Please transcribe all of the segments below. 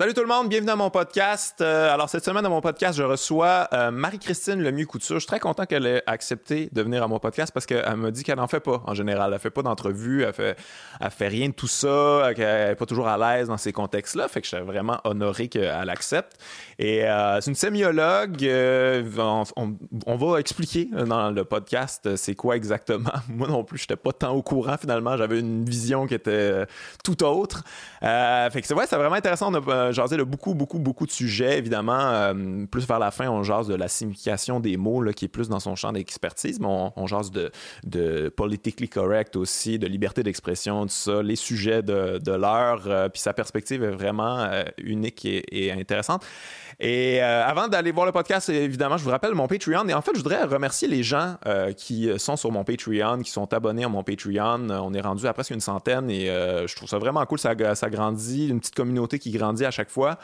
Salut tout le monde, bienvenue à mon podcast. Euh, alors cette semaine dans mon podcast, je reçois euh, Marie-Christine Lemieux Couture. Je suis très content qu'elle ait accepté de venir à mon podcast parce qu'elle m'a dit qu'elle n'en fait pas en général. Elle fait pas d'entrevue, elle fait, elle fait rien de tout ça, qu'elle n'est pas toujours à l'aise dans ces contextes-là. Fait que je suis vraiment honoré qu'elle accepte. Et euh, c'est une sémiologue. On, va expliquer dans le podcast c'est quoi exactement. Moi non plus, je n'étais pas tant au courant finalement. J'avais une vision qui était tout autre. fait que c'est vrai, c'est vraiment intéressant. Jaser de beaucoup, beaucoup, beaucoup de sujets. Évidemment, euh, plus vers la fin, on jase de la signification des mots, là, qui est plus dans son champ d'expertise, mais on, jase de, de politically correct aussi, de liberté d'expression, tout ça, les sujets de, de l'heure, euh, puis sa perspective est vraiment euh, unique et, intéressante. Et euh, avant d'aller voir le podcast, évidemment, je vous rappelle mon Patreon. Et en fait, je voudrais remercier les gens euh, qui sont sur mon Patreon, qui sont abonnés à mon Patreon. On est rendu à presque une centaine et euh, je trouve ça vraiment cool. Ça, ça grandit, une petite communauté qui grandit à chaque fois.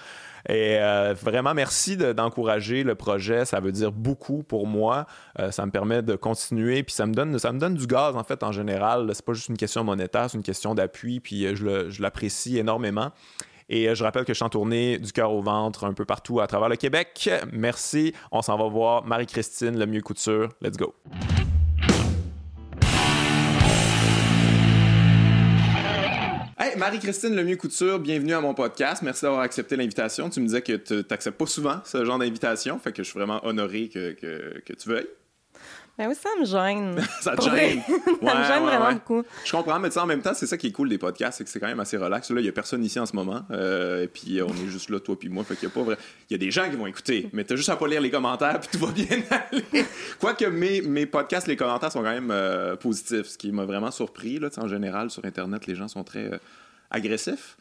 Et vraiment, merci d'encourager le projet. Ça veut dire beaucoup pour moi. ça me permet de continuer. Puis ça me donne, ça me donne du gaz, en fait, en général. C'est pas juste une question monétaire, c'est une question d'appui. Puis je l'apprécie énormément. Et euh, je rappelle que je suis en tournée du cœur au ventre un peu partout à travers le Québec. Merci. On s'en va voir Marie-Christine Le Mieux Couture. Let's go. Marie-Christine Lemieux Couture, bienvenue à mon podcast. Merci d'avoir accepté l'invitation. Tu me disais que tu n'acceptes pas souvent ce genre d'invitation, fait que je suis vraiment honoré que tu veuilles. Ben oui, ça me gêne. ça te gêne. ça me gêne vraiment beaucoup. Je comprends, mais en même temps, c'est ça qui est cool des podcasts, c'est que c'est quand même assez relax. Là, il n'y a personne ici en ce moment. Euh, et puis, on est juste là, toi puis moi. Fait qu'il y a pas vrai... Il y a des gens qui vont écouter, mais t'as juste à pas lire les commentaires, puis tout va bien aller. Quoique mes, mes podcasts, les commentaires sont quand même euh, positifs, ce qui m'a vraiment surpris. Là, en général, sur Internet, les gens sont très euh, agressifs.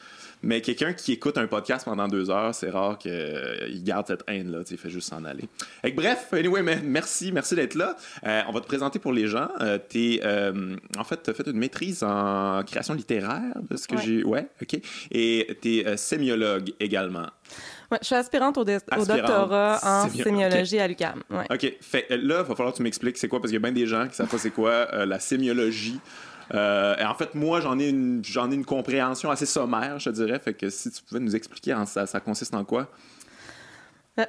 Mais quelqu'un qui écoute un podcast pendant deux heures, c'est rare qu'il garde cette haine-là. Il fait juste s'en aller. Et bref, anyway, merci, merci d'être là. Euh, on va te présenter pour les gens. Euh, euh, en fait, tu as fait une maîtrise en création littéraire, de ce que j'ai. Ouais, OK. Et tu es sémiologue également. Ouais, je suis aspirante au, doctorat en sémiologie à l'UQAM. Ouais. OK. Fait, là, il va falloir que tu m'expliques c'est quoi, parce qu'il y a bien des gens qui savent pas c'est quoi la sémiologie. Euh, et en fait, moi, j'en ai, une, j'en ai une compréhension assez sommaire, je dirais. Fait que si tu pouvais nous expliquer ça, ça consiste en quoi?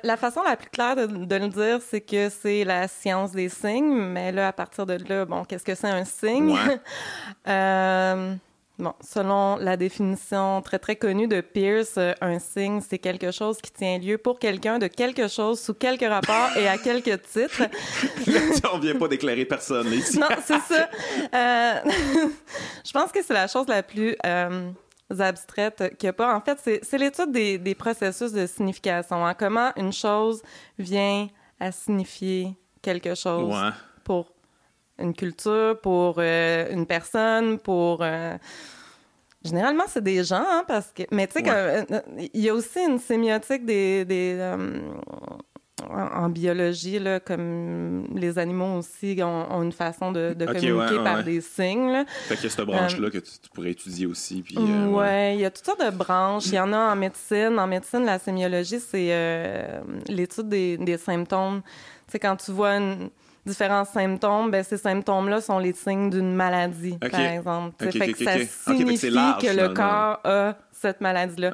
La façon la plus claire de, de le dire, c'est que c'est la science des signes. Mais là, à partir de là, bon, qu'est-ce que c'est un signe? euh, Bon, selon la définition très très connue de Pierce, euh, un signe, c'est quelque chose qui tient lieu pour quelqu'un de quelque chose sous quelque rapport et à quelque titre. On vient pas d'éclairer personne ici. non, c'est ça. Euh, je pense que c'est la chose la plus euh, abstraite qu'il n'y a pas. En fait, c'est l'étude des, des, processus de signification. Hein. Comment une chose vient à signifier quelque chose pour une culture, pour euh, une personne, pour... Euh, généralement, c'est des gens, hein, parce que... Mais tu sais, euh, il y a aussi une sémiotique des... des en, biologie, là, comme les animaux aussi ont, une façon de, communiquer par des signes. Là. Fait qu'il y a cette branche-là que tu, pourrais étudier aussi. Puis, ouais. il y a toutes sortes de branches. Il y en a en médecine. En médecine, la sémiologie, c'est l'étude des, des symptômes. Tu sais, quand tu vois une différents symptômes, ben, ces symptômes-là sont les signes d'une maladie, par exemple. fait que ça signifie que le corps a cette maladie-là.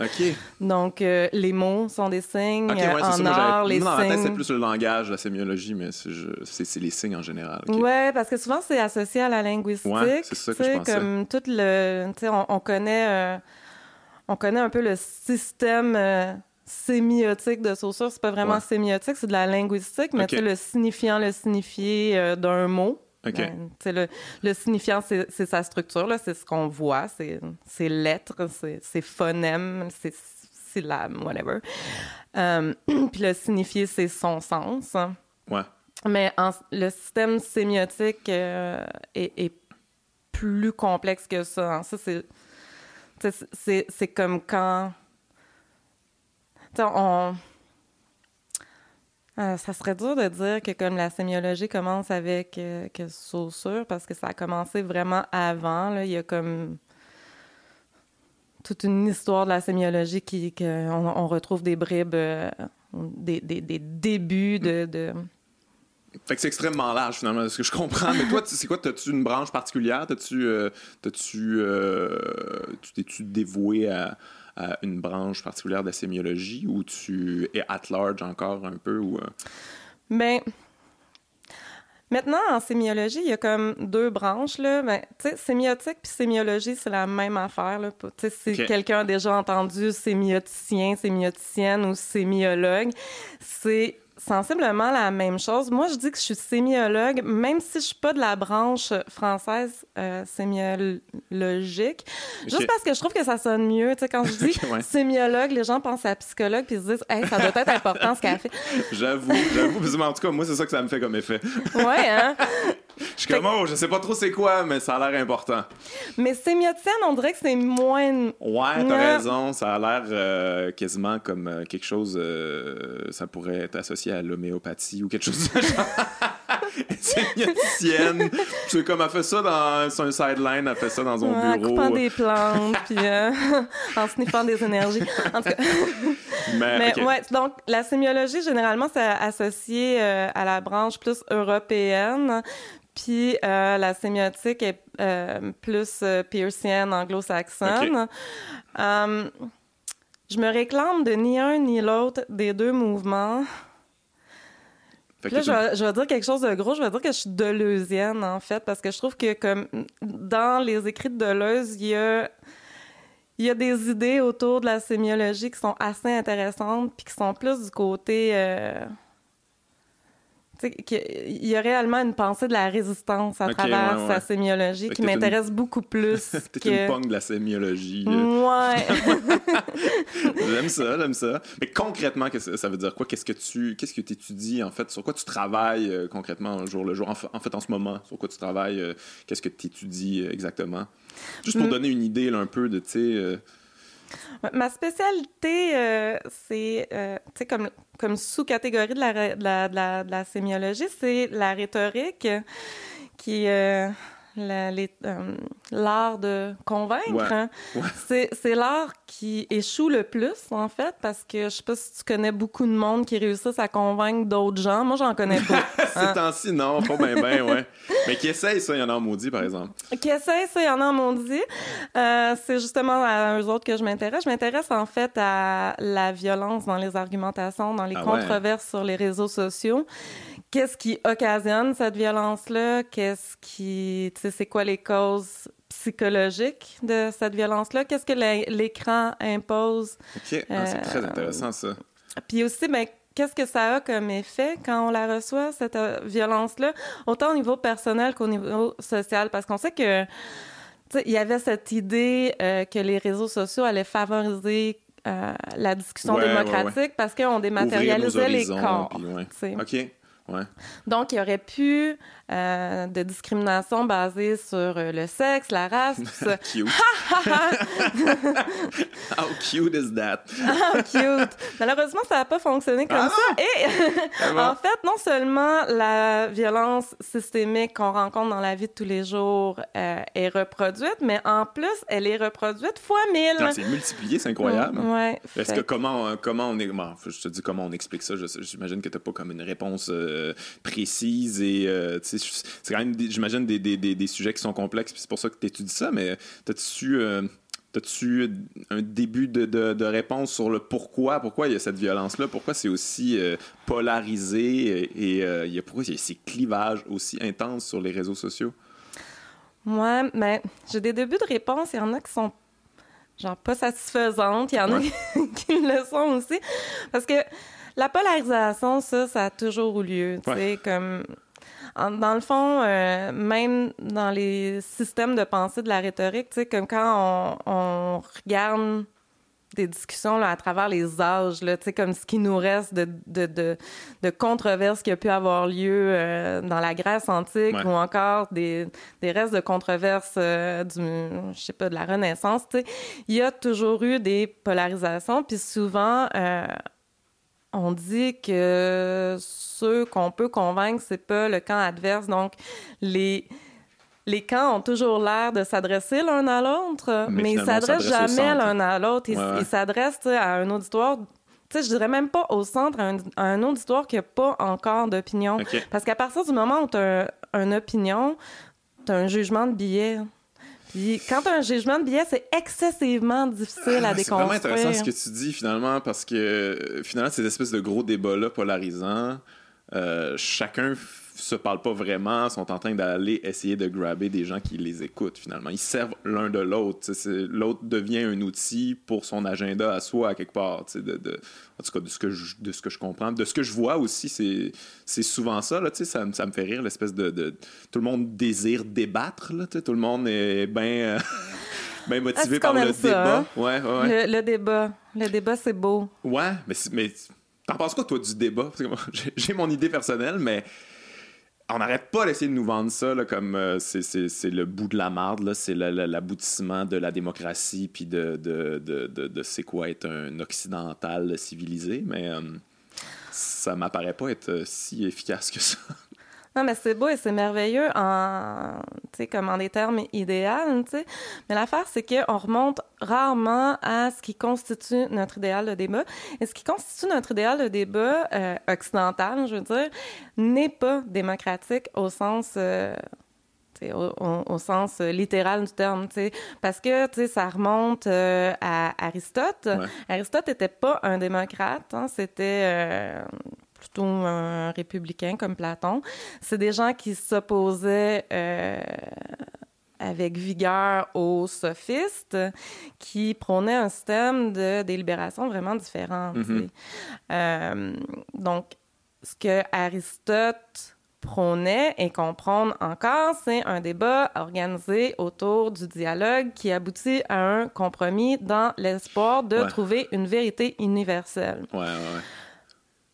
Donc, euh, les mots sont des signes. en art, les signes... Dans tête, c'est plus le langage, la sémiologie, mais c'est les signes en général. Oui, parce que souvent, c'est associé à la linguistique. Ouais, c'est ça que je pensais. Comme tout le... Tu sais, on, connaît... Euh, on connaît un peu le système... Euh, sémiotique de Saussure. C'est pas vraiment sémiotique, c'est de la linguistique, mais le signifiant, le signifié euh, d'un mot. Ben, le, le, signifiant, c'est sa structure, c'est ce qu'on voit, c'est lettres, c'est phonèmes, c'est syllabes, whatever. Euh, puis le signifié, c'est son sens. Ouais. Mais le système sémiotique euh, est, plus complexe que ça. Hein. Ça, c'est comme quand on... Euh, ça serait dur de dire que comme la sémiologie commence avec euh, que Saussure, parce que ça a commencé vraiment avant. Là. Il y a comme toute une histoire de la sémiologie qui qu'on on retrouve des bribes, euh, des, des, des, débuts de, de... Fait que c'est extrêmement large finalement, ce que je comprends. Mais toi, c'est quoi T'as-tu une branche particulière? T'as-tu, tu t'es-tu dévoué à à une branche particulière de la sémiologie ou tu es at large encore un peu? Ou, Ben, Maintenant, en sémiologie, il y a comme deux branches. Là. Ben, sémiotique puis sémiologie, c'est la même affaire. Là. Si quelqu'un a déjà entendu sémioticien, sémioticienne ou sémiologue, c'est sensiblement la même chose. Moi, je dis que je suis sémiologue, même si je suis pas de la branche française euh, sémiologique, juste parce que je trouve que ça sonne mieux. Tu sais, quand je dis sémiologue, les gens pensent à psychologue puis ils se disent, hey, ça doit être important ce qu'elle fait. j'avoue, j'avoue. En tout cas, moi, c'est ça que ça me fait comme effet. ouais, hein? Je suis comme, oh, je sais pas trop c'est quoi, mais ça a l'air important. Mais sémioticienne, on dirait que c'est moins. Ouais, t'as raison. Ça a l'air euh, quasiment comme euh, quelque chose. ça pourrait être associé à l'homéopathie ou quelque chose de genre. sémioticienne. C'est comme elle fait ça dans son sideline, elle fait ça dans son bureau. En coupant des plantes, puis euh, en sniffant des énergies. En tout cas. Mais, ouais, donc la sémiologie, généralement, c'est associé euh, à la branche plus européenne. Puis euh, la sémiotique est plus peirsienne, anglo-saxonne. je me réclame de ni un ni l'autre des deux mouvements là, je vais, dire quelque chose de gros. Je vais dire que je suis deleuzienne, en fait, parce que je trouve que, comme dans les écrits de Deleuze, il y a, il y a des idées autour de la sémiologie qui sont assez intéressantes, puis qui sont plus du côté. Il y a réellement une pensée de la résistance à travers sa sémiologie qui m'intéresse beaucoup plus. T'es que... une punk de la sémiologie. Ouais. j'aime ça, j'aime ça. Mais concrètement, ça veut dire quoi? Qu'est-ce que tu qu'est-ce que étudies, en fait? Sur quoi tu travailles euh, concrètement jour le jour? En, fait, en ce moment, sur quoi tu travailles? Euh, qu'est-ce que tu étudies euh, exactement? Juste pour mm. donner une idée un peu de, tu sais... Ma spécialité, c'est, tu sais, comme, comme sous-catégorie de la, de, la, de, la, sémiologie, c'est la rhétorique qui, euh, euh, l'art de convaincre. Hein. C'est l'art qui échoue le plus, en fait, parce que je sais pas si tu connais beaucoup de monde qui réussissent à convaincre d'autres gens. Moi, j'en connais pas. Ces hein. temps-ci, non, pas bien, bien, ouais. Mais qui essaye ça, il y en a en maudit, par exemple. Qui essaye ça, il y en a en maudit. Euh, c'est justement à eux autres que je m'intéresse. Je m'intéresse, en fait, à la violence dans les argumentations, dans les ah controverses sur les réseaux sociaux qu'est-ce qui occasionne cette violence-là? Qu'est-ce qui, c'est quoi les causes psychologiques de cette violence-là? Qu'est-ce que l'écran impose? OK, ah, c'est très euh, intéressant, ça. Puis aussi, ben, qu'est-ce que ça a comme effet quand on la reçoit, cette euh, violence-là, autant au niveau personnel qu'au niveau social? Parce qu'on sait que, il y avait cette idée euh, que les réseaux sociaux allaient favoriser la discussion démocratique parce qu'on dématérialisait les corps. OK. Donc, il y aurait pu euh, de discrimination basée sur euh, le sexe, la race, tout ça. cute. How cute is that? How cute. Malheureusement, ça n'a pas fonctionné comme ah ça. Et en fait, non seulement la violence systémique qu'on rencontre dans la vie de tous les jours euh, est reproduite, mais en plus, elle est reproduite fois mille. c'est multiplié, c'est incroyable. ouais. Est-ce que comment, comment on est... je te dis comment on explique ça. J'imagine que tu n'as pas comme une réponse précise et c'est quand même, j'imagine, des, des, des, sujets qui sont complexes, puis c'est pour ça que tu étudies ça, mais t'as-tu euh, tu un début de, de, réponse sur le pourquoi, pourquoi il y a cette violence-là, pourquoi c'est aussi euh, polarisé et, euh, il y a, pourquoi il y a ces clivages aussi intenses sur les réseaux sociaux? Moi, mais j'ai des débuts de réponse. Il y en a qui sont genre pas satisfaisantes. Il y en a qui le sont aussi. Parce que la polarisation, ça, ça a toujours eu lieu. Tu sais, comme dans le fond, euh, même dans les systèmes de pensée de la rhétorique, tu sais, comme quand on, regarde des discussions là, à travers les âges, là, comme ce qui nous reste de, de, de, controverses qui a pu avoir lieu euh, dans la Grèce antique ou encore des, des restes de controverses euh, du, je sais pas, de la Renaissance. Il y a toujours eu des polarisations, puis souvent, on dit que ceux qu'on peut convaincre, c'est pas le camp adverse. Donc, les, les camps ont toujours l'air de s'adresser l'un à l'autre, mais, ils s'adressent jamais l'un à l'autre. Ils s'adressent à un auditoire tu sais, je dirais même pas au centre, à un, auditoire qui n'a pas encore d'opinion. Parce qu'à partir du moment où tu as une opinion, tu as un jugement de billet. Puis quand un jugement de biais, c'est excessivement difficile à Ah, C'est déconstruire. vraiment intéressant ce que tu dis finalement parce que euh, finalement ces espèces de gros débats-là polarisants, euh, chacun se parle pas vraiment, sont en train d'aller essayer de grabber des gens qui les écoutent finalement. Ils servent l'un de l'autre. L'autre devient un outil pour son agenda à soi à quelque part. De, de- en tout cas, de ce, que je, de ce que je comprends. De ce que je vois aussi, c'est souvent ça. Là, ça, me- ça me fait rire, l'espèce de, de- Tout le monde désire débattre. Là, tout le monde est bien motivé Est-ce par qu'on le ça, débat. hein? Ouais, ouais. Le, le débat. Le débat, c'est beau. Ouais, mais, mais t'en penses quoi, toi, du débat? J'ai mon idée personnelle, mais on n'arrête pas d'essayer de nous vendre ça là, comme euh, c'est- le bout de la marde, c'est la- la- l'aboutissement de la démocratie, puis de, de, de, de, de c'est quoi être un occidental civilisé, mais euh, ça m'apparaît pas être euh, si efficace que ça. Non, mais c'est beau et c'est merveilleux en, tu sais, comme en des termes idéal, tu sais. Mais l'affaire, c'est qu'on remonte rarement à ce qui constitue notre idéal de débat. Et ce qui constitue notre idéal de débat euh, occidental, je veux dire, n'est pas démocratique au sens... euh, au, au- au sens littéral du terme, tu sais, parce que tu sais, ça remonte euh, à Aristote. Ouais. Aristote n'était pas un démocrate, hein, c'était plutôt un républicain comme Platon. C'est des gens qui s'opposaient euh, avec vigueur aux sophistes, qui prônaient un système de délibération vraiment différent. Mhm. Euh, donc, ce que Aristote prônait et qu'on prône encore, c'est un débat organisé autour du dialogue qui aboutit à un compromis dans l'espoir de Ouais. trouver une vérité universelle. Ouais, ouais, ouais.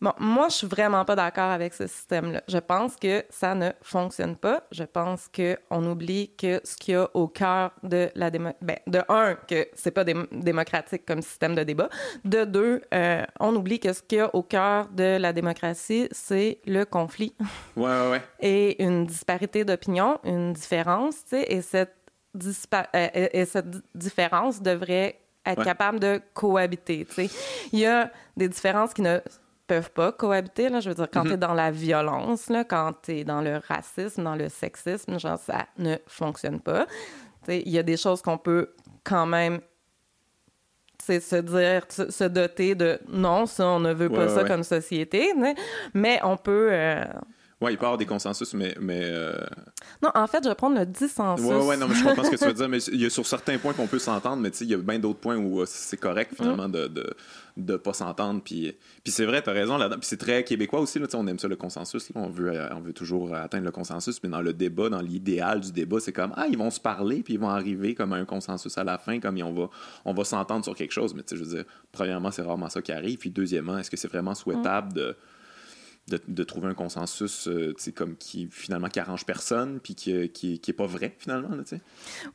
Bon, moi, je suis vraiment pas d'accord avec ce système-là. Je pense que ça ne fonctionne pas. Je pense que on oublie que ce qu'il y a au cœur de la démo... ben, de un, que c'est pas dém- démocratique comme système de débat. De deux, euh, on oublie que ce qu'il y a au cœur de la démocratie, c'est le conflit Ouais, ouais, ouais. et une disparité d'opinion, une différence, tu sais, et cette, dispa- euh, et, et cette di- différence devrait être Ouais. capable de cohabiter, tu sais. Il y a des différences qui ne peuvent pas cohabiter, là, je veux dire, quand Mhm. tu es dans la violence, là, quand tu es dans le racisme, dans le sexisme, genre, ça ne fonctionne pas. Il y a des choses qu'on peut quand même se dire, se, doter de non, ça, on ne veut pas Ouais, ça ouais. comme société, mais- mais on peut. euh, Ouais, il peut y avoir des consensus, mais. mais euh, Non, en fait, je vais prendre le dissensus. Ouais, ouais, non, mais je comprends ce que tu veux dire, mais il y a sur certains points qu'on peut s'entendre, mais tu sais, il y a bien d'autres points où euh, c'est correct, finalement, de, de, de pas s'entendre. Puis, puis c'est vrai, t'as raison là-dedans. Puis c'est très québécois aussi, là, tu sais, on aime ça, le consensus. là. on, veut, euh, on veut toujours atteindre le consensus, mais dans le débat, dans l'idéal du débat, c'est comme, ah, ils vont se parler, puis ils vont arriver comme à un consensus à la fin, comme on va, on va s'entendre sur quelque chose. Mais tu sais, je veux dire, premièrement, c'est rarement ça qui arrive. Puis deuxièmement, est-ce que c'est vraiment souhaitable de de, de trouver un consensus euh, comme qui finalement qui arrange personne puis qui, qui, qui est pas vrai finalement là, tu sais.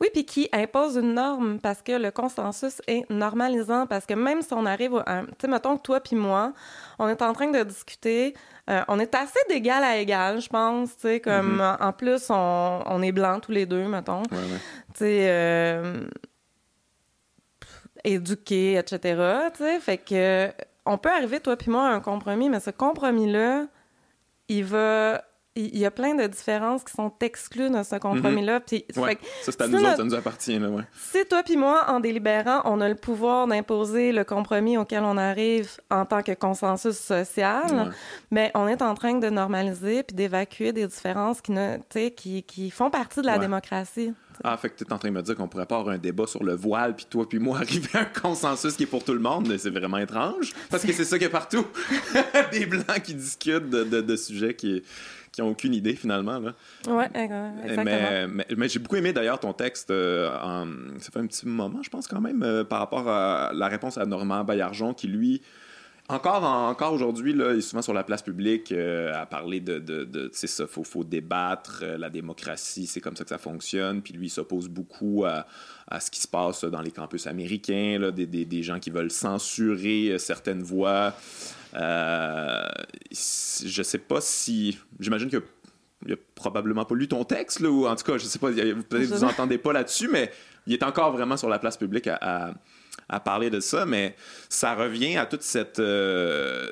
Oui, puis qui impose une norme parce que le consensus est normalisant. Parce que même si on arrive à. Tu sais, mettons que toi puis moi, on est en train de discuter, euh, on est assez d'égal à égal, je pense. Tu sais, comme Mm-hmm. en plus, on, on est blancs tous les deux, mettons. Ouais, ouais. Tu sais. euh, éduqués, etc. Tu sais, fait que on peut arriver, toi puis moi, à un compromis, mais ce compromis-là, il va. Il y a plein de différences qui sont exclues de ce compromis-là. Ouais. que Ça, c'est à si nous notre- autres, ça nous appartient, là, ouais. si toi puis moi, en délibérant, on a le pouvoir d'imposer le compromis auquel on arrive en tant que consensus social, Ouais. mais on est en train de normaliser puis d'évacuer des différences qui, ne, qui, qui font partie de la démocratie. Ah, fait que t'es en train de me dire qu'on pourrait pas avoir un débat sur le voile, puis toi puis moi arriver à un consensus qui est pour tout le monde, mais c'est vraiment étrange, parce que c'est ça qu'il y a partout. Des blancs qui discutent de, de, de sujets qui, qui ont aucune idée, finalement, là. Ouais, exactement. Mais, mais, mais j'ai beaucoup aimé d'ailleurs ton texte. euh, en- ça fait un petit moment, je pense, quand même, euh, par rapport à la réponse à Normand Baillargeon, qui lui. Encore, encore aujourd'hui, là, il est souvent sur la place publique euh, à parler de, de, de c'est ça, faut, faut débattre, euh, la démocratie, c'est comme ça que ça fonctionne. Puis lui, il s'oppose beaucoup à, à ce qui se passe dans les campus américains, là, des, des, des gens qui veulent censurer euh, certaines voix. Euh, je sais pas si. J'imagine que il a probablement pas lu ton texte, là, ou en tout cas, je sais pas, a- peut-être que vous entendez pas là-dessus, mais il est encore vraiment sur la place publique à, à- à parler de ça, mais ça revient à toute cette... euh,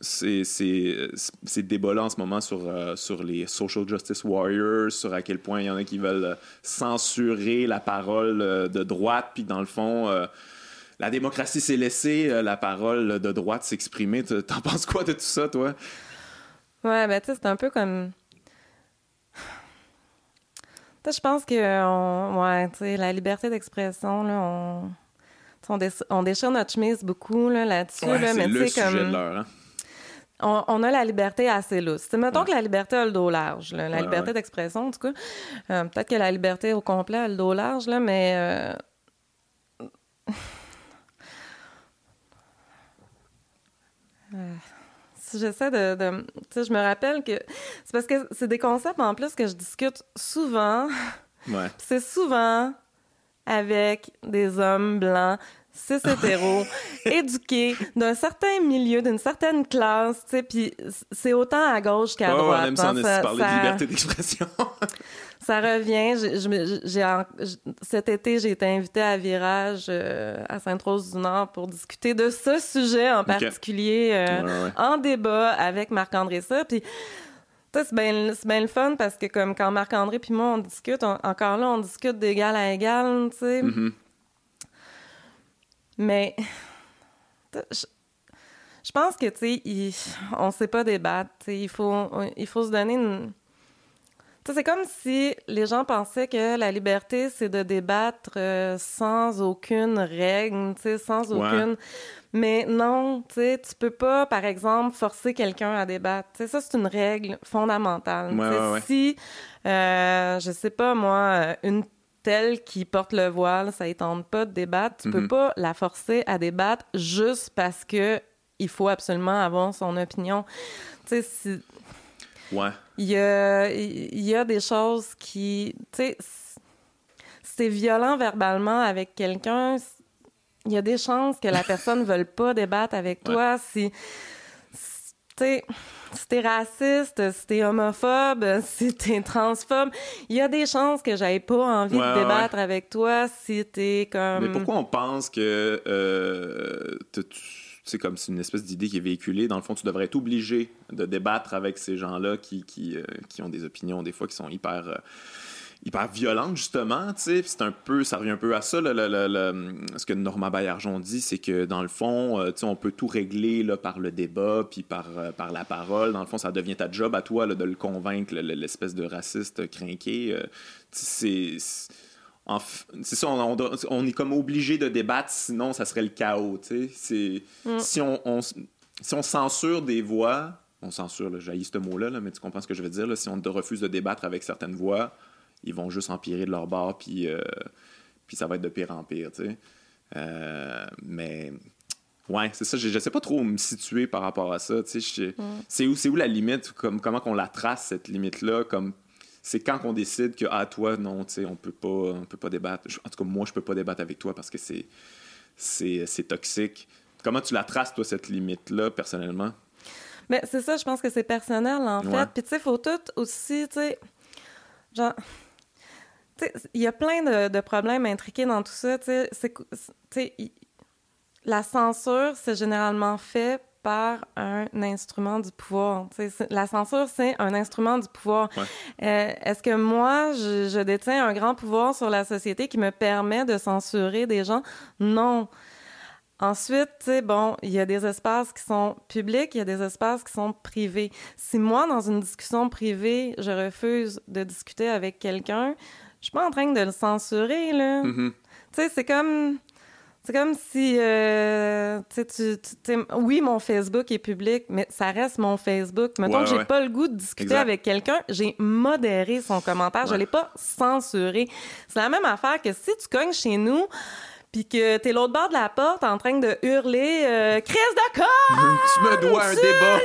ces, débats-là en ce moment sur, euh, sur les social justice warriors, sur à quel point il y en a qui veulent censurer la parole euh, de droite, puis dans le fond, la démocratie s'est laissée la parole de droite s'exprimer. T'en penses quoi de tout ça, toi? Ouais, ben tu sais, c'est un peu comme... je pense que on... ouais, la liberté d'expression, là, on... On, déchire notre chemise beaucoup là-dessus, là, mais comme... Hein on, a la liberté assez lousse. mettons que la liberté a le dos large, la liberté d'expression, en tout cas. Euh, peut-être que la liberté au complet a le dos large, là, mais. Euh, euh, j'essaie de. de tu sais, je me rappelle que. C'est parce que c'est des concepts en plus que je discute souvent. Ouais. c'est souvent avec des hommes blancs cis hétéro, éduqué, d'un certain milieu, d'une certaine classe, tu sais, puis c'est autant à gauche qu'à droite. On aime ça, hein, parler de liberté d'expression. ça revient. J'ai, cet été, j'ai été invitée à Virage euh, à Sainte-Rose-du-Nord pour discuter de ce sujet en particulier, euh, en débat avec Marc-André ça, puis c'est bien, bien le fun parce que comme quand Marc-André puis moi on discute, encore là on discute d'égal à égal, tu sais. Mm-hmm. Mais je, pense que, tu sais, on sait pas débattre. Il faut, il faut se donner une. c'est comme si les gens pensaient que la liberté, c'est de débattre euh, sans aucune règle, sans aucune. Mais non, tu sais, tu peux pas, par exemple, forcer quelqu'un à débattre. ça, c'est une règle fondamentale. si, euh, je sais pas, moi, une telle qui porte le voile, ça ne pas de débattre. Tu peux mhm. pas la forcer à débattre juste parce que il faut absolument avoir son opinion. Tu sais, Ouais. Il y a, y a des choses qui, tu sais, c'est violent verbalement avec quelqu'un, il y a des chances que la personne ne veuille pas débattre avec toi. Si, tu sais, si t'es raciste, si t'es homophobe, si t'es transphobe, il y a des chances que j'aille pas envie de débattre avec toi si t'es comme... Mais pourquoi on pense que euh, c'est comme c'est une espèce d'idée qui est véhiculée. Dans le fond, tu devrais être obligé de débattre avec ces gens-là qui, qui, euh, qui, ont des opinions, des fois, qui sont hyper... Euh, hyper violente, justement, tu sais. C'est un peu, ça revient un peu à ça, ce que Norma Baillargeon dit, c'est que dans le fond, euh, tu sais, on peut tout régler là, par le débat, puis par, euh, par la parole. Dans le fond, ça devient ta job à toi de le convaincre, l'espèce de raciste crinqué. Euh, c'est c'est ça, on, est comme obligé de débattre, sinon ça serait le chaos. Mm. Si, on, si on censure des voix, on censure, j'ai ce mot-là, là, mais tu comprends ce que je veux dire, là, si on refuse de débattre avec certaines voix, ils vont juste empirer de leur bord, puis, euh, puis ça va être de pire en pire, tu sais. Euh, mais ouais, c'est ça, je, ne sais pas trop où me situer par rapport à ça, tu sais. C'est où, où la limite, comme, comment qu'on la trace, cette limite-là, comme c'est quand qu'on décide que ah toi non tu sais on peut pas on peut pas débattre en tout cas moi je peux pas débattre avec toi parce que c'est c'est toxique comment tu la traces toi cette limite là personnellement? Mais c'est ça je pense que c'est personnel en fait puis tu sais faut tout aussi tu sais genre il y a plein de, problèmes intriqués dans tout ça. la censure, c'est généralement fait par un instrument du pouvoir. la censure, c'est un instrument du pouvoir. Euh, est-ce que moi, je, je, détiens un grand pouvoir sur la société qui me permet de censurer des gens? Non. Ensuite, tu sais, bon, il y a des espaces qui sont publics, il y a des espaces qui sont privés. Si moi, dans une discussion privée, je refuse de discuter avec quelqu'un, suis pas en train de le censurer, là. Mm-hmm. Tu sais, c'est comme... C'est comme si, euh, tu, tu, oui, mon Facebook est public, mais ça reste mon Facebook. Mettons que j'ai pas le goût de discuter avec quelqu'un, j'ai modéré son commentaire, je l'ai pas censuré. C'est la même affaire que si tu cognes chez nous, puis que t'es l'autre bord de la porte en train de hurler euh, Chris d'accord tu me dois un débat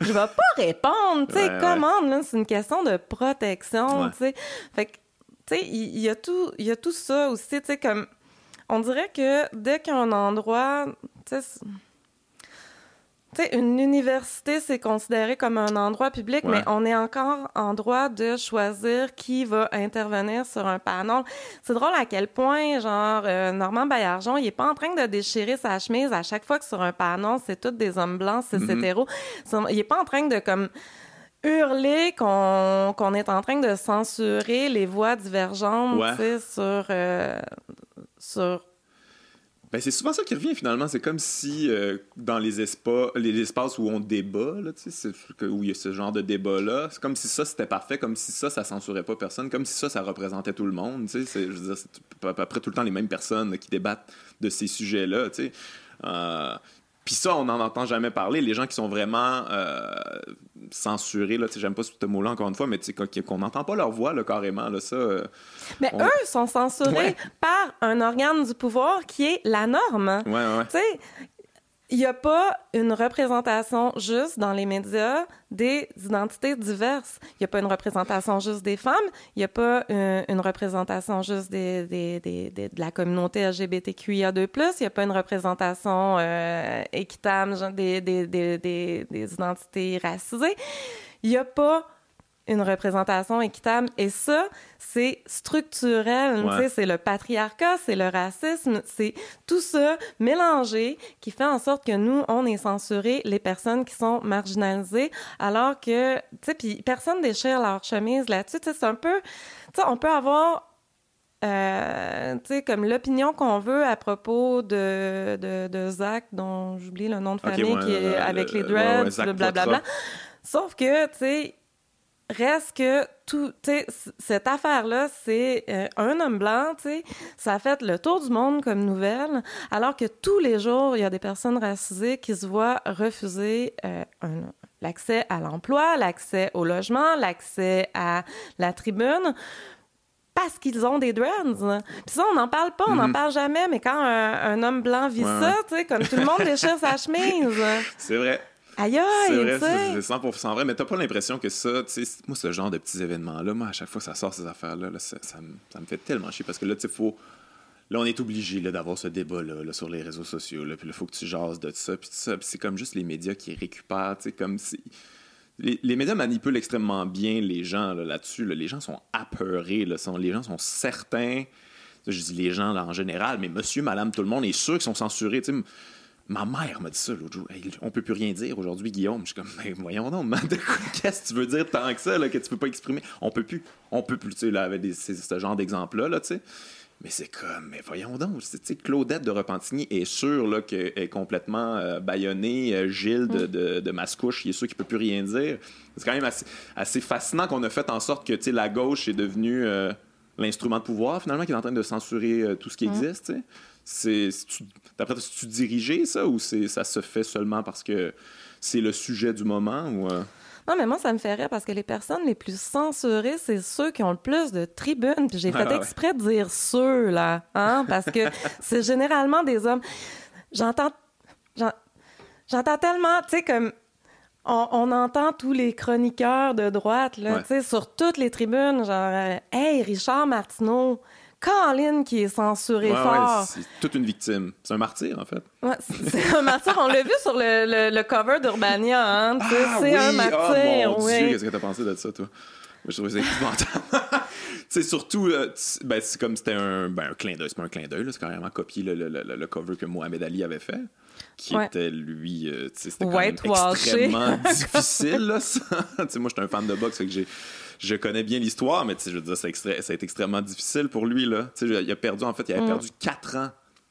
je vais pas répondre tu sais. Commande là c'est une question de protection tu sais. Fait que tu sais il y, a tout il y a tout ça aussi tu sais comme on dirait que dès qu'un endroit tu sais tu sais, une université, c'est considéré comme un endroit public, Ouais. mais on est encore en droit de choisir qui va intervenir sur un panel. C'est drôle à quel point, genre, euh, Normand Baillargeon, il est pas en train de déchirer sa chemise à chaque fois que sur un panel, c'est tous des hommes blancs, c'est Mhm. hétéro. Il est pas en train de, comme, hurler qu'on qu'on est en train de censurer les voix divergentes, Ouais. tu sais, sur... euh, sur Ben, c'est souvent ça qui revient finalement. C'est comme si euh, dans les, espa- les espaces où on débat, là, où il y a ce genre de débat-là, c'est comme si ça c'était parfait, comme si ça, ça censurait pas personne, comme si ça, ça représentait tout le monde. C'est, je veux dire, c'est à peu près tout le temps les mêmes personnes qui débattent de ces sujets-là. Euh, puis ça, on n'en entend jamais parler. Les gens qui sont vraiment euh, censurés, là, j'aime pas ce mot-là encore une fois, mais qu'on qu'on n'entend pas leur voix là, carrément. Là, ça, euh, Mais On- eux sont censurés Ouais. par un organe du pouvoir qui est la norme. ouais, ouais. Tu sais, il n'y a pas une représentation juste dans les médias des identités diverses. Il n'y a pas une représentation juste des femmes. Il n'y a pas euh, une représentation juste de la communauté LGBTQIA2+. Il n'y a pas une représentation euh, équitable des, des identités racisées. Il n'y a pas une représentation équitable. Et ça, c'est structurel. Ouais. C'est le patriarcat, c'est le racisme, c'est tout ça mélangé qui fait en sorte que nous, on est censuré, les personnes qui sont marginalisées, alors que, tu sais, puis personne déchire leur chemise là-dessus. C'est un peu... Tu sais, on peut avoir... euh, tu sais, comme l'opinion qu'on veut à propos de, de, de Zach, dont j'oublie le nom de famille, ouais, qui est le- avec le- les ouais, ouais, dreads, Zach le blablabla. Sauf que, tu sais, reste que tout, cette affaire-là, c'est euh, un homme blanc, tu sais, ça a fait le tour du monde comme nouvelle, alors que tous les jours, il y a des personnes racisées qui se voient refuser euh, l'accès à l'emploi, l'accès au logement, l'accès à la tribune parce qu'ils ont des dreads. Puis ça, on n'en parle pas, on n'en parle jamais, mais quand un, un homme blanc vit Ouais, ça, tu sais, comme tout le monde déchire sa chemise. C'est vrai. Aïe C'est aïe, c'est c'est 100% vrai, mais t'as pas l'impression que ça, tu sais, moi, ce genre de petits événements-là, moi, à chaque fois que ça sort, ces affaires-là, là, ça, ça me, ça me fait tellement chier parce que là, tu sais, faut. Là, on est obligé là, d'avoir ce débat-là là, sur les réseaux sociaux, là, puis il faut que tu jases de ça, puis tout ça, puis c'est comme juste les médias qui récupèrent, tu sais, comme si. Les, les médias manipulent extrêmement bien les gens là, là-dessus. là. Les gens sont apeurés, là, sont, les gens sont certains. Je dis les gens là, en général, mais monsieur, madame, tout le monde est sûr qu'ils sont censurés. tu sais. Ma mère m'a dit ça l'autre jour. Hey, on peut plus rien dire aujourd'hui, Guillaume. Je suis comme, mais voyons donc, man, de quoi- qu'est-ce que tu veux dire tant que ça, là, que tu peux pas exprimer? On peut plus. On peut plus, tu sais, là, avec des- ce genre d'exemple-là, là, tu sais. Mais c'est comme, mais voyons donc, tu sais, Claudette de Repentigny est sûre là, qu'elle est complètement euh, bâillonnée. Euh, Gilles de, de, de Mascouche, il est sûr qu'il peut plus rien dire. C'est quand même assez, assez fascinant qu'on a fait en sorte que, tu sais, la gauche est devenue euh, l'instrument de pouvoir, finalement, qui est en train de censurer euh, tout ce qui existe, tu. C'est, d'après toi, c'est-tu dirigé, ça, ou c'est, ça se fait seulement parce que c'est le sujet du moment, ou... euh, Non, mais moi, ça me fait rire parce que les personnes les plus censurées, c'est ceux qui ont le plus de tribunes. Puis j'ai Ah, fait ouais. exprès de dire ceux, là, hein, parce que c'est généralement des hommes. J'entends, j'en- j'entends tellement, tu sais, comme on, on entend tous les chroniqueurs de droite, là, Ouais. sur toutes les tribunes, genre, euh, hey, Richard Martineau, Caroline qui est censuré ouais, ouais, fort. c'est toute une victime. C'est un martyr, en fait. Ouais, c'est un martyr. On l'a vu sur le, le, le cover d'Urbania. Hein, Ah c'est un oui! martyr. Oh mon oui. Dieu, qu'est-ce que t'as pensé de ça, toi? Moi, je trouvais ça épouvantable. c'est surtout, euh, ben, c'est comme c'était un, ben, un clin d'œil. C'est pas un clin d'œil, c'est carrément copié le, le, le, le cover que Mohamed Ali avait fait. Qui Ouais. était, lui, euh, c'était quand même extrêmement difficile, là, ça. Tu sais, moi, j'étais un fan de boxe, fait que j'ai. Je connais bien l'histoire, mais je veux dire, extra- ça a été extrêmement difficile pour lui. Là. Il a perdu, en fait, il avait Mm. perdu quatre ans.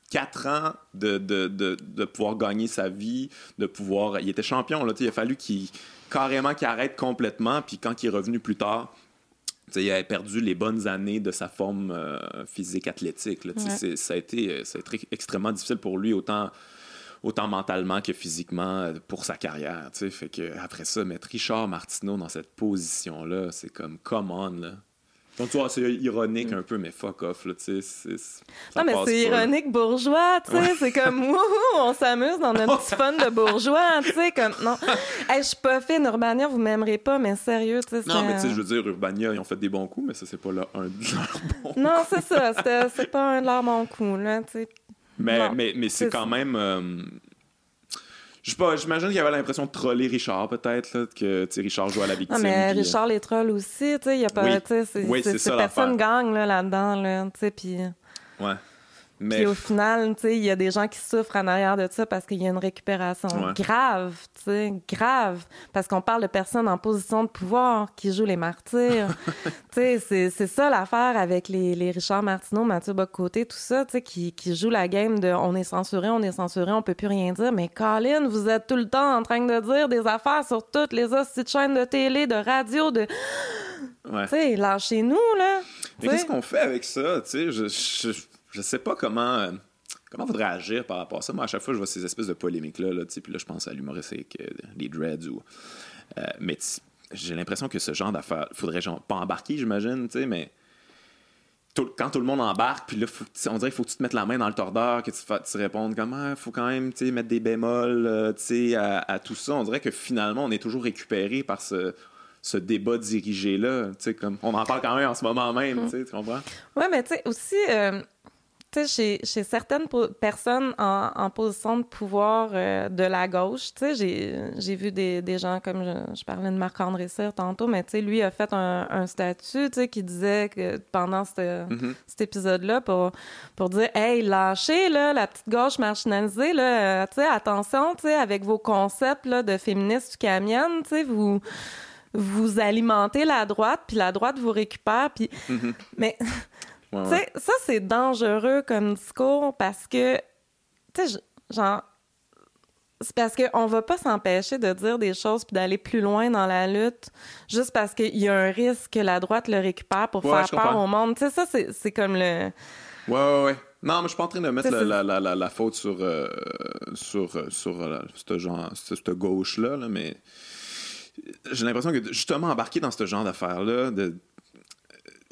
Quatre ans de, de, de, de pouvoir gagner sa vie, de pouvoir. Il était champion, là. Il a fallu qu'il carrément qu'il arrête complètement. Puis quand il est revenu plus tard, il avait perdu les bonnes années de sa forme euh, physique athlétique. là. Ouais. Ça a été, euh, ça a été extrêmement difficile pour lui, autant, autant mentalement que physiquement euh, pour sa carrière. tu sais. Fait que après ça, mettre Richard Martineau dans cette position-là, c'est comme come on. Là. Donc tu vois, c'est ironique un peu, mais fuck off. Là, tu sais, Non, mais c'est ironique bourgeois, tu sais. C'est comme, wouhou, on s'amuse dans notre petit fun de bourgeois, tu sais. Comme, non. Hey, je suis pas fine, Urbania, vous m'aimerez pas, mais sérieux, tu sais. Non, mais tu sais, je veux dire, Urbania, ils ont fait des bons coups, mais ça, c'est pas là un de leurs bons Non, c'est ça. C'est pas un de leurs bons coups, là, tu sais. Mais, Non, mais, mais c'est quand même. euh, Je sais pas, j'imagine qu'il y avait l'impression de troller Richard, peut-être, que Richard joue à la victime. Ah, mais euh, Richard les trolls aussi, tu sais, il y a pas, Oui. c'est, Oui, ça, personne gagne là, là-dedans, là, tu sais, puis... Ouais. Puis Mais au final, il y a des gens qui souffrent en arrière de ça parce qu'il y a une récupération Ouais. grave, grave. Parce qu'on parle de personnes en position de pouvoir qui jouent les martyrs. c'est, c'est ça l'affaire avec les, les Richard Martineau, Mathieu Bocoté, tout ça, qui, qui jouent la game de on est censuré, on est censuré, on peut plus rien dire. Mais Colin, vous êtes tout le temps en train de dire des affaires sur toutes les de chaînes de télé, de radio, de. ouais. Tu sais, lâchez-nous, là. Mais qu'est-ce qu'on fait avec ça? Tu sais, je, je, je sais pas comment. euh, Comment faudrait agir par rapport à ça? Moi, à chaque fois, je vois ces espèces de polémiques-là, là, tu puis là, je pense à l'humoristique, euh, les dreads ou. euh, mais tu- j'ai l'impression que ce genre d'affaires, faudrait genre, pas embarquer, j'imagine, tu sais, mais. tout- quand tout le monde embarque, puis là, faut, tu- on dirait qu'il faut que tu te mettes la main dans le tordeur, que tu, tu répondes comme il faut quand même tu sais, mettre des bémols euh, tu sais, à, à tout ça. On dirait que finalement, on est toujours récupéré par ce, ce débat dirigé-là. tu sais, Comme, on en parle quand même en ce moment même, tu sais, tu comprends? Ouais, mais tu sais, aussi, euh, tu sais, chez, chez certaines personnes en, en position de pouvoir euh, de la gauche, tu sais, j'ai, vu des, des gens comme je, je parlais de Marc-André Cyr tantôt, mais tu sais, lui a fait un, un statut, tu sais, qui disait que pendant cette- Mhm. cet épisode-là, pour, pour dire, hey, lâchez, là, la petite gauche marginalisée, là, euh, tu sais, attention, tu sais, avec vos concepts, là, de féministes camiennes, tu sais, vous vous alimentez la droite, puis la droite vous récupère, puis... Mais Ouais, tu ouais. sais, ça, c'est dangereux comme discours parce que, tu sais, genre, c'est parce qu'on va pas s'empêcher de dire des choses puis d'aller plus loin dans la lutte juste parce qu'il y a un risque que la droite le récupère pour Ouais, faire peur comprends. au monde. Tu sais, ça, c'est comme le... Ouais, ouais, ouais. Non, mais je suis pas en train de mettre la, la, la, faute sur, euh, sur, euh, sur euh, ce genre, ce- cette gauche-là, là, mais j'ai l'impression que justement embarquer dans ce genre d'affaires-là, de...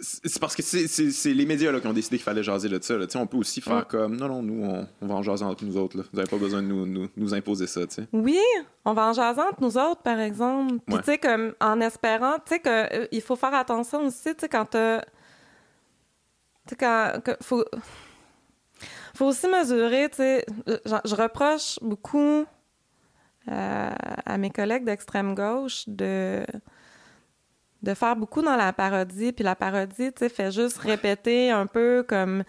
c'est parce que c'est- les médias là, qui ont décidé qu'il fallait jaser de ça. Là. On peut aussi faire Ouais. comme non, non, nous, on, on va en jaser entre nous autres. Là. Vous n'avez pas besoin de nous, nous, nous imposer ça. Oui, on va en jaser entre nous autres, par exemple. Puis, Ouais. tu sais, comme en espérant, tu sais, qu'il faut faire attention aussi, tu sais, quand. Tu quand. que- faut... faut aussi mesurer, tu sais. Je, je reproche beaucoup euh, à mes collègues d'extrême gauche de de faire beaucoup dans la parodie, puis la parodie, tu sais, fait juste répéter un peu comme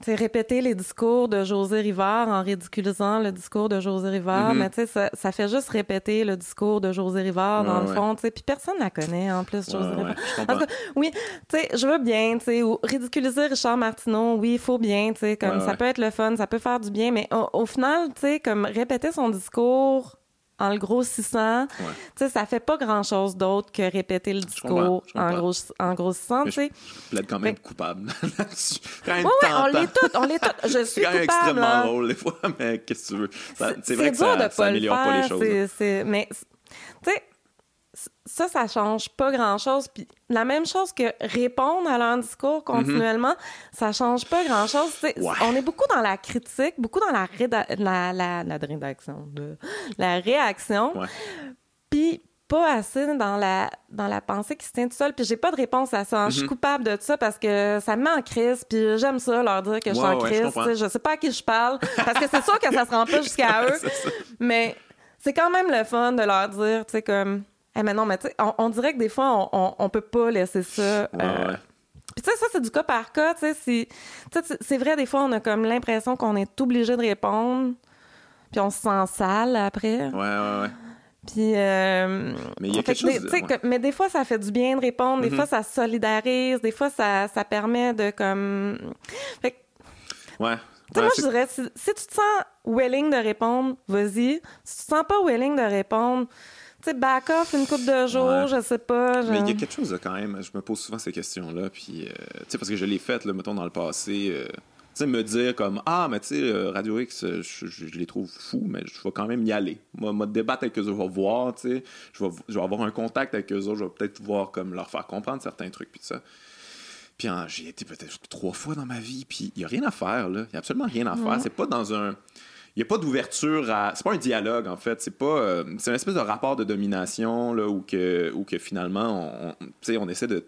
tu sais, répéter les discours de José Rivard en ridiculisant le discours de José Rivard, Mhm. mais tu sais, ça, ça fait juste répéter le discours de José Rivard dans le ouais. fond, tu sais, puis personne la connaît en plus, José Ouais, Rivard. En tout cas, oui, tu sais, je veux bien, tu sais, ou ridiculiser Richard Martineau, oui, il faut bien, tu sais, comme ça peut être le fun, ça peut faire du bien, mais au, au final, tu sais, comme répéter son discours en le grossissant, Ouais. tu sais, ça fait pas grand-chose d'autre que répéter le discours je en, comprends. gross- en grossissant, tu sais. Je plaide quand même Mais- coupable. Quand même Oui, oui, on l'est toutes, on l'est toutes. Je C'est suis quand même coupable, extrêmement drôle des fois, mais qu'est-ce que tu veux? Ça- C'est- vrai que ça, de ça pas le améliore pas les choses. c'est- c'est- Mais, tu sais, ça, ça change pas grand-chose. Puis la même chose que répondre à leur discours continuellement, ça change pas grand-chose. Ouais. On est beaucoup dans la critique, beaucoup dans la, réda- la, la, la rédaction, de- la réaction. Ouais. Puis pas assez dans la, dans la pensée qui se tient tout seul. Puis j'ai pas de réponse à ça. hein. Je suis coupable de ça parce que ça me met en crise. Puis j'aime ça, leur dire que je suis en ouais, je crise. sais. je sais pas à qui je parle. Parce que c'est sûr que ça se rend pas jusqu'à eux. Mais c'est quand même le fun de leur dire, tu sais, comme... Eh mais non, mais tu sais, on, on dirait que des fois, on, on, on peut pas laisser ça... Euh, ouais. Puis tu sais, ça, c'est du cas par cas, tu sais. C'est vrai, des fois, on a comme l'impression qu'on est obligé de répondre, puis on se sent sale après. Ouais, ouais, ouais. Puis... euh, Mais il y a quelque que des- chose de- tu sais, ouais. que- mais des fois, ça fait du bien de répondre. Des Mhm. fois, ça solidarise. Des fois, ça, ça permet de, comme... Fait que Ouais. tu sais, moi, je dirais, si, si tu te sens willing de répondre, vas-y. Si tu te sens pas willing de répondre, sais, back off une couple de jours, Ouais. je sais pas. Mais il y a quelque chose de quand même, je me pose souvent ces questions-là, puis, euh, tu sais, parce que je l'ai fait, là, mettons, dans le passé, euh, tu sais, me dire comme, ah, mais tu sais, euh, Radio X, je, je- je les trouve fous, mais je vais quand même y aller. Moi, moi débattre avec eux, je vais voir, tu sais, je vais, je vais avoir un contact avec eux autres, je vais peut-être pouvoir, comme, leur faire comprendre certains trucs, puis ça. Puis hein, j'y ai été peut-être trois fois dans ma vie, puis il n'y a rien à faire, là. Il n'y a absolument rien à faire. C'est pas dans un. Il n'y a pas d'ouverture à. C'est pas un dialogue, en fait. C'est pas. euh, C'est une espèce de rapport de domination, là, où que, où que finalement, on, on- essaie de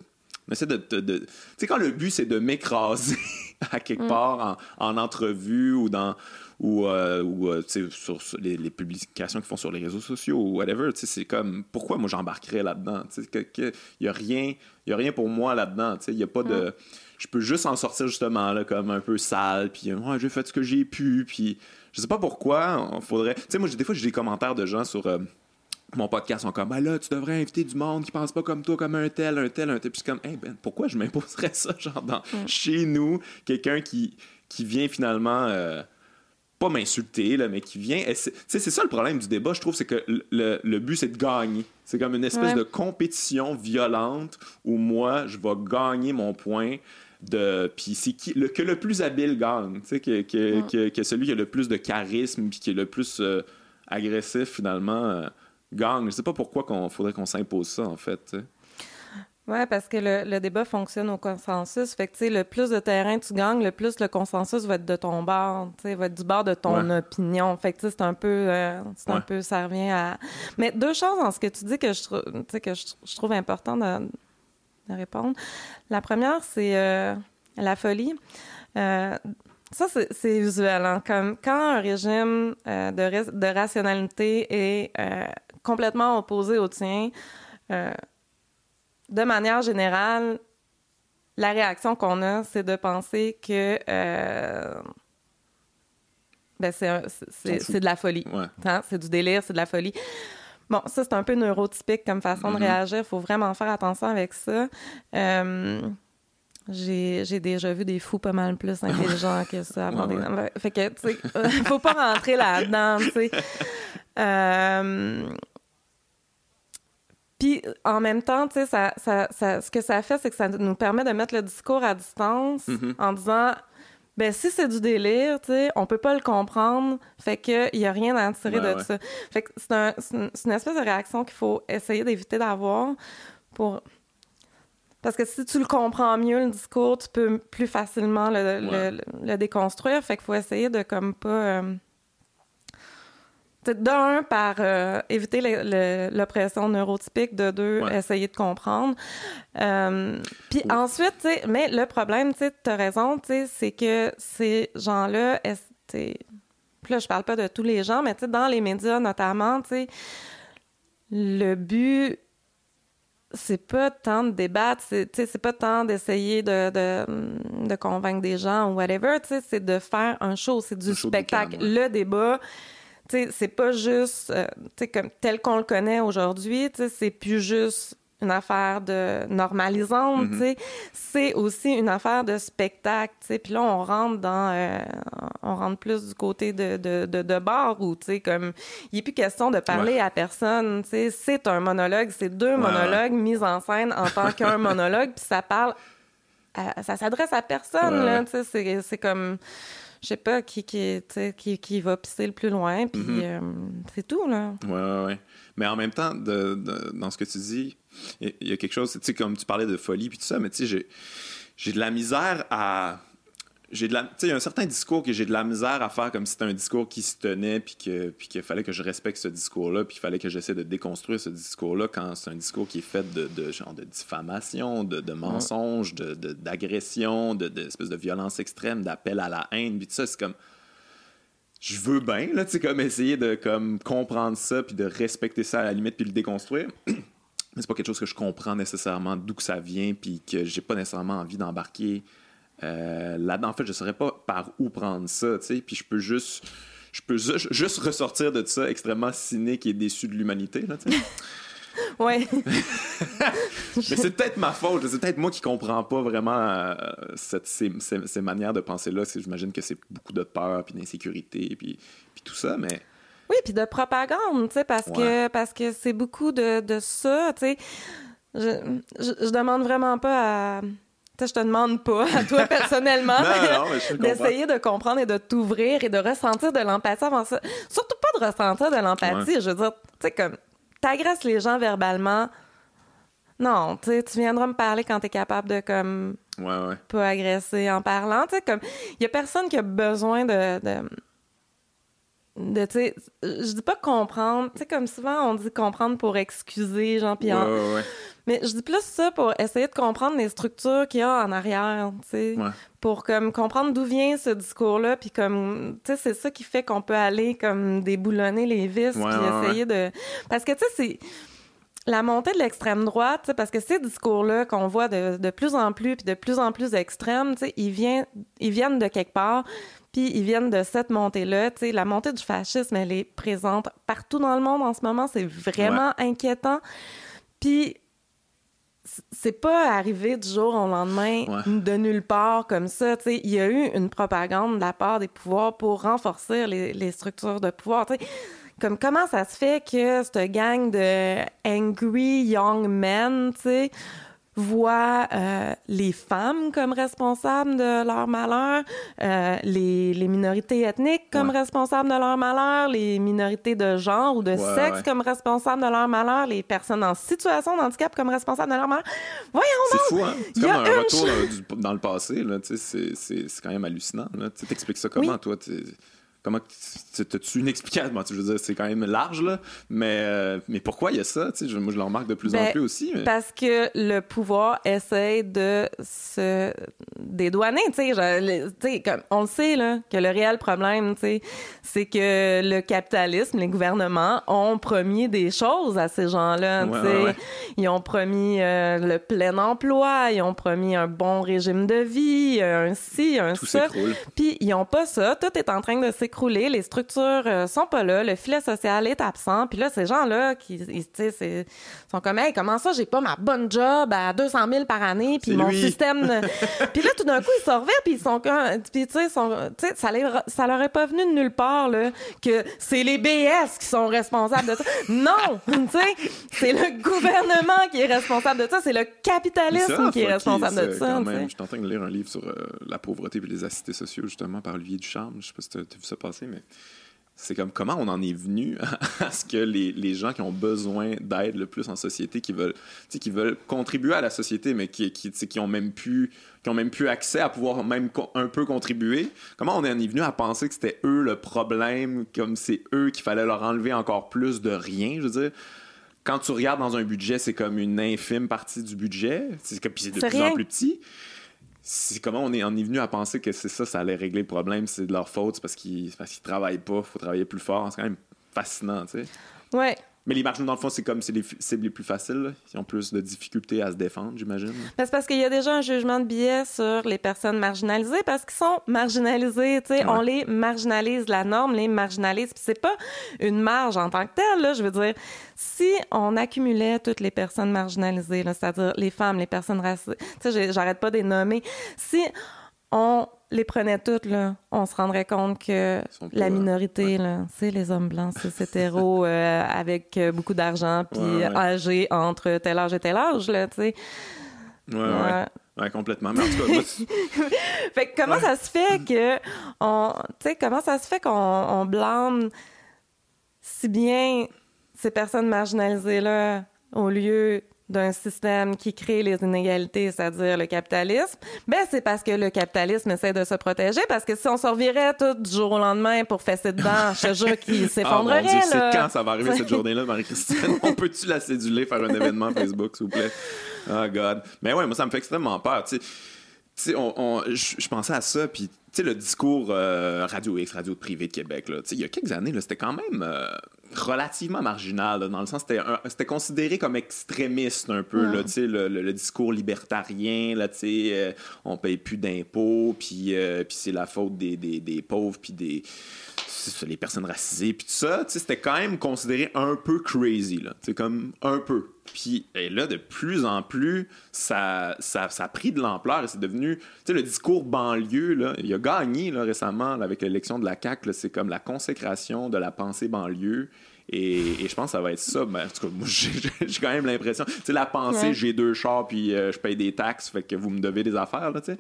on essaie de, de, tu sais quand le but c'est de m'écraser à quelque part en, en, entrevue ou dans ou, euh, ou euh, sur, sur les, les, publications qu'ils font sur les réseaux sociaux ou whatever c'est comme pourquoi moi j'embarquerais là-dedans il que, que, y a rien y a rien pour moi là-dedans il a pas de je peux juste en sortir justement là comme un peu sale puis ouais, j'ai fait ce que j'ai pu puis je sais pas pourquoi on faudrait tu sais moi des fois j'ai des commentaires de gens sur euh, mon podcast sont comme, ben là, tu devrais inviter du monde qui pense pas comme toi, comme un tel, un tel, un tel. Puis comme, hey ben, pourquoi je m'imposerais ça, genre, dans, mm. chez nous, quelqu'un qui, qui vient finalement, euh, pas m'insulter, là, mais qui vient. C'est ça le problème du débat, je trouve, c'est que le, le, but, c'est de gagner. C'est comme une espèce de compétition violente où moi, je vais gagner mon point. De, puis c'est qui le, que le plus habile gagne, tu sais, que, que, que, que, celui qui a le plus de charisme, puis qui est le plus euh, agressif, finalement. Euh, gagne. Je sais pas pourquoi qu'on faudrait qu'on s'impose ça, en fait. Oui, parce que le, débat fonctionne au consensus. Fait que, le plus de terrain tu gagnes, le plus le consensus va être de ton bord, va être du bord de ton opinion. Fait que, c'est un peu, euh, c'est un peu, ça revient à... Mais deux choses dans ce que tu dis que je, que je, trouve important de, répondre. La première, c'est euh, la folie. Euh, ça, c'est usuel. Hein. Comme quand un régime de, de rationalité est complètement opposé au tien, euh, de manière générale, la réaction qu'on a, c'est de penser que euh, ben c'est de la folie. Hein? C'est du délire, c'est de la folie. Bon, ça, c'est un peu neurotypique comme façon de mm-hmm. réagir. Il faut vraiment faire attention avec ça. Euh, j'ai déjà vu des fous pas mal plus intelligents que ça. Fait que, tu sais, faut pas rentrer là-dedans, tu sais. Euh, puis en même temps, tu sais, ça, ça, ça, ce que ça fait, c'est que ça nous permet de mettre le discours à distance mm-hmm. en disant ben si c'est du délire, tu sais, on peut pas le comprendre, fait que il y a rien à en tirer de ça. Fait que c'est un, une espèce de réaction qu'il faut essayer d'éviter d'avoir pour parce que si tu le comprends mieux le discours, tu peux plus facilement le, le, déconstruire. Fait qu'il faut essayer de comme pas euh, d'un, par euh, éviter l'oppression neurotypique, de deux, essayer de comprendre. Euh, puis ensuite, tu sais, mais le problème, tu sais, as raison, tu sais, c'est que ces gens-là, là, je parle pas de tous les gens, mais tu sais, dans les médias notamment, tu sais, le but, c'est pas tant de débattre, c'est pas tant d'essayer de, de, de, convaincre des gens ou whatever, tu sais, c'est de faire un show, c'est du spectacle. Le débat, c'est pas juste, euh, comme tel qu'on le connaît aujourd'hui, c'est plus juste une affaire de normalisante, mm-hmm. c'est aussi une affaire de spectacle, puis là on rentre dans, euh, on rentre plus du côté de de, de, de bar où tu comme il est plus question de parler à personne, c'est un monologue, c'est deux monologues mis en scène en tant qu'un monologue, puis ça parle, ça s'adresse à personne là, c'est comme je sais pas, qui, qui, qui, qui va pisser le plus loin, puis mhm. euh, c'est tout, là. Ouais, ouais, ouais. Mais en même temps, de, dans ce que tu dis, il y, a quelque chose, tu sais, comme tu parlais de folie, puis tout ça, mais tu sais, j'ai de la misère à j'ai de la il y a un certain discours que j'ai de la misère à faire comme si c'était un discours qui se tenait puis que puis qu'il fallait que je respecte ce discours là puis qu'il fallait que j'essaie de déconstruire ce discours là quand c'est un discours qui est fait de, de genre de diffamation de, de mensonges de d'agression de, de, de violence extrême d'appel à la haine puis tout ça c'est comme je veux bien là tu sais comme essayer de comme comprendre ça puis de respecter ça à la limite puis le déconstruire. Mais c'est pas quelque chose que je comprends nécessairement d'où que ça vient puis que j'ai pas nécessairement envie d'embarquer euh, là-dedans, en fait, je ne saurais pas par où prendre ça, tu sais, puis je peux juste je peux juste ressortir de ça extrêmement cynique et déçu de l'humanité, là, tu sais. ouais. Mais c'est peut-être ma faute, c'est peut-être moi qui comprends pas vraiment euh, cette, ces, ces, manières de penser là. J'imagine que c'est beaucoup de peur, puis d'insécurité, puis, puis tout ça, mais... Oui, puis de propagande, tu sais, parce, que, parce que c'est beaucoup de, de ça, tu sais. Je, je, je demande vraiment pas à je te demande pas à toi personnellement d'essayer de comprendre et de t'ouvrir et de ressentir de l'empathie avant ça. Surtout pas de ressentir de l'empathie. Je veux dire, tu sais, comme, t'agresses les gens verbalement. Non, tu sais, tu viendras me parler quand t'es capable de, comme, ouais, ouais. pas agresser en parlant. Tu sais, comme, il y a personne qui a besoin de, de de tu sais je dis pas comprendre tu sais comme souvent on dit comprendre pour excuser genre puis Mais je dis plus ça pour essayer de comprendre les structures qu'il y a en arrière, tu sais. Pour comme comprendre d'où vient ce discours-là, puis comme, tu sais, c'est ça qui fait qu'on peut aller comme déboulonner les vis, puis essayer de... Parce que, tu sais, c'est la montée de l'extrême droite, parce que ces discours-là qu'on voit de, de, plus en plus, puis de plus en plus extrêmes, ils, viennent, ils viennent de quelque part, puis ils viennent de cette montée-là. La montée du fascisme, elle est présente partout dans le monde en ce moment. C'est vraiment inquiétant. Puis c'est pas arrivé du jour au lendemain de nulle part comme ça. Il y a eu une propagande de la part des pouvoirs pour renforcer les, les structures de pouvoir. T'sais comme comment ça se fait que cette gang de angry young men, tu sais, voit euh, les femmes comme responsables de leur malheur, euh, les, les, minorités ethniques comme responsables de leur malheur, les minorités de genre ou de sexe comme responsables de leur malheur, les personnes en situation de handicap comme responsables de leur malheur. Voyons donc! C'est fou, hein? C'est comme un retour dans, le passé, là. C'est quand même hallucinant, là. Tu t'expliques ça comment, toi? Comment as-tu une explication je veux dire c'est quand même large là. Mais euh, mais pourquoi il y a ça? Moi je le remarque de plus en ben, plus aussi parce que le pouvoir essaie de se dédouaner tu sais. Comme on le sait là que le réel problème tu sais c'est que le capitalisme les gouvernements ont promis des choses à ces gens-là ils ont promis euh, le plein emploi ils ont promis un bon régime de vie un ci un ça. puis ils ont pas ça. Tout est en train de s'écrouler les structures euh, sont pas là, le filet social est absent. Puis là, ces gens-là qui sont comme, hey, comment ça, j'ai pas ma bonne job à 200 000 par année, puis mon système. puis là, tout d'un coup, ils se revirent, puis ils sont comme, puis tu sais, ça, ça leur est pas venu de nulle part là que c'est les BS qui sont responsables de ça. non, tu sais, c'est le gouvernement qui est responsable de ça, c'est le capitalisme qui est responsable de ça. je suis en train de lire un livre sur euh, la pauvreté et les assistés sociaux justement par Olivier Ducharme. Je sais pas si tu as vu ça mais c'est comme comment on en est venu à ce que les, les gens qui ont besoin d'aide le plus en société, qui veulent, qui veulent contribuer à la société, mais qui, qui, qui ont même pu qui ont même plus accès à pouvoir même un peu contribuer. Comment on en est venu à penser que c'était eux le problème, comme c'est eux qu'il fallait leur enlever encore plus de rien, je veux dire quand tu regardes dans un budget, c'est comme une infime partie du budget. C'est de plus en plus petit c'est comment on est, on est venu à penser que c'est ça, ça allait régler le problème, c'est de leur faute, c'est parce qu'ils qu'ils travaillent pas, faut travailler plus fort. C'est quand même fascinant, tu sais. Ouais. Mais les marginaux, dans le fond, c'est comme c'est les cibles les plus faciles. Ils ont plus de difficultés à se défendre, j'imagine. C'est parce qu'il y a déjà un jugement de biais sur les personnes marginalisées parce qu'ils sont marginalisés. Tu sais, On les marginalise, la norme les marginalise. Puis c'est pas une marge en tant que telle. Là, je veux dire, si on accumulait toutes les personnes marginalisées, c'est-à-dire les femmes, les personnes racisées, tu sais, j'arrête pas de les nommer, si on les prenait toutes, là, on se rendrait compte que la minorité, là, c'est les hommes blancs, c'est ces héros euh, avec euh, beaucoup d'argent, puis âgés entre tel âge et tel âge, là, tu sais. Ouais, ouais. ouais. complètement. Mais en tout cas, fait que comment ça se fait que on, comment ça se fait qu'on on blâme si bien ces personnes marginalisées là au lieu d'un système qui crée les inégalités, c'est-à-dire le capitalisme, ben c'est parce que le capitalisme essaie de se protéger, parce que si on se tout du jour au lendemain pour fesser dedans, je te jure qu'il s'effondrerait. Ah, c'est quand ça va arriver cette journée-là, Marie-Christine? on peut-tu la céduler, faire un événement Facebook, s'il vous plaît? Oh God. Mais ouais, moi, ça me fait extrêmement peur. Tu sais, on, je pensais à ça, puis sais, le discours euh, Radio X, Radio Privé de Québec, là, il y a quelques années, c'était quand même... Euh, relativement marginal, dans le sens c'était c'était considéré comme extrémiste un peu, là, le, le, le, discours libertarien, là, euh, on paye plus d'impôts, puis, euh, puis c'est la faute des, des, des pauvres, puis des les personnes racisées, puis tout ça, c'était quand même considéré un peu crazy, là, comme un peu. Puis là, de plus en plus, ça, ça, ça a pris de l'ampleur et c'est devenu, tu sais, le discours banlieue, là, il a gagné là, récemment avec l'élection de la CAQ, c'est comme la consécration de la pensée banlieue. Et, je pense que ça va être ça. Ben, en tout cas, moi, j'ai quand même l'impression. Tu sais, la pensée, j'ai deux chars, puis euh, je paye des taxes, fait que vous me devez des affaires, là, tu sais.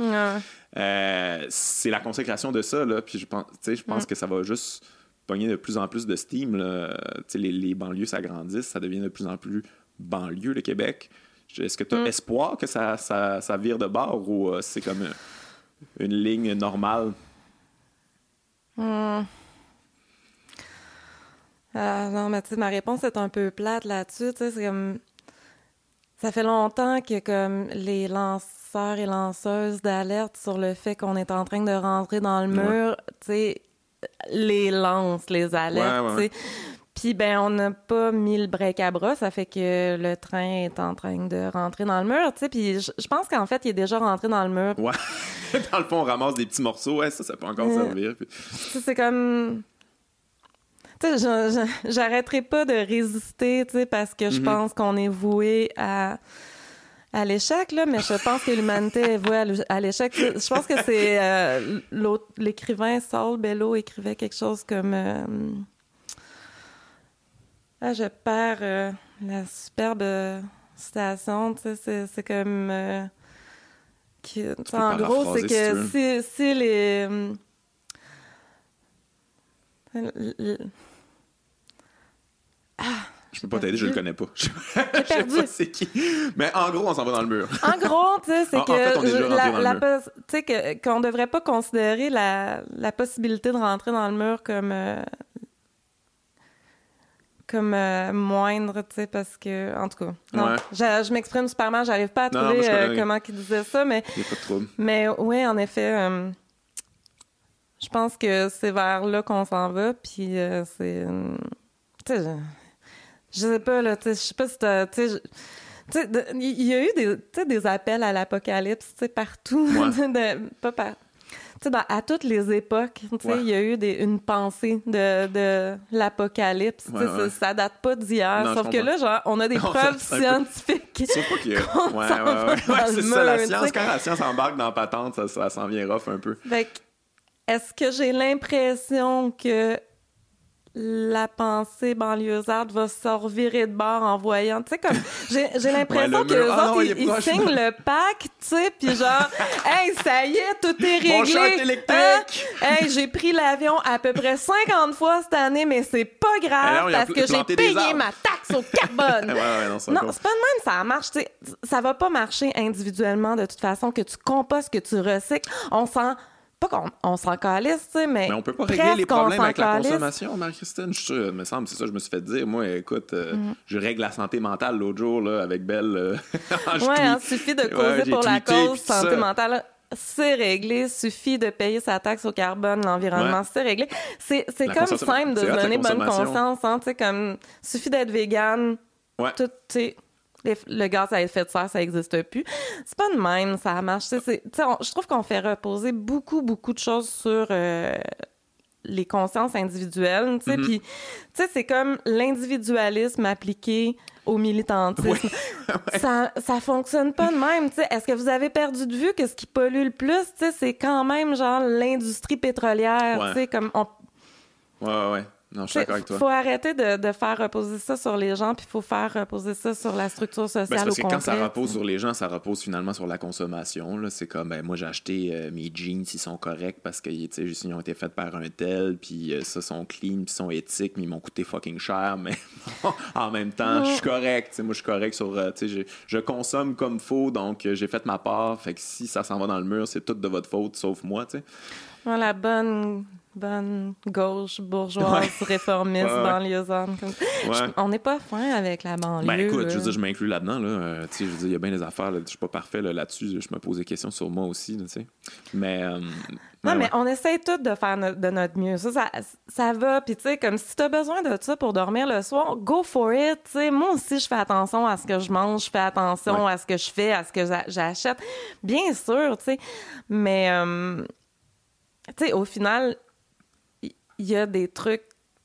Euh, c'est la consécration de ça, là. Puis je pense, je pense que ça va juste pogner de plus en plus de steam, là. Les, les banlieues s'agrandissent, ça devient de plus en plus banlieue, le Québec. Est-ce que tu as mm. espoir que ça, ça, ça, vire de bord ou euh, c'est comme une, ligne normale? Mm. Non, mais tu sais, ma réponse est un peu plate là-dessus. C'est comme. ça fait longtemps que comme les lanceurs et lanceuses d'alerte sur le fait qu'on est en train de rentrer dans le mur, tu sais, les lancent, les alertes, Ouais, ouais, tu sais. Puis ben on n'a pas mis le break à bras, ça fait que le train est en train de rentrer dans le mur, tu sais. Puis je pense qu'en fait il est déjà rentré dans le mur. Ouais. Dans le fond, on ramasse des petits morceaux. Ouais, ça, ça peut encore Ouais. servir. Puis- Tu sais, c'est comme. Tu sais, je- je- j'arrêterai pas de résister, tu sais, parce que je Mhm. pense qu'on est voué à, à l'échec, là, mais je pense que l'humanité est vouée à l'é- à l'échec. Je pense que c'est euh, l'écrivain Saul Bellow écrivait quelque chose comme. euh, Ah, je perds euh, la superbe citation, tu sais, c'est- comme. sais, en gros, c'est si que si les. L- Je peux pas t'aider, je le connais pas. Je sais pas c'est qui. Mais en gros, on s'en va dans le mur. En gros, tu sais, c'est En- en que, fait, je- la, la pos- tu sais que qu'on devrait pas considérer la, la possibilité de rentrer dans le mur comme euh, comme euh, moindre, tu sais, parce que en tout cas, non, Ouais. je, je m'exprime super mal, j'arrive pas à Non, non, trouver moi, euh, comment qu'il disait ça, mais Il n'y a pas de trouble. mais oui, en effet, je pense que c'est vers là qu'on s'en va, puis c'est. tu sais, je, sais pas, là, tu sais, je sais pas si t'as. Tu sais, il y a eu des, des appels à l'apocalypse, tu sais, partout. Ouais. de- pas par- tu sais, dans- à toutes les époques, tu sais, Ouais. il y a eu des, une pensée de, de l'apocalypse. tu sais, Ouais, ça, ouais. ça date pas d'hier. Sauf que là, genre, on a des preuves scientifiques. Sauf pas qu'il c'est ça, la science. Quand la science embarque dans la patente, ça, ça s'en vient rough un peu. Fait que, est-ce que j'ai l'impression que la pensée banlieusarde va se revirer de bord en voyant, tu sais, comme, j'ai, l'impression Ouais, que les Ah autres, non, ils, signent le pack, tu sais, puis genre, hey, ça y est, tout est réglé. Mon électrique. Hein? Hey, j'ai pris l'avion à peu près 50 fois cette année, mais c'est pas Eh grave parce que j'ai payé ma taxe au carbone. Ouais, ouais, non, c'est pas de même, ça marche. tu sais. Ça va pas marcher individuellement de toute façon, que tu compostes, que tu recycles. On s'en. Pas qu'on on s'en calisse, tu sais, mais. Mais on peut pas régler les problèmes avec la consommation, Marie-Christine. Je suis sûr, il me semble, c'est ça que je me suis fait dire. Moi, écoute, euh, Mm. je règle la santé mentale l'autre jour là, avec Belle. euh, Ouais, tweet. hein, suffit de causer pour la cause santé ça. mentale. C'est réglé, suffit de payer sa taxe au carbone, l'environnement, Ouais. c'est réglé. C'est c'est comme simple de se donner bonne conscience, hein, tu sais, comme, suffit d'être vegan, Ouais. tout, tu sais, les- le gaz à effet de serre, ça n'existe plus. C'est pas de même, ça marche. C'est- on- je trouve qu'on fait reposer beaucoup, beaucoup de choses sur euh, les consciences individuelles. tu sais, Mm-hmm. Puis, tu sais, c'est comme l'individualisme appliqué au militantisme. Ça, ça fonctionne pas de même. tu sais. Est-ce que vous avez perdu de vue que ce qui pollue le plus, tu sais, c'est quand même genre l'industrie pétrolière. Ouais. tu sais, Comme on, Ouais, ouais, ouais. Non, je suis d'accord avec toi. faut arrêter de, de faire reposer ça sur les gens, puis il faut faire reposer ça sur la structure sociale Ben, c'est parce au que quand ça repose sur les gens, ça repose finalement sur la consommation. C'est comme, ben, moi, j'ai acheté euh, mes jeans, ils sont corrects parce que tu sais, juste, ils ont été faits par un tel, puis euh, ça, sont clean, puis sont éthiques, mais ils m'ont coûté fucking cher. Mais en même temps, je suis correct. Moi, je suis correct sur. euh, je, je consomme comme faut, donc euh, j'ai fait ma part. Fait que si ça s'en va dans le mur, c'est tout de votre faute, sauf moi. tu sais. Ouais, la bonne, bonne gauche bourgeoise réformiste Ouais, banlieusarde. comme- Ouais. On n'est pas fin avec la banlieue. Ben écoute, je veux dire, je m'inclus là-dedans. Là. Euh, je veux dire, il y a bien des affaires. Là, je suis pas parfait là, là-dessus. je me pose des questions sur moi aussi. là, mais. euh, Non, ouais, mais on essaie tout de faire no- de notre mieux. Ça, ça, ça va. Puis, tu sais, comme si tu as besoin de ça pour dormir le soir, go for it. Tu sais, moi aussi, je fais attention à ce que je mange, je fais attention à ce que je fais, à ce que j'a- j'achète. Bien sûr, tu sais. Mais, euh, tu sais, au final, il y, a des trucs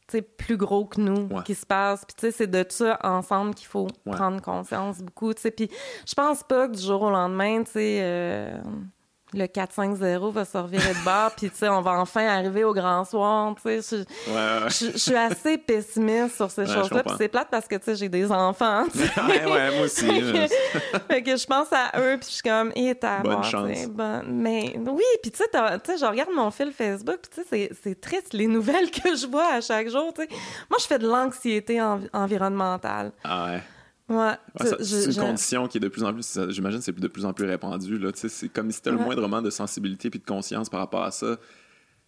tu sais, plus gros que nous Ouais. qui se passent. Puis, tu sais, c'est de ça ensemble qu'il faut Ouais. prendre conscience beaucoup. Puis je pense pas que du jour au lendemain, tu sais, euh, le 4-5-0 va se revirer de bord, puis tu sais, on va enfin arriver au grand soir. Tu sais, je, Ouais, ouais, ouais. je, je suis assez pessimiste sur ces Ouais, choses-là. Puis c'est plate parce que, tu sais, j'ai des enfants. ouais, ouais, moi aussi. Fait que, je pense à eux, puis je suis comme, et t'as Bonne mort, chance. bon- mais oui, puis tu sais, je regarde mon fil Facebook, puis tu sais, c'est- triste les nouvelles que je vois à chaque jour, tu sais. Moi, je fais de l'anxiété envi- environnementale. Ah ouais. Ouais. Tu- je- c'est une condition qui est de plus en plus, j'imagine, c'est de plus en plus répandu. Tu c'est comme si t'as le Ouais. moindrement de sensibilité puis de conscience par rapport à ça.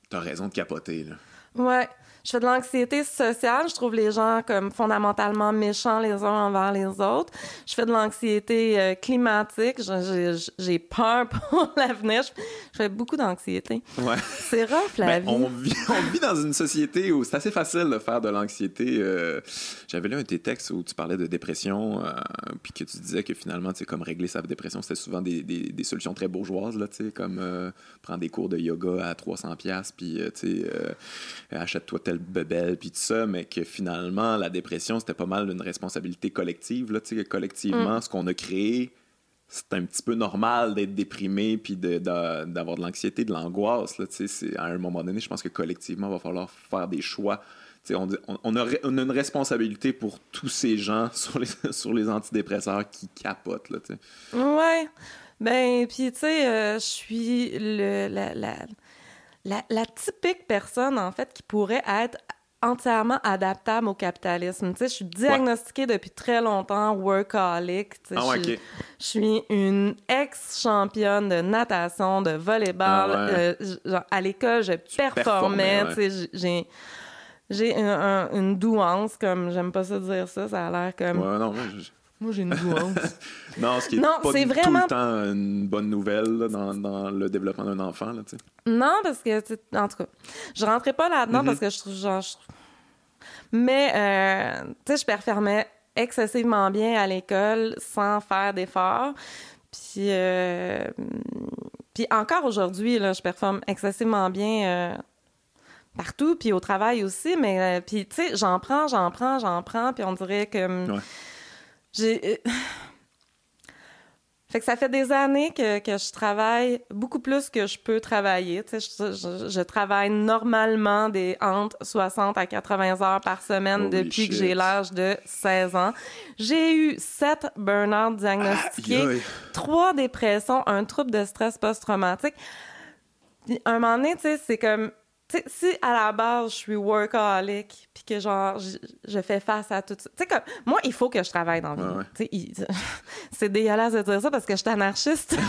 T'as raison de capoter. Là. Ouais. Je fais de l'anxiété sociale. Je trouve les gens comme fondamentalement méchants les uns envers les autres. Je fais de l'anxiété euh, climatique. J'ai peur pour l'avenir. Je, fais beaucoup d'anxiété. Ouais. C'est rough, la Ben, vie. on, vit, on vit dans une société où c'est assez facile de faire de l'anxiété. euh, J'avais lu un de tes textes où tu parlais de dépression, euh, puis que tu disais que finalement, tu sais, comme régler sa dépression, c'était souvent des, des, des solutions très bourgeoises, là, tu sais, comme euh, prendre des cours de yoga à 300$, piastres, puis, tu sais, achète-toi telle bebelle, puis tout ça, mais que finalement, la dépression, c'était pas mal une responsabilité collective, là, que collectivement, ce qu'on a créé, c'est un petit peu normal d'être déprimé puis de- de- d'avoir de, l'anxiété, de l'angoisse. À un moment donné, je pense que collectivement, il va falloir faire des choix. On, on, a, on a une responsabilité pour tous ces gens sur les, sur les antidépresseurs qui capotent. Là. Ouais. Ben, puis tu sais, euh, je suis le, la, la, la, la typique personne, en fait, qui pourrait être entièrement adaptable au capitalisme. Tu sais, je suis diagnostiquée depuis très longtemps workaholic. tu sais, Ah ouais, je, suis- ok. je suis une ex-championne de natation, de volleyball. Ah ouais. Euh, genre, à l'école, je performais. tu sais, J'ai... J'ai un- un- une douance, comme j'aime pas ça dire ça, ça a l'air comme. Ouais, non, moi, je- Moi, j'ai une douance. non, ce qui est Non, pas c'est tout vraiment- le temps une bonne nouvelle là, dans, dans le développement d'un enfant. Là, tu sais. Non, parce que, tu sais, en tout cas, je rentrais pas là-dedans Mhm. parce que je trouve, genre, je Mais, euh, tu sais, je performais excessivement bien à l'école sans faire d'efforts. Puis, euh, puis encore aujourd'hui, là, je performe excessivement bien euh, partout, puis au travail aussi. Mais, euh, puis, tu sais, j'en prends, j'en prends, j'en prends, puis on dirait que... Ouais. J'ai... euh, Fait que ça fait des années que, que je travaille beaucoup plus que je peux travailler. Tu sais, je, je- je travaille normalement des entre 60 à 80 heures par semaine Holy depuis que j'ai l'âge de 16 ans. J'ai eu sept burn-out diagnostiqués, trois dépressions, un trouble de stress post-traumatique. Un moment donné, tu sais, c'est comme... Si à la base, je suis workaholic, puis que genre, je, je fais face à tout ça. Tu sais, comme, moi, il faut que je travaille dans la vie. Ouais, ouais. C'est dégueulasse de dire ça parce que je suis anarchiste.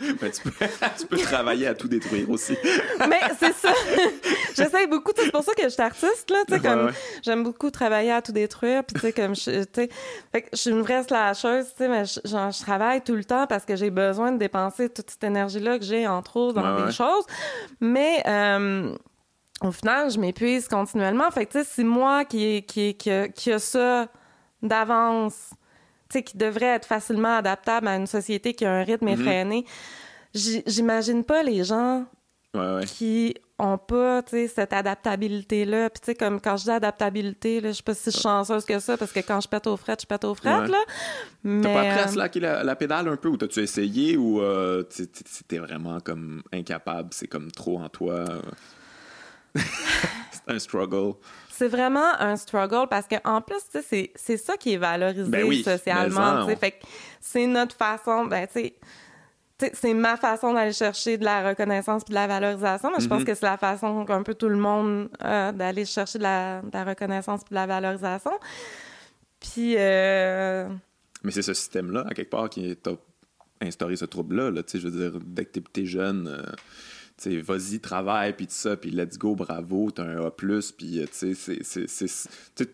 Mais tu, peux, tu peux travailler à tout détruire aussi. Mais c'est ça. J'essaye beaucoup. C'est pour ça que je suis artiste, là. Tu sais, comme, ouais. j'aime beaucoup travailler à tout détruire. Puis, tu sais, comme, je, tu sais, fait que je suis une vraie slasheuse, tu sais, mais je, genre, je travaille tout le temps parce que j'ai besoin de dépenser toute cette énergie-là que j'ai, entre autres, dans des choses. Mais, euh, au final, je m'épuise continuellement. Fait que, tu sais, c'est moi qui, qui, qui, a- qui a ça d'avance, tu sais, qui devrait être facilement adaptable à une société qui a un rythme Mhm. effréné. J'imagine pas les gens Ouais, ouais. qui ont pas, tu sais, cette adaptabilité-là. Puis, tu sais, comme quand je dis adaptabilité, là, je sais pas si suis chanceuse que ça, parce que quand je pète aux frettes, je pète aux frettes, Ouais. là. Mais... T'as pas appris à euh, slacker la, la pédale un peu ou t'as-tu essayé ou euh, t'es- vraiment comme incapable, c'est comme trop en toi? euh? c'est un struggle. C'est vraiment un struggle parce que en plus, c'est- ça qui est valorisé Ben oui, socialement. mais tu sais. en- Fait que c'est notre façon, ben, tu sais, c'est ma façon d'aller chercher de la reconnaissance puis de la valorisation, mais je pense Mhm. que c'est la façon qu'un peu tout le monde a d'aller chercher de la, de la reconnaissance puis de la valorisation. Puis, euh, Mais c'est ce système-là, à quelque part, qui t'a instauré ce trouble-là. Là, je veux dire, dès que t'es- jeune, euh, sais, vas-y, travaille, puis tout ça, puis let's go, bravo, t'as un A+, puis euh, tu sais,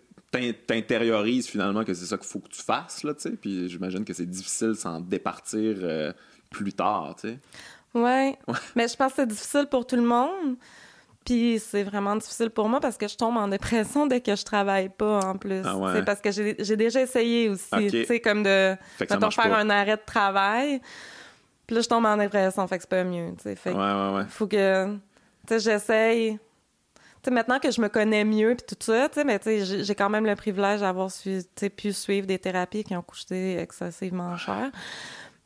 t'intériorises finalement que c'est ça qu'il faut que tu fasses, là, tu sais, puis j'imagine que c'est difficile s'en départir euh, plus tard, tu sais. Ouais. Mais je pense que c'est difficile pour tout le monde. Puis c'est vraiment difficile pour moi parce que je tombe en dépression dès que je travaille pas en plus. Ah ouais. Sais, Parce que j'ai déjà essayé aussi, tu sais, comme de mettons, faire pas. un arrêt de travail. Puis là, je tombe en dépression, fait que c'est pas mieux, tu sais. Fait Ouais, ouais, faut que, tu sais, j'essaye. Tu sais, maintenant que je me connais mieux puis tout ça, tu sais, mais tu sais, j'ai- quand même le privilège d'avoir su- pu suivre des thérapies qui ont coûté excessivement cher.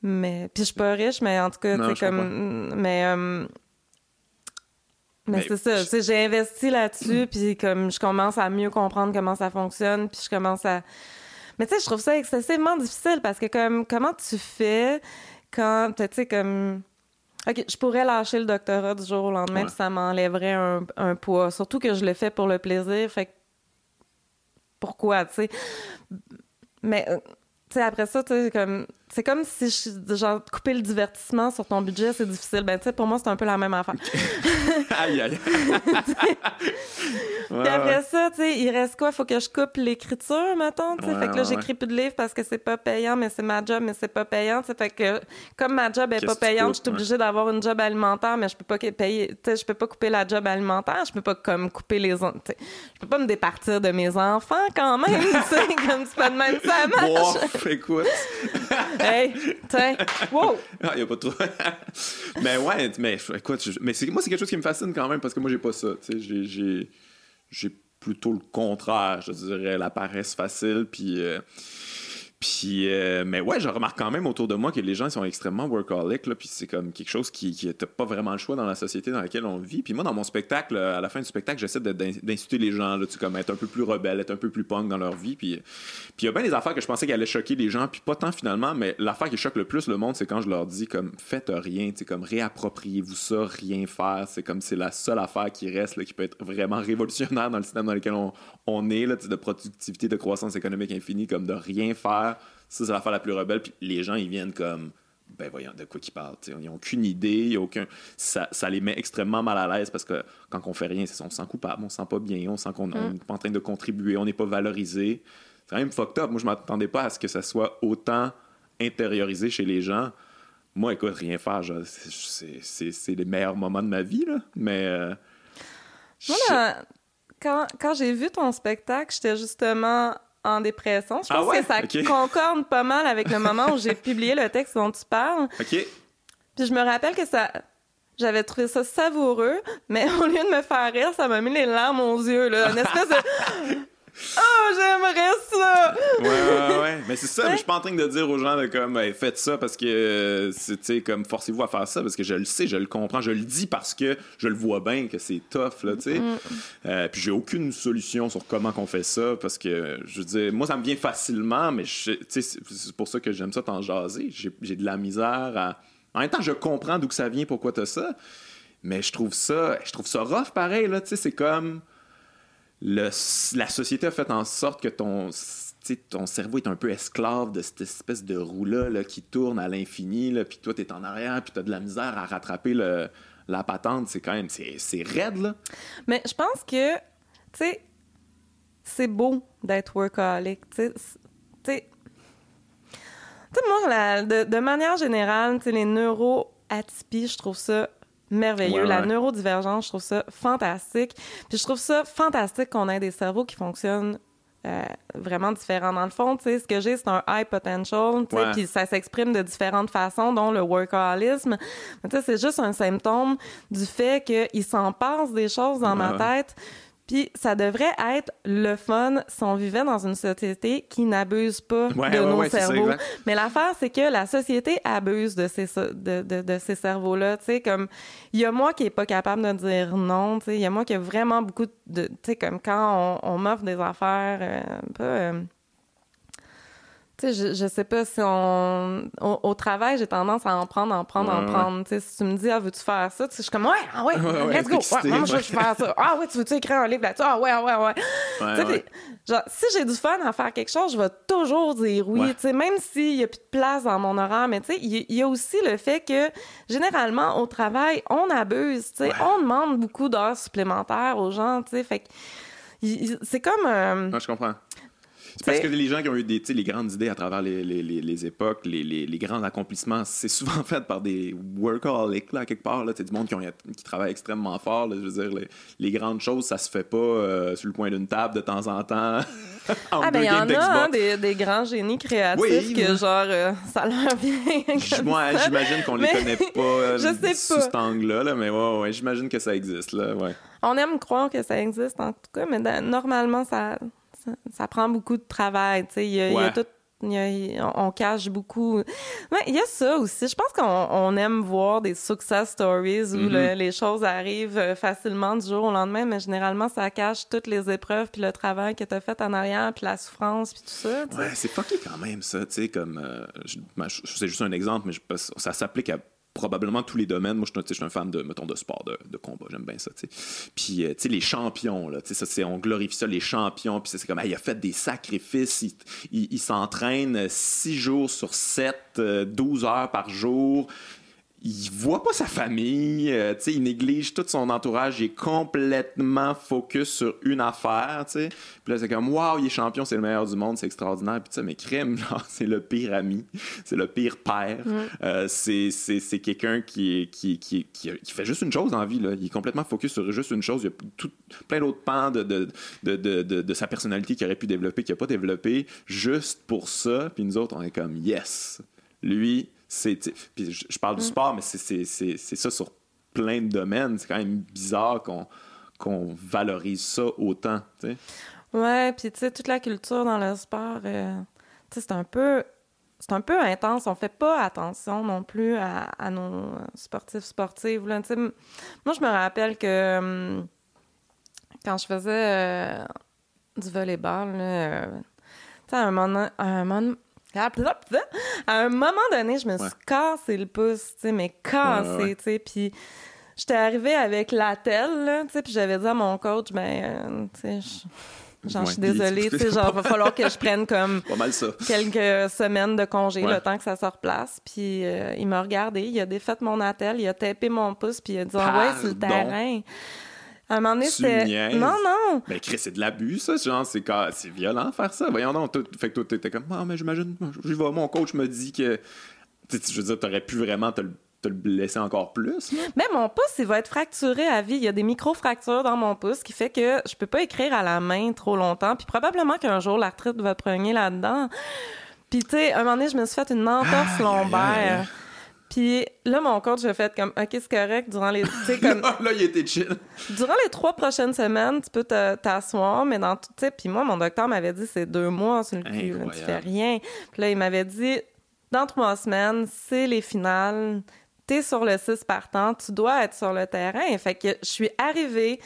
Mais puis je suis pas riche, mais en tout cas, tu Non, sais je comme mais euh, mais Mais c'est ça, je- tu sais, j'ai investi là-dessus puis comme je commence à mieux comprendre comment ça fonctionne, puis je commence à mais tu sais, je trouve ça excessivement difficile parce que comme comment tu fais quand tu sais comme OK, je pourrais lâcher le doctorat du jour au lendemain Ouais. puis ça m'enlèverait un, un poids, surtout que je le fais pour le plaisir, fait que pourquoi, tu sais? Mais euh, tu sais après ça, tu sais comme c'est comme si je, genre couper le divertissement sur ton budget c'est difficile. Ben tu sais pour moi c'est un peu la même affaire. Aïe aïe. Puis après ça tu sais il reste quoi? Faut que je coupe l'écriture mettons tu sais. Fait que là j'écris plus de livres parce que c'est pas payant mais c'est ma job mais c'est pas payant tu fait que comme ma job est pas payante je suis obligée d'avoir une job alimentaire mais je peux pas payer tu sais je peux pas couper la job alimentaire je peux pas comme couper les tu je peux pas me départir de mes enfants quand même tu sais comme c'est pas de même ça marche. écoute hey, tiens, wow! Ah, y a pas trop. mais ouais, mais mais moi, c'est quelque chose qui me fascine quand même parce que moi, j'ai pas ça. J'ai plutôt le contraire, je dirais, la paresse facile, puis. Euh, puis, euh, mais ouais, je remarque quand même autour de moi que les gens sont extrêmement workaholic, là, puis c'est comme quelque chose qui, qui pas vraiment le choix dans la société dans laquelle on vit. Puis moi, dans mon spectacle, à la fin du spectacle, j'essaie d'insulter les gens, là, tu comme être un peu plus rebelle, être un peu plus punk dans leur vie. Puis il y a bien des affaires que je pensais qu'elles allaient choquer les gens, puis pas tant finalement, mais l'affaire qui choque le plus le monde, c'est quand je leur dis comme faites rien, tu comme réappropriez-vous ça, rien faire. C'est comme c'est la seule affaire qui reste, là, qui peut être vraiment révolutionnaire dans le système dans lequel on, on est, là, de productivité, de croissance économique infinie, comme de rien faire ça, c'est l'affaire la plus rebelle. Puis les gens, ils viennent comme ben voyons de quoi qu'ils parlent. Ils n'ont aucune idée, aucun. Ça, ça, les met extrêmement mal à l'aise parce que quand on fait rien, c'est on se sent coupable, on se sent pas bien, on sent qu'on n'est mm. pas en train de contribuer, on n'est pas valorisé. C'est quand même fucked up. Moi, je m'attendais pas à ce que ça soit autant intériorisé chez les gens. Moi, écoute, rien faire, c'est les meilleurs moments de ma vie, là. Mais. Euh, Moi, quand, quand j'ai vu ton spectacle, j'étais justement en dépression. Je ah pense que ça concorde pas mal avec le moment où j'ai publié le texte dont tu parles. OK. Puis je me rappelle que ça j'avais trouvé ça savoureux, mais au lieu de me faire rire, ça m'a mis les larmes aux yeux, là. Une espèce de Oh, j'aimerais ça! ouais, ouais, ouais. Mais c'est ça, mais je suis pas en train de dire aux gens de comme, faites ça parce que, c'est, comme, forcez-vous à faire ça parce que je le sais, je le comprends, je le dis parce que je le vois bien que c'est tough, là, tu sais. Mm. Euh, puis j'ai aucune solution sur comment qu'on fait ça parce que, je veux dire, moi, ça me vient facilement, mais c'est pour ça que j'aime ça t'en jaser. J'ai de la misère à. En même temps, je comprends d'où que ça vient, pourquoi t'as ça, mais je trouve ça, je trouve ça rough pareil, là, tu sais, c'est comme la société a fait en sorte que ton, ton cerveau est un peu esclave de cette espèce de roue-là qui tourne à l'infini, puis toi, tu es en arrière, puis tu as de la misère à rattraper la patente. C'est quand même, c'est raide, là. Mais je pense que, tu sais, c'est beau d'être workaholic, tu sais. moi, de, de, manière générale, les neuroatypies, je trouve ça merveilleux. la neurodivergence, je trouve ça fantastique. Puis je trouve ça fantastique qu'on ait des cerveaux qui fonctionnent euh, vraiment différents. Dans le fond, tu sais, ce que j'ai, c'est un high potential, tu sais, puis ça s'exprime de différentes façons, dont le workaholisme. Tu sais, c'est juste un symptôme du fait qu'il s'en passe des choses dans ma tête puis ça devrait être le fun si on vivait dans une société qui n'abuse pas de nos cerveaux. Mais l'affaire, c'est que la société abuse de ces, de, de, de ces cerveaux-là. Tu sais, comme, il y a moi qui est pas capable de dire non. Tu sais, il y a moi qui a vraiment beaucoup de... Tu sais, comme quand on, on m'offre des affaires euh, un peu... Euh, tu sais, je, je sais pas si on... Au, travail, j'ai tendance à en prendre, en prendre, en prendre. Tu sais, si tu me dis, ah, veux-tu faire ça? Tu sais, je suis comme, ouais, ah ouais, let's go. moi, je veux faire ça. Ah ouais, tu veux-tu écrire un livre là-dessus? Ah ouais, ouais, ouais. tu sais, genre, si j'ai du fun à faire quelque chose, je vais toujours dire oui. Tu sais, même s'il y a plus de place dans mon horaire. Mais tu sais, il y, a aussi le fait que, généralement, au travail, on abuse. Tu sais, on demande beaucoup d'heures supplémentaires aux gens. Tu sais, fait que c'est comme... Euh, je comprends. C'est parce que les gens qui ont eu des, les grandes idées à travers les, les, les, époques, les, grands accomplissements, c'est souvent fait par des workaholics, là, quelque part. Là, du monde qui, ont, qui travaille extrêmement fort. Là, je veux dire, les, grandes choses, ça se fait pas euh, sur le coin d'une table de temps en temps. ah, ben, il y en a hein, des, des, grands génies créatifs que, genre, euh, ça leur vient. Moi, j'imagine qu'on les connaît pas euh, je sais sous cet angle-là, là, mais ouais, ouais, j'imagine que ça existe. Là, ouais. On aime croire que ça existe, en tout cas, mais normalement, ça, ça, prend beaucoup de travail. Tu sais, il y a, tout on cache beaucoup. il y a ça aussi. Je pense qu'on aime voir des success stories où mm-hmm. les choses arrivent euh, facilement du jour au lendemain, mais généralement, ça cache toutes les épreuves, puis le travail que tu as fait en arrière, puis la souffrance, puis tout ça. Ouais, c'est fucké quand même, ça. Tu sais, comme. Euh, ben, c'est juste un exemple, mais ça s'applique à probablement tous les domaines. Moi, je suis un fan de, mettons, de sport, de, combat. J'aime bien ça. Puis, tu sais, les champions, là, ça, on glorifie ça, les champions. Puis c'est comme, il a fait des sacrifices. Il, il s'entraîne 6 jours sur 7, 12 heures par jour il voit pas sa famille, euh, sais, il néglige tout son entourage, il est complètement focus sur une affaire, sais. Puis là, c'est comme, waouh, il est champion, c'est le meilleur du monde, c'est extraordinaire. Puis tu sais, mais crème, c'est le pire ami, c'est le pire père. Euh, c'est, c'est, quelqu'un qui, qui, qui, qui, fait juste une chose en vie, là. Il est complètement focus sur juste une chose. Il y a tout, plein d'autres pans de de, de, de, de, sa personnalité qu'il aurait pu développer, qu'il n'a pas développé, juste pour ça. Puis nous autres, on est comme, yes, lui, puis je, parle du mm. sport, mais c'est ça sur plein de domaines. C'est quand même bizarre qu'on valorise ça autant. T'sais. Ouais, puis tu sais, toute la culture dans le sport, euh, c'est un peu. C'est un peu intense. On fait pas attention non plus à, nos sportifs, sportives. Là. Moi, je me rappelle que hum, quand je faisais euh, du volleyball, là, euh, à un moment, un moment à un moment donné, je me suis cassé le pouce, tu sais, mais cassé, tu sais, puis j'étais arrivée avec la telle, tu sais, puis j'avais dit à mon coach, ben, euh, tu sais, Genre, je suis désolée, tu sais, genre, va falloir que je prenne comme quelques semaines de congé, le temps que ça se replace. Puis euh, il m'a regardé, il a défait mon attel, il a tapé mon pouce, puis il a dit, ouais, c'est le terrain. À un moment donné, c'était. Non, non. Mais Chris, c'est de l'abus, ça. Genre, c'est, c'est violent faire ça. Voyons donc. Fait que toi, t'étais comme, ah, mais j'imagine. Mon coach me dit que. je veux dire, t'aurais pu vraiment te le te le blesser encore plus. Mais mon pouce, il va être fracturé à vie. Il y a des micro-fractures dans mon pouce qui fait que je peux pas écrire à la main trop longtemps. Puis probablement qu'un jour, l'arthrite va prendre là-dedans. Puis, tu sais, un moment donné, je me suis fait une entorse lombaire. Puis là, mon coach a fait comme, OK, c'est correct, durant les. Comme, là, il était chill. Durant les trois prochaines semaines, tu peux t'asseoir, mais dans tout. Puis moi, mon docteur m'avait dit, c'est deux mois sur le cul, tu fais rien. Puis là, il m'avait dit, dans trois semaines, c'est les finales, t'es sur le 6 partant, tu dois être sur le terrain. Fait que je suis arrivée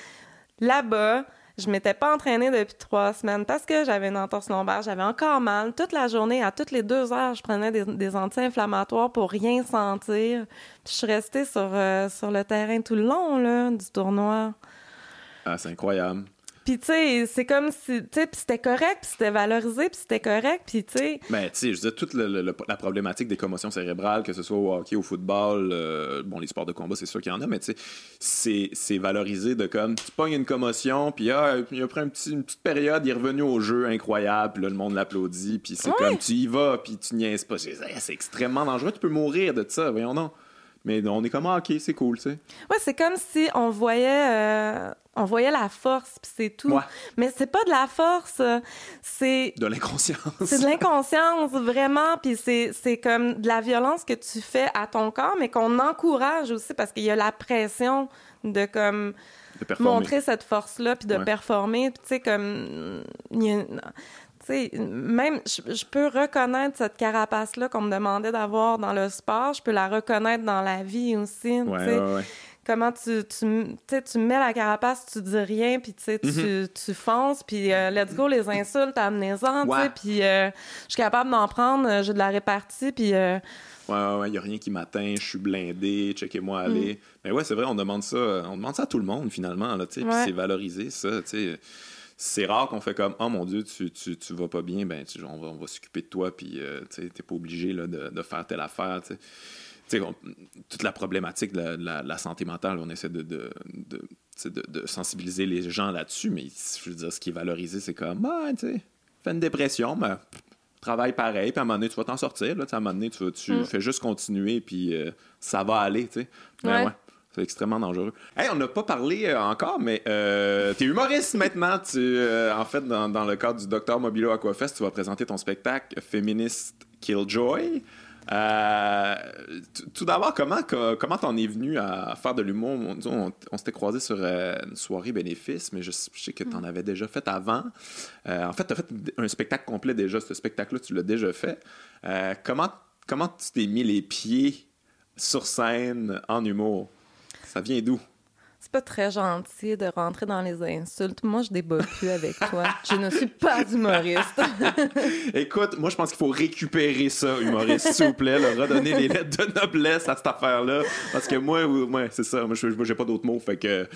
là-bas je m'étais pas entraînée depuis trois semaines parce que j'avais une entorse lombaire, j'avais encore mal. Toute la journée, à toutes les deux heures, je prenais des, anti-inflammatoires pour rien sentir. je suis restée sur, euh, sur le terrain tout le long là, du tournoi. Ah, c'est incroyable. Puis, tu sais, c'est comme si, tu sais, c'était correct, puis c'était valorisé, puis c'était correct, puis, tu sais. Mais, tu sais, je disais, toute la problématique des commotions cérébrales, que ce soit au hockey, au football, euh, bon, les sports de combat, c'est sûr qu'il y en a, mais, tu sais, c'est valorisé de comme, tu pognes une commotion, puis, ah, il a pris un petit, une petite période, il est revenu au jeu incroyable, puis là, le monde l'applaudit, puis c'est comme, tu y vas, puis tu niaises pas. C'est extrêmement dangereux, tu peux mourir de ça, voyons non. Mais on est comme, ah, ok, c'est cool, tu sais. Ouais, c'est comme si on voyait, euh, on voyait la force, puis c'est tout. Mais c'est pas de la force, c'est. De l'inconscience. c'est de l'inconscience, vraiment. Puis c'est, c'est comme de la violence que tu fais à ton corps, mais qu'on encourage aussi parce qu'il y a la pression de comme. montrer cette force-là, puis de performer. Tu sais, comme sais, même, je, peux reconnaître cette carapace-là qu'on me demandait d'avoir dans le sport. Je peux la reconnaître dans la vie aussi. Comment tu, tu, tu mets la carapace, tu dis rien, puis tu, mm-hmm. tu fonces, puis euh, let's go, les insultes, amenez-en, puis euh, je suis capable d'en prendre, euh, j'ai de la répartie, puis... Ouais, ouais, ouais, il n'y a rien qui m'atteint, je suis blindé, checkez-moi aller. Mm. Mais ouais, c'est vrai, on demande ça, on demande ça à tout le monde, finalement, là, tu sais, puis c'est valorisé, ça, tu sais c'est rare qu'on fait comme oh mon dieu tu, tu, tu vas pas bien ben on va, on va s'occuper de toi puis euh, tu t'es pas obligé là, de, de, faire telle affaire tu toute la problématique de la, santé mentale on essaie de, de, de sensibiliser les gens là-dessus mais je veux dire ce qui est valorisé c'est comme ah tu fais une dépression mais travaille pareil puis à un moment donné tu vas t'en sortir là à un moment donné tu, tu mm. fais juste continuer puis euh, ça va aller tu sais ouais. C'est extrêmement dangereux. Hey, on n'a pas parlé euh, encore, mais euh, tu es humoriste maintenant. Tu, euh, en fait, dans, dans, le cadre du Docteur Mobilo Aquafest, tu vas présenter ton spectacle Féministe Killjoy. Euh, tout d'abord, comment comment t'en es venu à faire de l'humour? On, on, s'était croisé sur une soirée bénéfice, mais je, sais que tu en mm. avais déjà fait avant. en fait, tu as fait un spectacle complet déjà. Ce spectacle-là, tu l'as déjà fait. comment, comment tu t'es mis les pieds sur scène en humour? Ça vient d'où? pas très gentil de rentrer dans les insultes. Moi, je débat plus avec toi. Je ne suis pas humoriste. Écoute, moi, je pense qu'il faut récupérer ça, humoriste, s'il vous plaît, redonner les lettres de noblesse à cette affaire-là. Parce que moi, ouais, c'est ça. Moi, j'ai pas d'autres mots, fait que.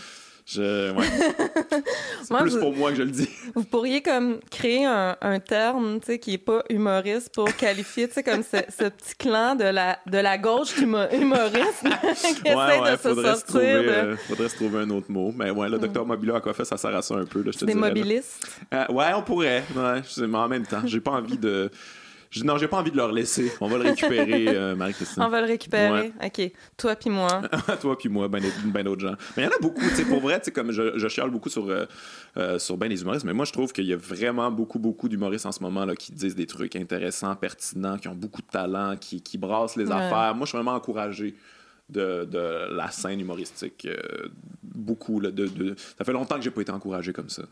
Je, ouais. C'est plus pour moi que je le dis. Vous pourriez comme créer un, un terme, tu sais, qui est pas humoriste pour qualifier, tu sais, comme ce, ce, petit clan de la, de la gauche humoriste qui ouais, ouais, de se sortir. Trouver, euh, faudrait se trouver un autre mot. Mais ouais, le docteur Mobilo, à quoi fait, ça sert à ça un peu, là, je te Des mobilistes? Euh, ouais, on pourrait. Ouais, mais en même temps, j'ai pas envie de non, j'ai pas envie de le laisser. On va le récupérer, euh, Marie-Christine. On va le récupérer. OK. Toi puis moi. Toi puis moi, ben, ben d'autres gens. Mais il y en a beaucoup. Pour vrai, comme je, je chiale beaucoup sur, euh, euh, sur ben les humoristes, mais moi, je trouve qu'il y a vraiment beaucoup, beaucoup d'humoristes en ce moment là, qui disent des trucs intéressants, pertinents, qui ont beaucoup de talent, qui, qui brassent les affaires. Moi, je suis vraiment encouragé. De, de, la scène humoristique. beaucoup. Là, de, de, Ça fait longtemps que j'ai pas été encouragé comme ça.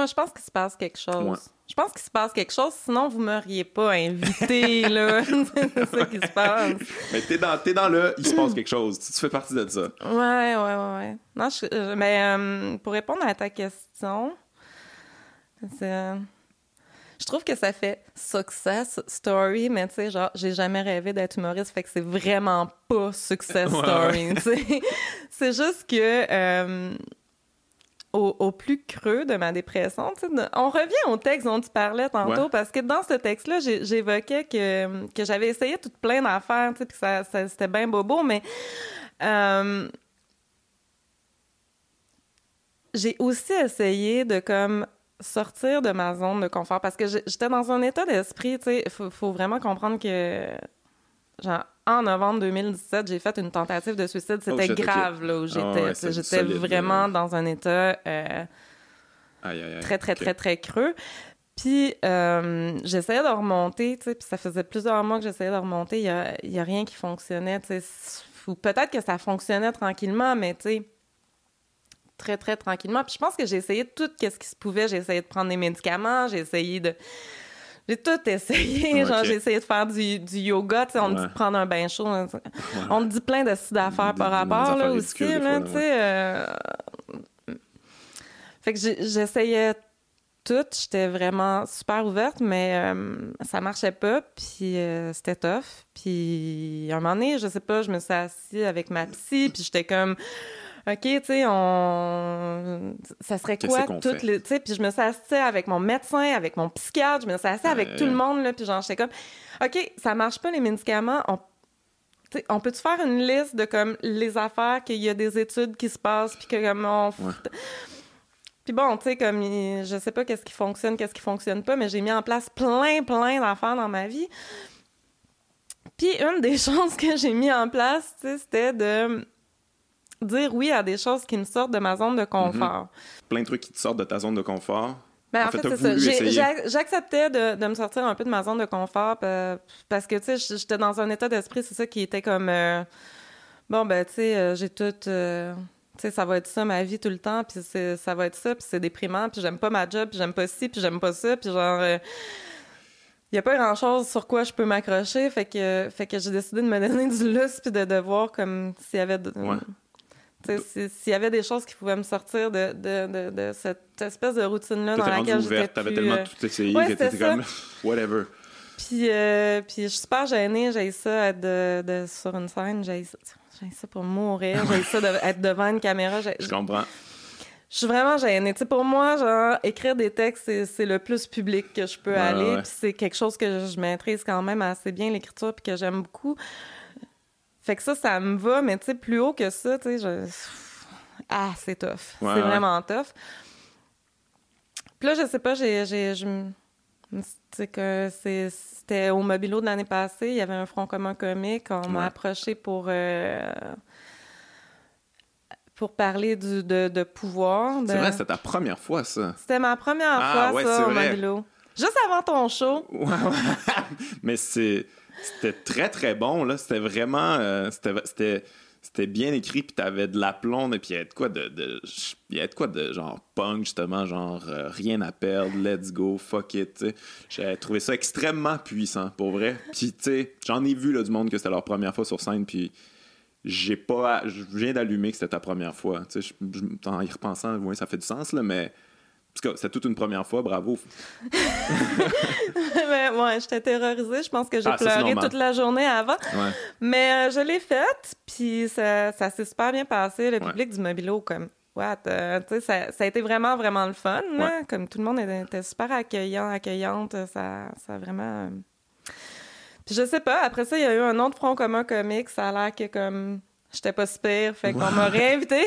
Sais je pense qu'il se passe quelque chose. Je pense qu'il se passe quelque chose, sinon vous m'auriez pas invité, là. c'est ça qui se passe. Mais t'es dans, es dans le, il se passe quelque chose. Tu, fais partie de ça. Ouais, ouais, ouais, ouais. Non, je, mais euh, pour répondre à ta question, je trouve que ça fait success story, mais tu sais, genre, j'ai jamais rêvé d'être humoriste, fait que c'est vraiment pas success story, C'est juste que... Euh, au, plus creux de ma dépression. on revient au texte dont tu parlais tantôt, parce que dans ce texte-là, j'évoquais que, que j'avais essayé tout plein d'affaires, puis ça, ça c'était bien bobo, mais euh, j'ai aussi essayé de comme sortir de ma zone de confort parce que j'étais dans un état d'esprit, tu sais, faut, faut vraiment comprendre que genre en novembre 2017, j'ai fait une tentative de suicide. C'était oh, grave, là, où ah j'étais. j'étais vraiment dans un état euh, très, très, très, très creux. Puis, euh, j'essayais de remonter, tu sais, puis ça faisait plusieurs mois que j'essayais de remonter. Il n'y a, a, rien qui fonctionnait, tu sais. Ou peut-être que ça fonctionnait tranquillement, mais tu sais, très, très tranquillement. Puis je pense que j'ai essayé tout ce qui se pouvait. J'ai essayé de prendre des médicaments, j'ai essayé de j'ai tout essayé. Genre, j'ai essayé de faire du, du yoga. on me dit de prendre un bain chaud. On me dit plein de sites d'affaires par rapport là, aussi. Là, euh... Fait que j'essayais tout. J'étais vraiment super ouverte, mais euh, ça marchait pas. Puis euh, c'était tough. Puis à un moment donné, je sais pas, je me suis assise avec ma psy. Puis j'étais comme OK, tu sais, on. Ça serait quoi toutes les. Tu sais, puis je me suis assise avec mon médecin, avec mon psychiatre, je me suis assise avec tout le monde, là, puis genre, j'étais comme, OK, ça marche pas les médicaments, on on peut-tu faire une liste de comme les affaires qu'il y a des études qui se passent puis que comme on puis bon tu sais comme je sais pas qu'est-ce qui fonctionne qu'est-ce qui fonctionne pas mais j'ai mis en place plein plein d'affaires dans ma vie puis une des choses que j'ai mis en place tu sais c'était de dire oui à des choses qui me sortent de ma zone de confort. Mhm. Plein de trucs qui te sortent de ta zone de confort. Ben, en, fait, c'est ça. J'acceptais de, de, me sortir un peu de ma zone de confort parce que, tu sais, j'étais dans un état d'esprit, c'est ça qui était comme... Euh, bon, ben, tu sais, euh, j'ai tout... Euh, tu sais, ça va être ça ma vie tout le temps, puis ça va être ça, puis c'est déprimant, puis j'aime pas ma job, puis j'aime pas ci, puis j'aime pas ça, puis genre... il n'y a pas grand-chose sur quoi je peux m'accrocher, fait que, fait que j'ai décidé de me donner du lustre puis de, de voir comme s'il y avait... De, s'il y avait des choses qui pouvaient me sortir de, de, de, cette espèce de routine-là dans laquelle j'étais T'avais tellement euh, tout essayé que t'étais comme « whatever ». Puis, euh, puis je suis super gênée, j'ai ça être de, sur une scène, j'ai ça, ça pour mourir, j'ai ça d'être devant une caméra. Je comprends. Je suis vraiment gênée. Tu sais, pour moi, genre, écrire des textes, c'est le plus public que je peux aller. Puis c'est quelque chose que je maîtrise quand même assez bien, l'écriture, puis que j'aime beaucoup. Fait que ça, ça me va, mais tu sais, plus haut que ça, tu sais, je... Ah, c'est tough. c'est vraiment tough. Puis là, je sais pas, j'ai... C'est que c'était au Mobilo de l'année passée, il y avait un front commun comique, on m'a approché pour... Euh, pour parler du, de, de pouvoir. C'est vrai, c'était ta première fois, ça. C'était ma première ah, fois, ça, au Mobilo. Juste avant ton show. Ouais, Mais c'est c'était très, très bon, là. C'était vraiment... Euh, c'était c'était bien écrit puis t'avais de l'aplomb et puis il y avait de quoi de, il y avait de quoi de genre punk justement genre euh, rien à perdre let's go fuck it j'ai trouvé ça extrêmement puissant pour vrai puis tu sais j'en ai vu là, du monde que c'était leur première fois sur scène puis j'ai pas. Je viens d'allumer que c'était ta première fois. Tu sais, en y repensant, ouais, ça fait du sens, là, mais. Parce que c'est toute une première fois, bravo. Mais ouais, j'étais terrorisée. Je pense que j'ai Ah, pleuré toute la journée avant. Ouais. Mais euh, je l'ai faite, puis ça, ça s'est super bien passé. Le Ouais. public du Mobilo, comme, what? euh, tu sais, ça, ça a été vraiment, vraiment le fun. Ouais. Comme tout le monde était, super accueillant, accueillante. Ça, ça a vraiment. euh, Puis je sais pas, après ça, il y a eu un autre front commun comique. Ça a l'air que, comme, j'étais pas si pire, fait qu'on m'a réinvité.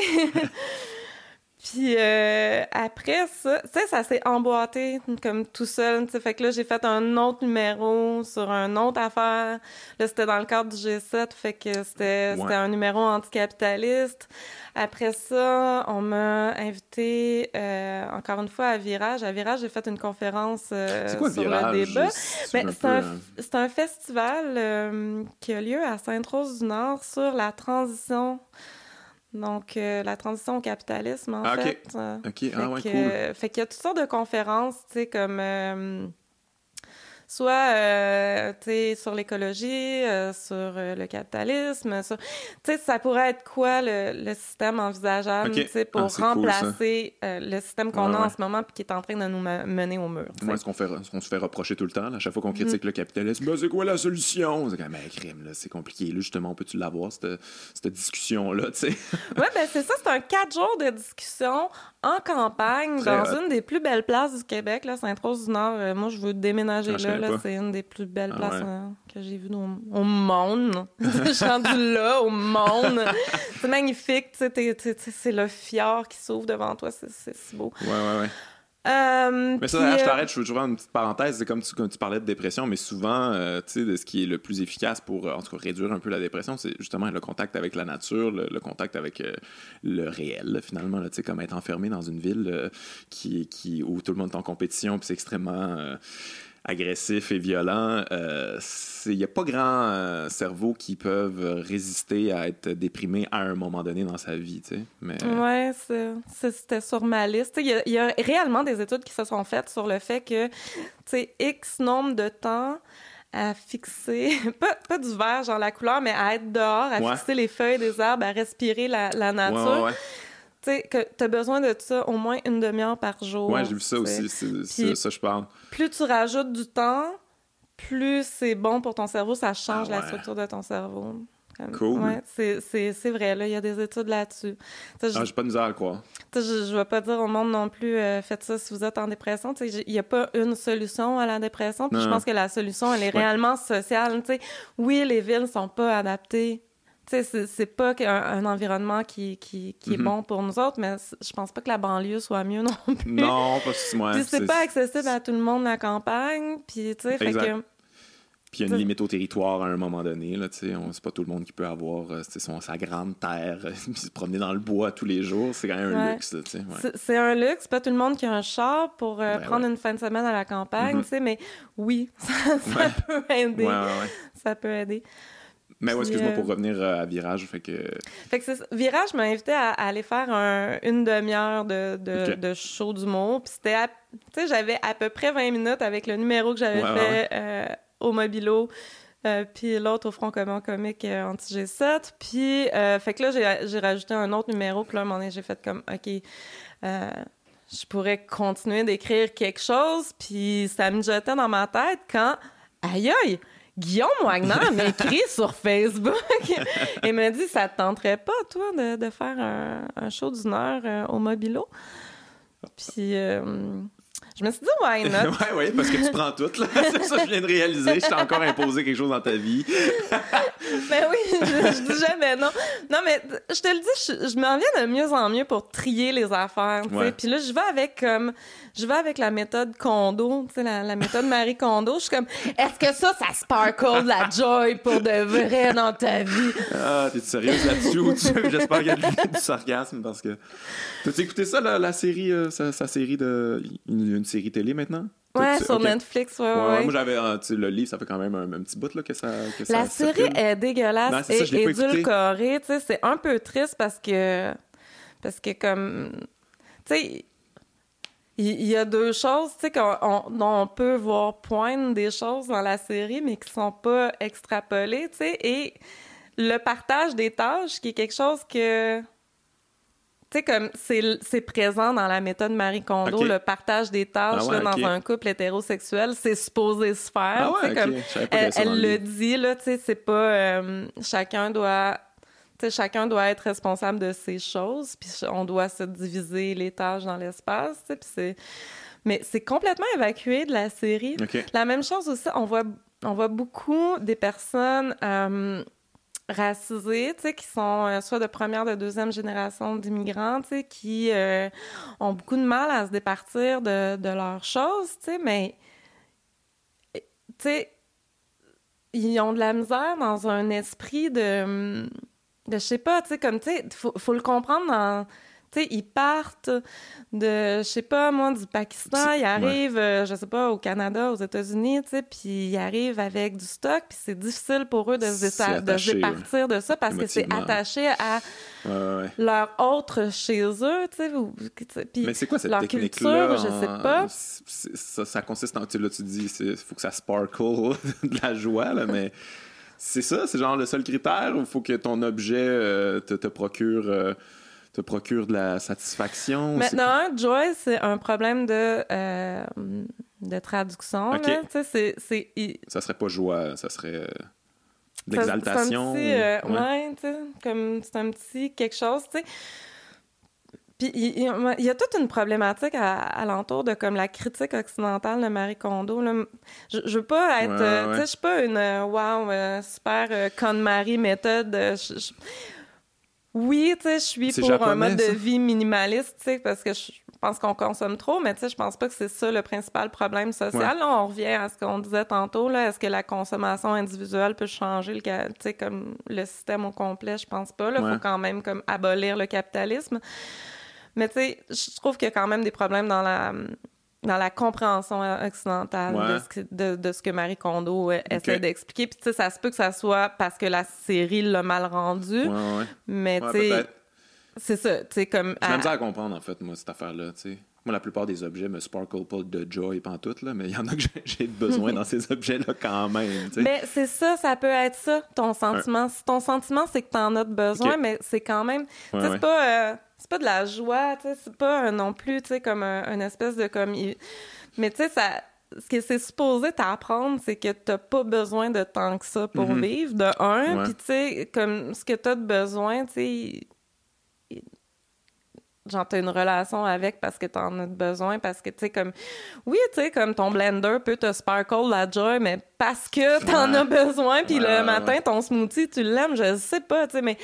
Puis euh, après ça, tu sais, ça s'est emboîté comme tout seul. tu sais. Fait que là, j'ai fait un autre numéro sur une autre affaire. Là, c'était dans le cadre du G7, fait que c'était Ouais. un numéro anticapitaliste. Après ça, on m'a invité euh, encore une fois à Virage. À Virage, j'ai fait une conférence euh, quoi sur virage? le débat. C'est Ben, un c'est peu, un, euh, un festival euh, qui a lieu à Sainte-Rose-du-Nord sur la transition. Donc, euh, la transition au capitalisme, en Ah, ok. fait. Euh, Ok, fait ah ouais, que, cool. euh, fait qu'il y a toutes sortes de conférences, tu sais, comme... soit, euh, tu sur l'écologie, euh, sur euh, le capitalisme, sur... Tu sais, ça pourrait être quoi le, le système envisageable, tu pour Ah, cool, remplacer le système qu'on Ouais, a en ouais. ce moment puis qui est en train de nous me- mener au mur, tu. Moi, ce qu'on fait, ce qu'on se fait reprocher tout le temps, là, à chaque fois qu'on Mm-hmm. critique le capitalisme, Ben, c'est quoi la solution? C'est comme, ben, crime, là, c'est compliqué. Là, justement, peux-tu l'avoir, cette, cette discussion-là, tu sais? Oui, ben c'est ça, c'est un quatre jours de discussion en campagne Très dans hot. une des plus belles places du Québec, là, Sainte-Rose-du-Nord. Euh, moi, je veux déménager Ah, là, là c'est une des plus belles Ah, places ouais. euh, que j'ai vues au, au monde. Je suis rendue là, au monde. c'est magnifique, c'est le fjord qui s'ouvre devant toi, c'est si beau. Ouais, ouais, ouais. Euh, Mais ça, puis, je euh, t'arrête, je veux toujours faire une petite parenthèse. C'est comme tu, comme tu parlais de dépression, mais souvent, euh, tu sais, ce qui est le plus efficace pour, en tout cas, réduire un peu la dépression, c'est justement le contact avec la nature, le, le contact avec euh, le réel, finalement, tu sais, comme être enfermé dans une ville qui, qui, où tout le monde est en compétition, puis c'est extrêmement agressif et violent. euh, Il n'y a pas grand euh, cerveau qui peuvent résister à être déprimé à un moment donné dans sa vie, tu sais. Mais, Ouais, c'est- c'est- c'était sur ma liste. Il y, a- il y a réellement des études qui se sont faites sur le fait que, tu sais, X nombre de temps à fixer, pas, pas du vert, genre la couleur, mais à être dehors, à Ouais. fixer les feuilles des arbres, à respirer la, la Ouais, nature. ouais, ouais. Tu sais, que t'as besoin de ça au moins une demi-heure par jour. Ouais, j'ai vu ça tu aussi, c'est ça je parle. Plus tu rajoutes du temps, plus c'est bon pour ton cerveau, ça change Ah la structure de ton cerveau. Comme- Cool. Ouais, c'est- vrai, là, il y a des études là-dessus. Tu Ah, j'ai pas de misère à croire. Tu je, je vais pas dire au monde non plus, euh, faites ça si vous êtes en dépression. Tu Il n'y a pas une solution à la dépression. Puis je pense que la solution, elle est Ouais. réellement sociale. Tu oui, les villes sont pas adaptées. C'est- pas un environnement qui, qui, qui est Mhm. bon pour nous autres, mais je pense pas que la banlieue soit mieux non plus. Non, pas si moi. C'est pas accessible à tout le monde, la campagne. Puis, tu sais, fait que... Puis il y a une limite au territoire à un moment donné. Là, c'est pas tout le monde qui peut avoir euh, son, sa grande terre, puis se promener dans le bois tous les jours. C'est quand même un Ouais. luxe. Là, tu sais, ouais. C'est- un luxe, pas tout le monde qui a un char pour euh, Ben prendre ouais. une fin de semaine à la campagne, tu sais, mais oui, ça, peut aider. Ça peut aider. Mais ouais, Puis, excuse-moi euh, pour revenir euh, à Virage. Fait que... Fait. Virage m'a invité à, à aller faire un- une demi-heure de, de, show d'humour. Puis c'était, tu sais, j'avais à peu près 20 minutes avec le numéro que j'avais Ouais, fait euh, au Mobilo. euh, puis l'autre au Front commun comique euh, anti-G7. Puis, euh, fait que là, j'ai, rajouté un autre numéro. Puis là, à un moment donné, j'ai fait comme, OK, euh, je pourrais continuer d'écrire quelque chose. Puis ça me jetait dans ma tête quand, aïe aïe, Guillaume Wagner m'a écrit sur Facebook et m'a dit Ça te tenterait pas, toi, de, de faire un, un show d'une heure euh, au Mobilo? Puis euh, je me suis dit Why not? Ouais, ouais, parce que tu prends tout. là. c'est ça que je viens de réaliser. Je t'ai encore imposé quelque chose dans ta vie. Ben oui, je, je dis jamais non. Non, mais je te le dis, je, je m'en viens de mieux en mieux pour trier les affaires. tu sais. Ouais. Puis là, je vais avec comme, je vais avec la méthode Kondo, tu sais, la, la méthode Marie Kondo. Je suis comme, est-ce que ça, ça sparkle de la joy pour de vrai dans ta vie? Ah, t'es sérieuse là-dessus J'espère qu'il y a du, sarcasme parce que. T'as-tu écouté ça, la, la série, euh, sa, sa série de. Une, une série télé maintenant? Ouais, sur. Netflix, ouais, Ouais, moi j'avais euh, sais, le livre, ça fait quand même un, un petit bout là, que ça. Que ça La série est dégueulasse Non, ça, et édulcorée. Tu sais, c'est un peu triste parce que, parce que comme, tu sais, il y, a deux choses, tu sais, qu'on on, dont on peut voir poindre des choses dans la série, mais qui sont pas extrapolées, tu sais, et le partage des tâches, qui est quelque chose que tu sais, comme c'est présent dans la méthode Marie Kondo, le partage des tâches Ah ouais, là, ok. dans un couple hétérosexuel, c'est supposé se faire. Ah comme, elle le dit, là, tu sais, c'est pas... euh, chacun doit... chacun doit être responsable de ses choses, puis on doit se diviser les tâches dans l'espace, puis c'est... Mais c'est complètement évacué de la série. La même chose aussi, on voit, on voit beaucoup des personnes euh, racisées, tu sais, qui sont euh, soit de première, de deuxième génération d'immigrants, tu sais, qui euh, ont beaucoup de mal à se départir de, de leurs choses, tu sais, mais, tu sais, ils ont de la misère dans un esprit de, de je sais pas, tu sais, comme, tu sais, faut, faut le comprendre dans... Tu sais, ils partent de, je sais pas, moi, du Pakistan, ils arrivent, euh, je sais pas, au Canada, aux États-Unis, tu sais, puis ils arrivent avec du stock, puis c'est difficile pour eux de se, de se départir de ça parce que c'est attaché à Ouais, leur autre chez eux, tu sais, Mais c'est quoi cette leur technique-là? culture, je sais pas. ça consiste en. Tu, là, tu dis, il faut que ça sparkle de la joie, là, mais c'est ça? C'est genre le seul critère ou faut que ton objet euh, te, te procure. euh, te procure de la satisfaction? Maintenant, Joy, c'est un problème de, euh, de traduction. Ok. là. Tu sais, c'est- Ça serait pas joie, ça serait de ça- l'exaltation. C'est un petit, ou- ouais. comme c'est un petit quelque chose, tu sais. Puis il il y, a- toute une problématique à, alentour de comme la critique occidentale de Marie Kondo. Là. Je, je veux pas être, Ouais, euh, ouais. tu sais, je suis pas une euh, wow euh, super euh, con Marie méthode. je- je- Oui, tu sais, je suis pour un mode de vie minimaliste, tu sais, parce que je pense qu'on consomme trop, mais tu sais, je pense pas que c'est ça le principal problème social. Ouais. Là, on revient à ce qu'on disait tantôt, là, est-ce que la consommation individuelle peut changer le, ca- tu sais, comme le système au complet? Je pense pas, là, faut quand même comme abolir le capitalisme. Mais tu sais, je trouve qu'il y a quand même des problèmes dans la dans la compréhension occidentale Ouais. de, ce que, de, de ce que Marie Kondo euh, essaie d'expliquer. Puis tu sais, ça se peut que ça soit parce que la série l'a mal rendu, Ouais, ouais. mais Ouais, tu sais, c'est ça, tu sais, comme... J'ai à- à comprendre, en fait, moi, cette affaire-là, tu sais. Moi, la plupart des objets me sparkle pas de joy pantoute, là, mais il y en a que j'ai- besoin dans ces objets-là quand même. Mais c'est ça, ça peut être ça, ton sentiment. Si ton sentiment, c'est que t'en as besoin, mais c'est quand même... tu sais, Ouais, c'est ouais. pas... euh, c'est pas de la joie, tu sais, c'est pas euh, non plus, tu sais, comme un, une espèce de comme... Mais tu sais, ça... Ce que c'est supposé t'apprendre, c'est que t'as pas besoin de tant que ça pour Mhm. vivre, de un. Ouais. Puis tu sais, comme ce que t'as de besoin, tu sais... Genre, t'as une relation avec parce que t'en as besoin, parce que, tu sais, comme... Oui, tu sais, comme ton blender peut te sparkle la joy, mais parce que t'en Ouais. as besoin, puis Ouais, le ouais, matin, ton smoothie, tu l'aimes, je sais pas, tu sais, mais...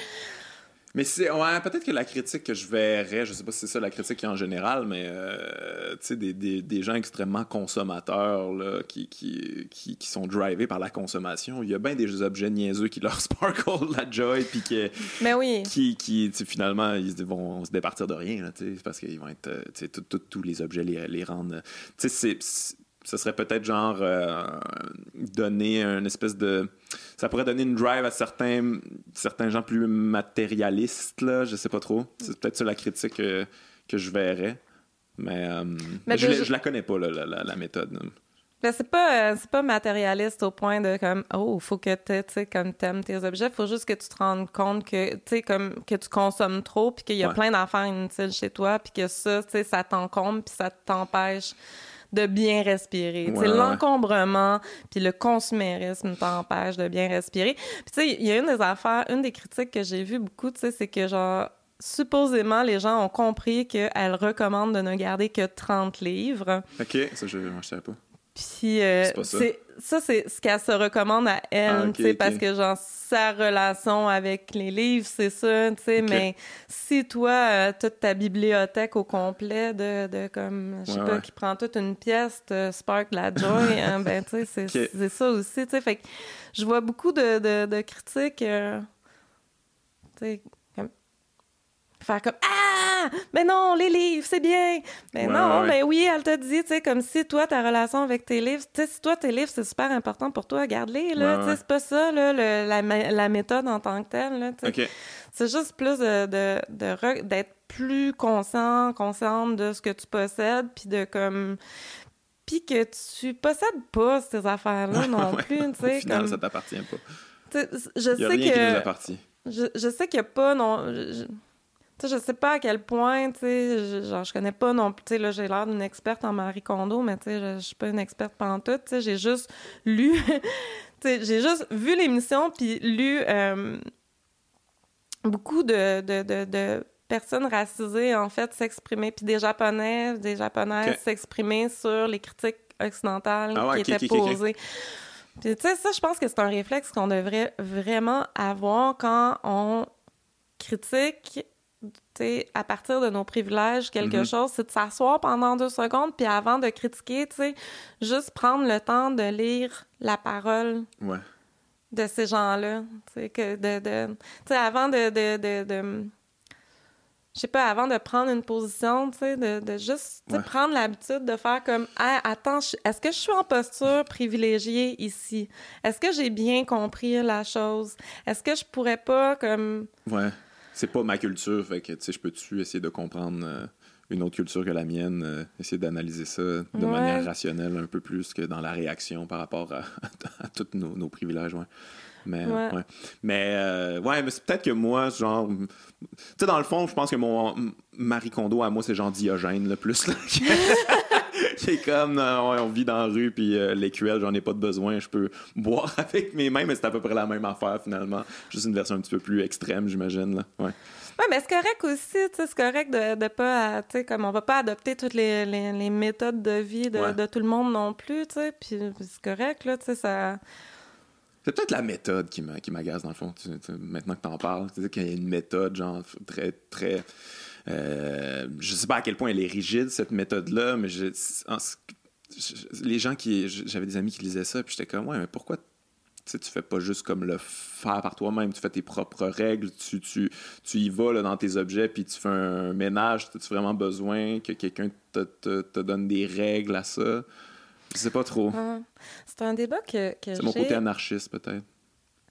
Mais c'est ouais, peut-être que la critique que je verrais, je sais pas si c'est ça la critique en général, mais euh, tu sais des, des, des gens extrêmement consommateurs là, qui, qui, qui, qui sont drivés par la consommation, il y a bien des objets niaiseux qui leur sparkle la joy puis Mais oui. qui, qui finalement ils vont se départir de rien là, parce qu'ils vont être euh, tous les objets les, les rendent tu sais c'est ce serait peut-être genre euh, donner une espèce de ça pourrait donner une drive à certains certains gens plus matérialistes là je sais pas trop c'est peut-être ça la critique que, que je verrais mais, euh, Mais je, la connais pas là, la, la, la méthode Mais c'est pas, euh, c'est pas matérialiste au point de comme, oh, faut que tu comme t'aimes tes objets. Faut juste que tu te rendes compte que, tu sais, comme, que tu consommes trop puis qu'il y a Ouais. plein d'affaires inutiles chez toi puis que ça, tu sais, ça t'encombre puis ça t'empêche de bien respirer. Ouais, l'encombrement puis le consumérisme t'empêche de bien respirer. Puis tu sais, il y a une des affaires, une des critiques que j'ai vues beaucoup, tu sais, c'est que genre, supposément, les gens ont compris qu'elle recommande de ne garder que 30 livres. ok ça je, je savais pas Puis euh, C'est pas ça. c'est ce qu'elle se recommande à elle, Ah, tu sais parce que genre sa relation avec les livres, c'est ça, tu sais mais si toi euh, toute ta bibliothèque au complet de, de comme je sais Ouais, pas ouais. qui prend toute une pièce de Spark la Joy, hein, ben tu sais c'est ça aussi, tu sais fait que je vois beaucoup de de, de critiques euh, tu sais faire comme ah! Mais non les livres c'est bien. Mais Ouais, non ouais. mais oui elle te dit tu sais comme si toi ta relation avec tes livres tu sais si toi tes livres c'est super important pour toi garde-les là Ouais, tu sais c'est pas ça là le- la, la méthode en tant que telle là tu sais. ok. C'est juste plus de de- de d'être plus conscient consciente de ce que tu possèdes puis de comme puis que tu possèdes pas ces affaires là non plus tu au sais final comme ça t'appartient pas. Sais, je sais rien qui nous que je, je sais qu'il n'y a pas non je, je- tu sais, je sais pas à quel point, tu sais, je, genre, je connais pas non plus, tu sais, là, j'ai l'air d'une experte en Marie Kondo, mais tu sais, je, je suis pas une experte pantoute, tu sais, j'ai juste lu, tu sais, j'ai juste vu l'émission puis lu euh, beaucoup de, de, de, de personnes racisées, en fait, s'exprimer, puis des Japonais, des Japonaises s'exprimer sur les critiques occidentales Ah ouais, qui étaient posées. Puis, tu sais, ça, je pense que c'est un réflexe qu'on devrait vraiment avoir quand on critique, à partir de nos privilèges, quelque Mhm. chose, c'est de s'asseoir pendant deux secondes, puis avant de critiquer, tu sais, juste prendre le temps de lire la parole Ouais. de ces gens-là. Tu sais, que de, de- tu sais, avant de, de, de, de- je sais pas, avant de prendre une position, tu sais, de, de juste Ouais. prendre l'habitude de faire comme, ah, attends, est-ce que je suis en posture privilégiée ici? Est-ce que j'ai bien compris la chose? Est-ce que je pourrais pas, comme, Ouais. C'est pas ma culture, fait que, tu sais, je peux-tu essayer de comprendre euh, une autre culture que la mienne, euh, essayer d'analyser ça de Ouais. manière rationnelle un peu plus que dans la réaction par rapport à, à tous nos, nos privilèges, ouais. Mais, Ouais. ouais. Mais, euh, ouais, mais c'est peut-être que moi, genre, tu sais, dans le fond, je pense que mon Marie Kondo à moi, c'est genre Diogène, le plus, là. qui est comme, euh, ouais, on vit dans la rue, puis euh, l'écuelle, j'en ai pas de besoin, je peux boire avec mes mains, mais c'est à peu près la même affaire, finalement. Juste une version un petit peu plus extrême, j'imagine, là. Ouais. Ouais, mais c'est correct aussi, tu sais, c'est correct de, de pas, tu sais, comme on va pas adopter toutes les, les, les méthodes de vie de, Ouais. de tout le monde non plus, tu sais, puis c'est correct, là, tu sais, ça... C'est peut-être la méthode qui m'a- qui m'agace, dans le fond. Tu- tu- maintenant que t'en parles, c'est qu'il y a une méthode, genre, très, très... euh, je sais pas à quel point elle est rigide, cette méthode-là, mais je- en- je- les gens qui... J'avais des amis qui lisaient ça, puis j'étais comme, ouais, mais pourquoi tu tu fais pas juste comme le faire par toi-même, tu fais tes propres règles, tu, tu, tu y vas là, dans tes objets, puis tu fais un ménage, as-tu vraiment besoin que quelqu'un te, te, te donne des règles à ça? Je sais pas trop. Ouais. C'est un débat que, que C'est mon côté anarchiste, peut-être.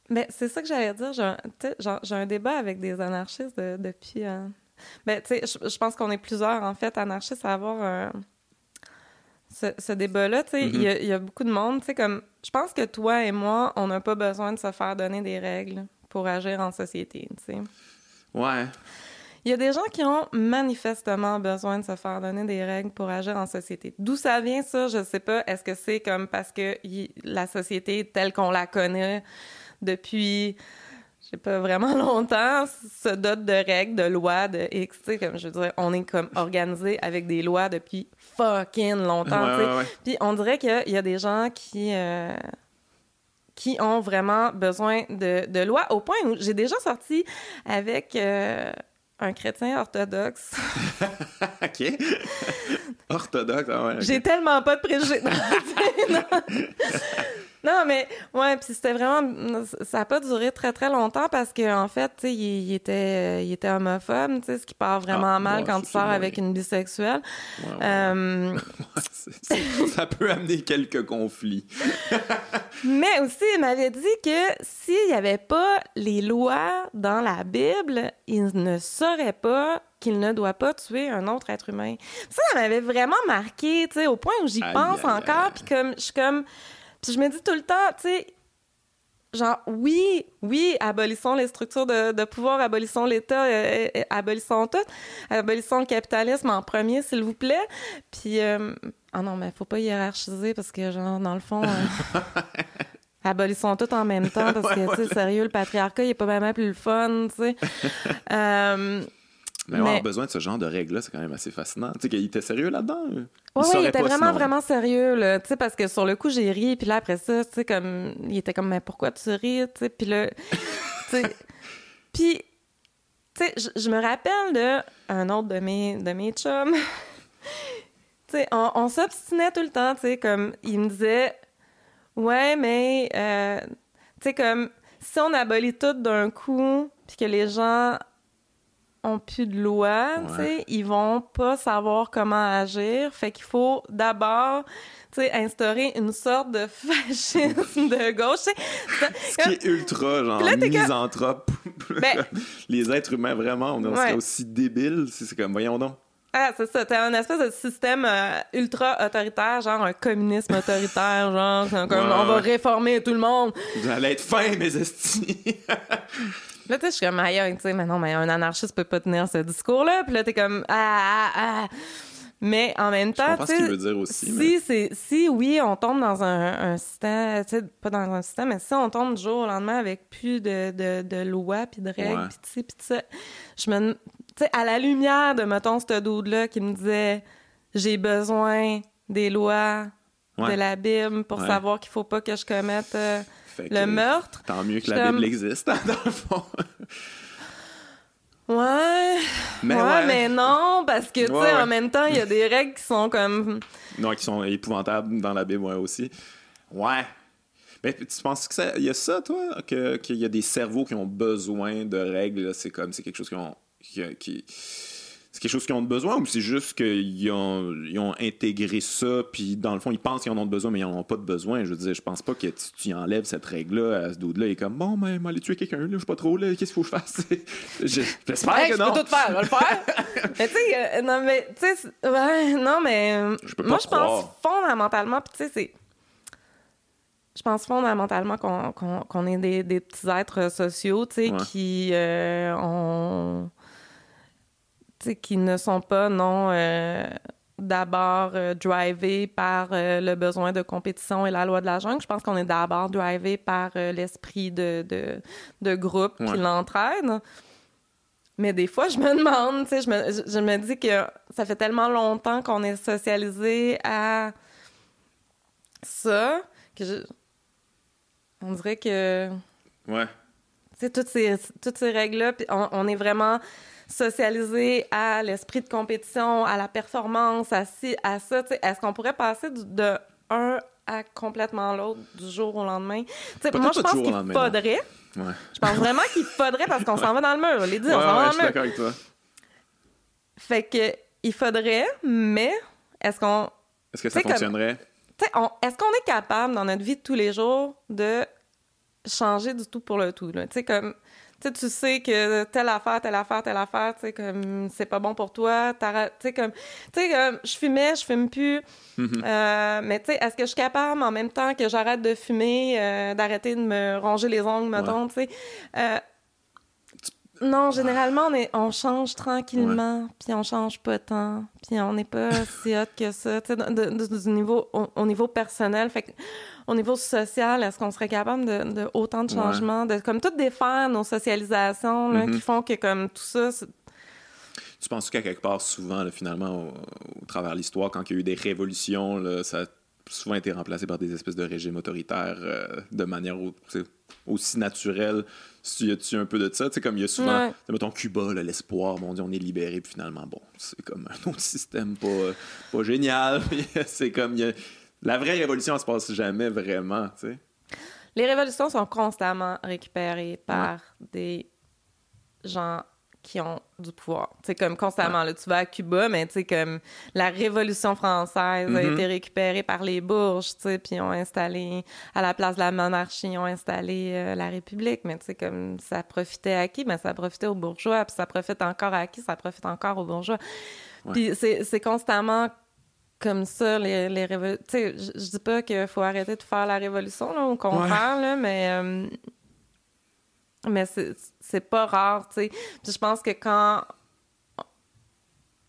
Mais c'est ça que j'allais dire. J'ai un, un débat avec des anarchistes de- depuis. euh, Ben, tu sais, je, pense qu'on est plusieurs, en fait, anarchistes à avoir un- ce, ce débat-là. Tu sais, il y a- il y, a beaucoup de monde. Tu sais, comme. Je pense que toi et moi, on n'a pas besoin de se faire donner des règles pour agir en société. Tu sais. Ouais. Il y a des gens qui ont manifestement besoin de se faire donner des règles pour agir en société. D'où ça vient, ça, je sais pas. Est-ce que c'est comme parce que y- la société telle qu'on la connaît depuis, je sais pas, vraiment longtemps, se dote de règles, de lois, de X, tu sais, comme je veux dire, on est comme organisé avec des lois depuis fucking longtemps, Ouais, tu sais. ouais, ouais. Puis on dirait qu'il y a des gens qui... euh, qui ont vraiment besoin de, de lois, au point où j'ai déjà sorti avec euh, un chrétien orthodoxe. OK. Orthodoxe, ah ouais. J'ai tellement pas de préjugés. Non, mais ouais, puis c'était vraiment ça a pas duré très très longtemps parce que en fait, tu sais, il, il était il était homophobe, tu sais, ce qui part vraiment Ah, mal ouais, quand tu sors avec une bisexuelle. Ouais, ouais. Euh, ça peut amener quelques conflits. Mais aussi, il m'avait dit que s'il n'y avait pas les lois dans la Bible, il ne saurait pas qu'il ne doit pas tuer un autre être humain. Ça, ça m'avait vraiment marqué, tu sais, au point où j'y pense aïe, encore, puis comme, je suis comme... Puis je me dis tout le temps, tu sais, genre, oui, oui, abolissons les structures de, de pouvoir, abolissons l'État, euh, euh, abolissons tout, abolissons le capitalisme en premier, s'il vous plaît. Puis, euh, ah non, mais faut pas hiérarchiser parce que, genre, dans le fond, euh, abolissons tout en même temps parce que, tu sais, sérieux, le patriarcat, il est pas vraiment plus le fun, tu sais. Mais, Mais- avoir besoin de ce genre de règles-là, c'est quand même assez fascinant. Tu sais qu'il était sérieux là-dedans. Il ouais, il était vraiment, sinon. vraiment sérieux, là. Tu sais, parce que sur le coup, j'ai ri, puis là, après ça, tu sais, comme, il était comme, mais pourquoi tu ris, tu sais, puis là, tu sais, puis, tu sais, je- je me rappelle de un autre de mes, de mes chums, tu sais, on, on s'obstinait tout le temps, tu sais, comme, il me disait, ouais, mais, euh, tu sais, comme, si on abolit tout d'un coup, puis que les gens ont plus de loi, tu sais, Ouais. ils vont pas savoir comment agir. Fait qu'il faut d'abord, tu sais, instaurer une sorte de fascisme de gauche. tu. Ce qui est ultra, genre, là, misanthrope. Ben- Les êtres humains, vraiment, on, Ouais. aussi débiles. C'est comme, voyons donc. Ah, c'est ça. T'as un espèce de système euh, ultra autoritaire, genre un communisme autoritaire, genre, comme Ouais, on va réformer tout le monde. Vous allez être fin, mes estis. Là, tu sais, je suis comme, aïe, tu sais, mais non, mais un anarchiste peut pas tenir ce discours-là. Puis là, t'es comme, ah, ah, ah. Mais en même temps, tu ce sais, si, mais- c'est, si, oui, on tombe dans un, un système, tu sais, pas dans un système, mais si on tombe du jour au lendemain avec plus de, de, de lois, puis de règles, puis tu sais, puis ça, je me... Tu sais, à la lumière de, mettons, ce dude-là qui me disait « J'ai besoin des lois Ouais. de la Bible pour Ouais. savoir qu'il faut pas que je commette euh, Fait que, le meurtre? Tant mieux que la Bible existe, dans le fond. » Ouais, Mais ouais, ouais. mais non, parce que, tu sais, Ouais, ouais. en même temps, il y a des règles qui sont comme... Non, qui sont épouvantables dans la Bible, ouais, aussi. Ouais. Mais tu penses que ça, il y a ça, toi, que- qu'il y a des cerveaux qui ont besoin de règles, c'est comme, c'est quelque chose qui ont, qui, qui- c'est quelque chose qu'ils ont besoin ou c'est juste qu'ils ont, ils ont intégré ça, puis dans le fond, ils pensent qu'ils en ont besoin, mais ils n'en ont pas de besoin? Je veux dire, je pense pas que tu, tu enlèves cette règle-là à ce dude-là, il est comme, bon, mais aller tuer quelqu'un, là, je sais pas trop, là, qu'est-ce qu'il faut que je fasse? Je- J'espère Hey, que je non. peux tout faire, je vais le faire. mais tu sais, euh, non, mais, tu sais, c'est- ouais, non, mais, Je peux pas moi, je pense fondamentalement, puis tu sais, c'est. Je pense fondamentalement qu'on est des, des petits êtres sociaux, tu sais, Ouais. qui euh, ont. Qui ne sont pas, non. euh, D'abord euh, drivés par euh, le besoin de compétition et la loi de la jungle. Je pense qu'on est d'abord drivés par l'esprit de, de, de groupe Ouais. qui l'entraîne. Mais des fois, je me demande, tu sais, je me, je, je me dis que ça fait tellement longtemps qu'on est socialisé à ça que je... On dirait que, Ouais. tu sais, toutes ces, toutes ces règles-là, on est vraiment socialisé à l'esprit de compétition, à la performance, à ci, à ça. Est-ce qu'on pourrait passer du- de un à complètement l'autre du jour au lendemain? Moi, je pense qu'il faudrait... Ouais. Je pense vraiment qu'il faudrait parce qu'on s'en va dans le mur. Les Ouais, on s'en va dans je le suis mur. d'accord avec toi. Fait que il faudrait, mais est-ce qu'on Est-ce que ça comme- fonctionnerait? est-ce qu'on est capable dans notre vie de tous les jours de changer du tout pour le tout là? Tu sais comme sais, tu sais que telle affaire, telle affaire, telle affaire, tu sais, comme c'est pas bon pour toi, tu sais, comme, tu sais, comme, je fumais, je fume plus, Mhm. euh, mais tu sais, est-ce que je suis capable, en même temps que j'arrête de fumer, euh, d'arrêter de me ronger les ongles, mettons, tu sais, euh, non, généralement, on, est, on change tranquillement, puis on change pas tant, puis on n'est pas si hot que ça, tu sais, de- de- de- du niveau, au, au niveau personnel. Fait que, au niveau social, est-ce qu'on serait capable de, de autant de changements, de comme tout défaire nos socialisations, là, qui font que comme tout ça, Tu penses qu'à quelque part, souvent, là, finalement, au, au travers de l'histoire, quand il y a eu des révolutions, là, ça a souvent été remplacé par des espèces de régimes autoritaires euh, de manière au- aussi naturelle. Si y a-tu un peu de ça? Tu sais, comme il y a souvent, Ouais. tu sais, mettons Cuba, l'espoir, mon Dieu, on est libéré, puis finalement, bon, c'est comme un autre système pas, pas génial. C'est comme, a- la vraie révolution, elle se passe jamais vraiment, tu sais. les révolutions sont constamment récupérées par des gens qui ont du pouvoir. C'est comme constamment, là, tu vas à Cuba, mais tu comme la Révolution française a Mhm. été récupérée par les Bourges, tu sais, puis ils ont installé, à la place de la monarchie, ils ont installé euh, la République, mais tu sais, comme ça profitait à qui? Ben, ça profitait aux bourgeois, puis ça profite encore à qui? Ça profite encore aux bourgeois. Ouais. Puis c'est constamment comme ça, les, les révolutions. Tu sais, je dis pas qu'il faut arrêter de faire la révolution, là, au contraire, là, mais. euh, mais c'est pas rare, tu sais. Puis je pense que quand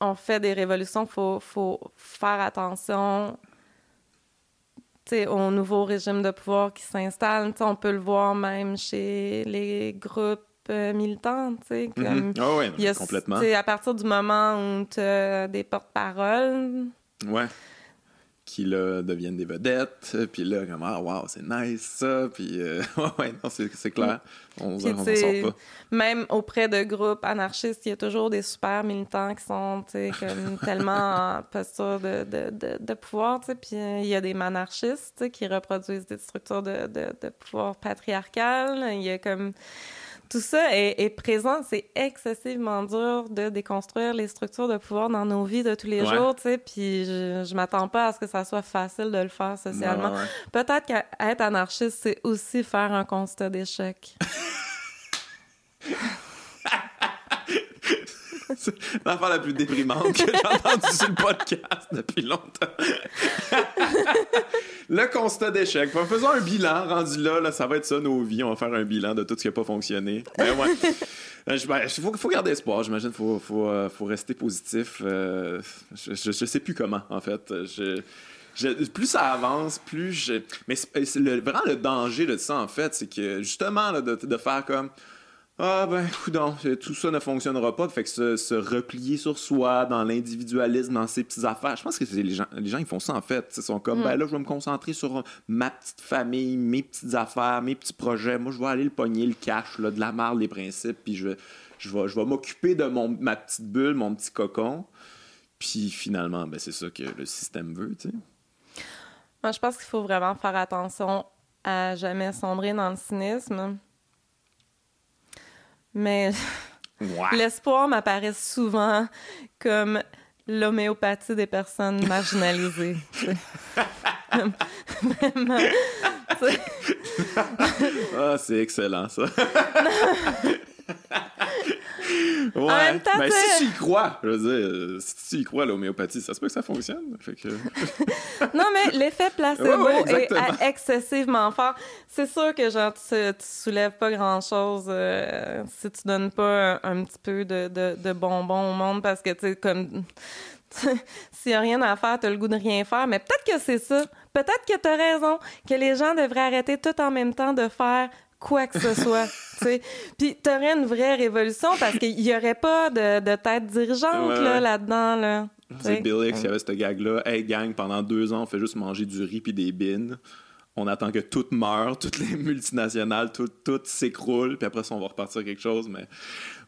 on fait des révolutions, il faut, faut faire attention au nouveau régime de pouvoir qui s'installe. On peut le voir même chez les groupes euh, militants. tu sais, Comme, Mhm. Ah y a- complètement. À partir du moment où tu as des porte-paroles, Ouais. Qui là deviennent des vedettes, puis là, comme ah, wow, c'est nice ça, puis euh, ouais, non, c'est clair. On on sort pas. même auprès de groupes anarchistes, il y a toujours des super militants qui sont comme tellement en posture de, de, de, de pouvoir. Puis euh, il y a des sais, qui reproduisent des structures de, de, de pouvoir patriarcal. Il y a comme. Tout ça est, est présent. C'est excessivement dur de déconstruire les structures de pouvoir dans nos vies de tous les Ouais. jours. tu sais. Puis je, je m'attends pas à ce que ça soit facile de le faire socialement. Ouais, ouais, ouais. Peut-être qu'être anarchiste, c'est aussi faire un constat d'échec. C'est l'affaire la plus déprimante que j'ai entendue sur le podcast depuis longtemps. le constat d'échec. Faisons un bilan rendu là, ça va être ça nos vies. On va faire un bilan de tout ce qui n'a pas fonctionné. Ben ouais. Il ben, faut, garder espoir, j'imagine. Il euh, faut, rester positif. Euh, je, je, sais plus comment, en fait. Plus ça avance, plus je. Mais vraiment le danger de ça, en fait, c'est que justement, de faire comme. Ah ben, non, tout ça ne fonctionnera pas. Fait que se, replier sur soi, dans l'individualisme, dans ses petites affaires. Je pense que les gens, les gens, ils font ça en fait. Ils sont comme, mm. ben là, je vais me concentrer sur ma petite famille, mes petites affaires, mes petits projets. Moi, je vais aller le pogner, le cash, là, de la marre, les principes, puis je, je vais, je vais m'occuper de mon, ma petite bulle, mon petit cocon. Puis finalement, ben, c'est ça que le système veut, tu sais. Moi, je pense qu'il faut vraiment faire attention à jamais sombrer dans le cynisme mais l'espoir m'apparaît souvent comme l'homéopathie des personnes marginalisées. ah, c'est excellent, ça. Ouais. En même temps, ben, si tu y crois, je veux dire, euh, si tu y crois l'homéopathie, ça se peut que ça fonctionne. Fait que... non, mais l'effet placebo est excessivement fort. C'est sûr que genre, tu, tu soulèves pas grand-chose euh, si tu donnes pas un, petit peu de, de, de, bonbons au monde parce que, tu sais, comme... S'il n'y a rien à faire, tu as le goût de rien faire. Mais peut-être que c'est ça. Peut-être que tu as raison, que les gens devraient arrêter tout en même temps de faire quoi que ce soit. Puis tu aurais une vraie révolution parce qu'il n'y aurait pas de, de tête dirigeante là-dedans. Là, c'est Bill Hicks qui avait cette gag-là. Hey, gang, pendant deux ans, on fait juste manger du riz puis des bines. On attend que tout meure, toutes les multinationales, tout, tout s'écroule, puis après ça, on va repartir quelque chose. Mais,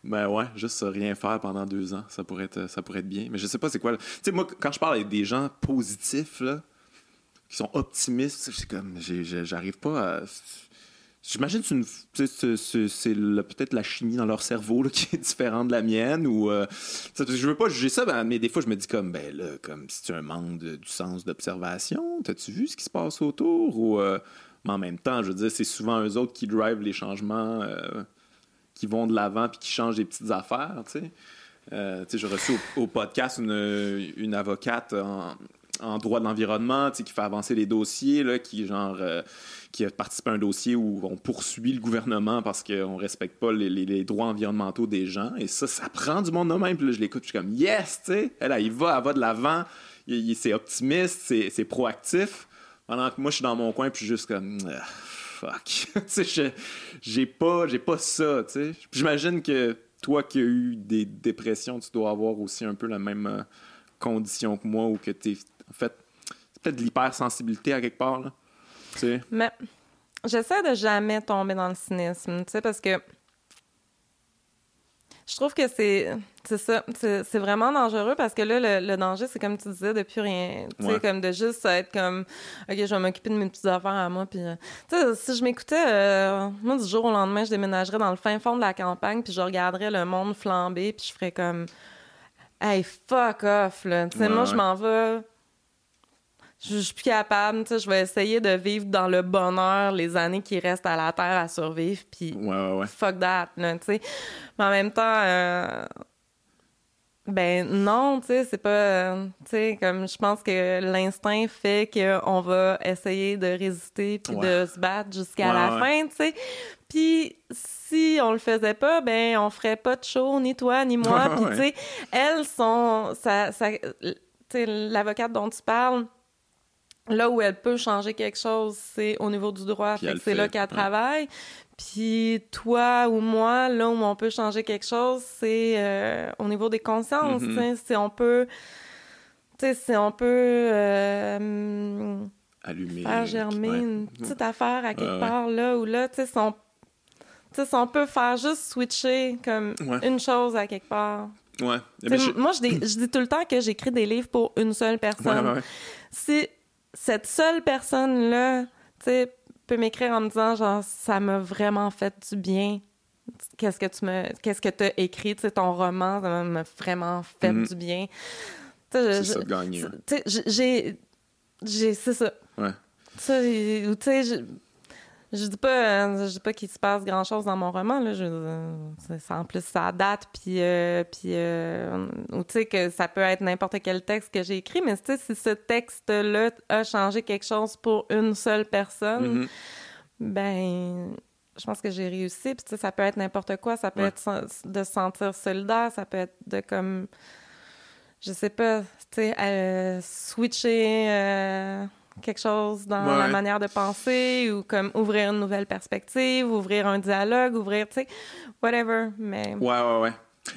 mais ouais, juste rien faire pendant deux ans, ça pourrait être, ça pourrait être bien. Mais je sais pas c'est quoi. Tu sais, moi, quand je parle avec des gens positifs, là, qui sont optimistes, c'est comme, j'arrive pas à J'imagine que c'est peut-être la chimie dans leur cerveau qui est différente de la mienne. Ou, euh, je veux pas juger ça, ben, mais des fois, je me dis comme, ben là, comme si tu as un manque du sens d'observation. T'as-tu vu ce qui se passe autour? Ou, euh, mais en même temps, je veux dire, c'est souvent eux autres qui drivent les changements, euh, qui vont de l'avant puis qui changent des petites affaires. Tu sais, j'ai reçu au, podcast une, une avocate en, en droit de l'environnement, qui fait avancer les dossiers, là, qui genre euh, qui a participé à un dossier où on poursuit le gouvernement parce qu'on ne respecte pas les, droits environnementaux des gens. Et ça, ça prend du monde de même. Puis là, je l'écoute, je suis comme yes, tu sais, elle, il va, elle va de l'avant, c'est optimiste, c'est proactif. Pendant que moi, je suis dans mon coin, puis juste comme ah, fuck. tu sais, j'ai pas, pas ça, tu sais. J'imagine que toi qui as eu des dépressions, tu dois avoir aussi un peu la même euh, condition que moi ou que tu es en fait, c'est peut-être de l'hypersensibilité à quelque part. Mais j'essaie de jamais tomber dans le cynisme, tu sais, parce que je trouve que c'est ça, c'est vraiment dangereux parce que là, le, danger, c'est comme tu disais, de plus rien, tu sais, comme de juste être comme, OK, je vais m'occuper de mes petites affaires à moi, puis, euh, tu sais, si je m'écoutais, euh, moi, du jour au lendemain, je déménagerais dans le fin fond de la campagne, puis je regarderais le monde flamber, puis je ferais comme, hey, fuck off, là, tu sais, moi, je m'en vais je, suis plus capable, tu sais, je vais essayer de vivre dans le bonheur les années qui restent à la terre à survivre, puis fuck that, tu sais. Mais en même temps, euh, ben non, tu sais, c'est pas, tu sais, comme je pense que l'instinct fait qu'on va essayer de résister puis de se battre jusqu'à la fin, tu sais. Puis si on le faisait pas, ben on ferait pas de show ni toi ni moi. Puis tu sais, elles sont, ça, ça, tu sais, l'avocate dont tu parles Là où elle peut changer quelque chose, c'est au niveau du droit. c'est là qu'elle travaille. Puis toi ou moi, là où on peut changer quelque chose, c'est euh, au niveau des consciences. Mm-hmm. Si on peut, tu sais, si on peut euh, allumer, faire germer une petite affaire à quelque part là ou là, tu sais, si on, si on peut faire juste switcher comme une chose à quelque part. Ouais. Moi, je dis, je dis tout le temps que j'écris des livres pour une seule personne. Si cette seule personne-là, tu sais, peut m'écrire en me disant, genre, ça m'a vraiment fait du bien. Qu'est-ce que tu me, qu'est-ce que as écrit, tu sais, ton roman, ça m'a vraiment fait mm-hmm. du bien. C'est ça, gagner. Tu sais, j'ai, j'ai, c'est ça. Ouais. Tu sais, je dis pas, euh, je dis pas qu'il se passe grand chose dans mon roman là. Je, euh, en plus ça date puis euh, puis euh, ou tu sais que ça peut être n'importe quel texte que j'ai écrit, mais tu sais si ce texte là a changé quelque chose pour une seule personne, Mhm. ben je pense que j'ai réussi. Puis tu sais ça peut être n'importe quoi, ça peut Ouais. être de se sentir solidaire, ça peut être de comme je sais pas, tu sais euh, switcher. Quelque chose dans Ouais, la manière de penser ou comme ouvrir une nouvelle perspective, ouvrir un dialogue, ouvrir, tu sais, whatever. Mais Ouais, ouais, ouais.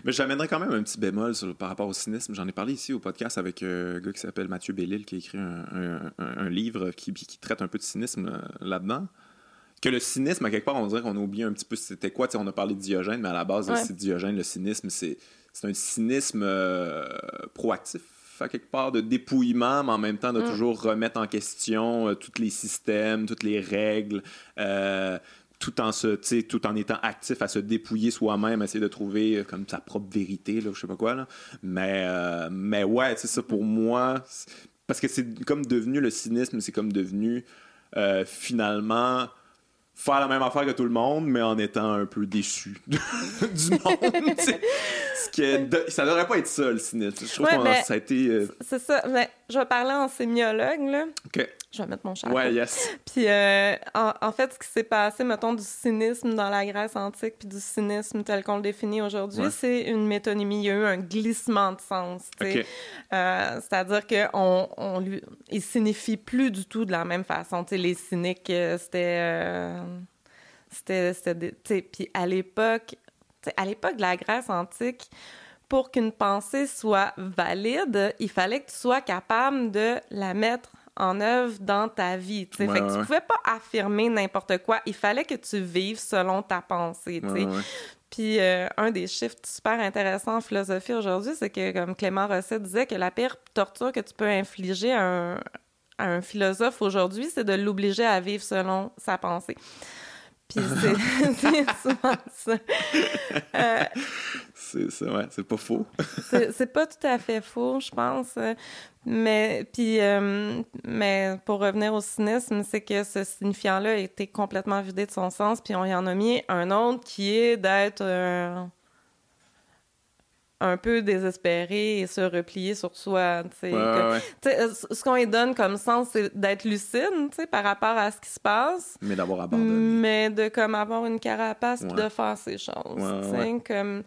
Mais j'amènerais quand même un petit bémol sur- par rapport au cynisme. J'en ai parlé ici au podcast avec euh, un gars qui s'appelle Mathieu Bellil qui a écrit un, un- un- un livre qui, qui traite un peu de cynisme euh, là-dedans. Que le cynisme, à quelque part, on dirait qu'on a oublié un petit peu c'était quoi. Tu sais, on a parlé de Diogène, mais à la base, Ouais. c'est Diogène, le cynisme, c'est c'est un cynisme euh, proactif, à quelque part, de dépouillement, mais en même temps de Mm. toujours remettre en question euh, tous les systèmes, toutes les règles. euh, tout en se, tout en étant actif à se dépouiller soi-même, essayer de trouver euh, comme sa propre vérité, là, je sais pas quoi là. Mais, euh, mais ouais, c'est ça pour moi. c'est- Parce que c'est comme devenu le cynisme, c'est comme devenu finalement faire la même affaire que tout le monde, mais en étant un peu déçu du monde. Ce que de- ça devrait pas être ça le cynisme. Je trouve Ouais, que ça a été. euh, c'est ça. Mais je vais parler en sémiologue, là. ok. Je vais mettre mon chapeau. Ouais, yes. Puis, euh, en, en fait, ce qui s'est passé, mettons, du cynisme dans la Grèce antique, puis du cynisme tel qu'on le définit aujourd'hui, Ouais. c'est une métonymie. Il y a eu un glissement de sens. tu sais. Ok. Euh, C'est-à-dire qu'on on lui, il signifie plus du tout de la même façon. Tu sais, les cyniques, euh, c'était, euh, c'était, puis à l'époque, à l'époque de la Grèce antique, pour qu'une pensée soit valide, il fallait que tu sois capable de la mettre en œuvre dans ta vie. Ouais, fait que tu pouvais pas affirmer n'importe quoi. Il fallait que tu vives selon ta pensée. Ouais, ouais. Puis euh, un des chiffres super intéressants en philosophie aujourd'hui, c'est que, comme Clément Rosset disait, que la pire torture que tu peux infliger à un, à un philosophe aujourd'hui, c'est de l'obliger à vivre selon sa pensée. Puis c'est souvent ça. Euh, C'est ça, ouais, c'est pas faux. c'est pas tout à fait faux, je pense. Mais puis, euh, mais pour revenir au cynisme, c'est que ce signifiant-là a été complètement vidé de son sens, puis on y en a mis un autre qui est d'être euh, un peu désespéré et se replier sur soi. Ouais, Que- ouais, ce qu'on lui donne comme sens, c'est d'être lucide, par rapport à ce qui se passe. Mais d'avoir abandonné. Mais de comme avoir une carapace puis de faire ses choses. Comme,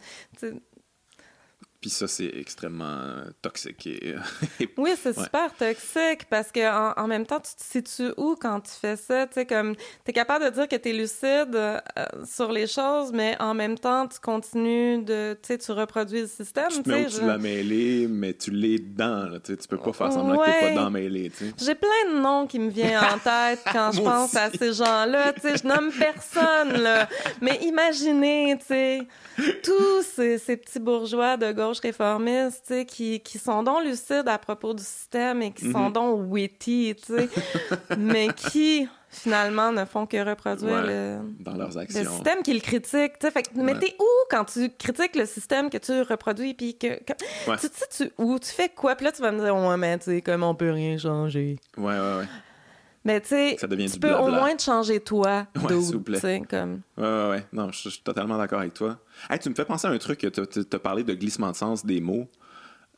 Puis ça, c'est extrêmement euh, toxique. Et, et- Oui, c'est Ouais. super toxique parce que en, en même temps, tu te situes où quand tu fais ça? Tu sais, comme, t'es capable de dire que t'es lucide euh, sur les choses, mais en même temps, tu continues de, tu sais, tu reproduis le système, tu te tu mets l'as mêlé, mais tu l'es dedans. Là, tu peux pas faire semblant que Ouais. t'es pas dans mêlé. J'ai plein de noms qui me viennent en tête quand je pense aussi. à ces gens-là. Tu sais, je nomme personne, là. Mais imaginez, tu sais, tous ces, ces petits bourgeois de gauche tu sais, qui, qui sont donc lucides à propos du système et qui sont Mhm. donc witty, tu sais, mais qui, finalement, ne font que reproduire Ouais. le... Dans leurs Le actions. système qu'ils critiquent, tu sais. Fait que, mais t'es où quand tu critiques le système que tu reproduis, puis que... Ouais. Tu sais, tu, où, tu fais quoi? Puis là, tu vas me dire, ouais, mais tu sais, comme on peut rien changer. Ouais, ouais, ouais. Mais tu sais, tu peux au moins te changer toi, Ouais, s'il vous plaît. comme... Ouais, ouais, ouais. Non, je, suis totalement d'accord avec toi. Hey, tu me fais penser à un truc, tu as parlé de glissement de sens des mots.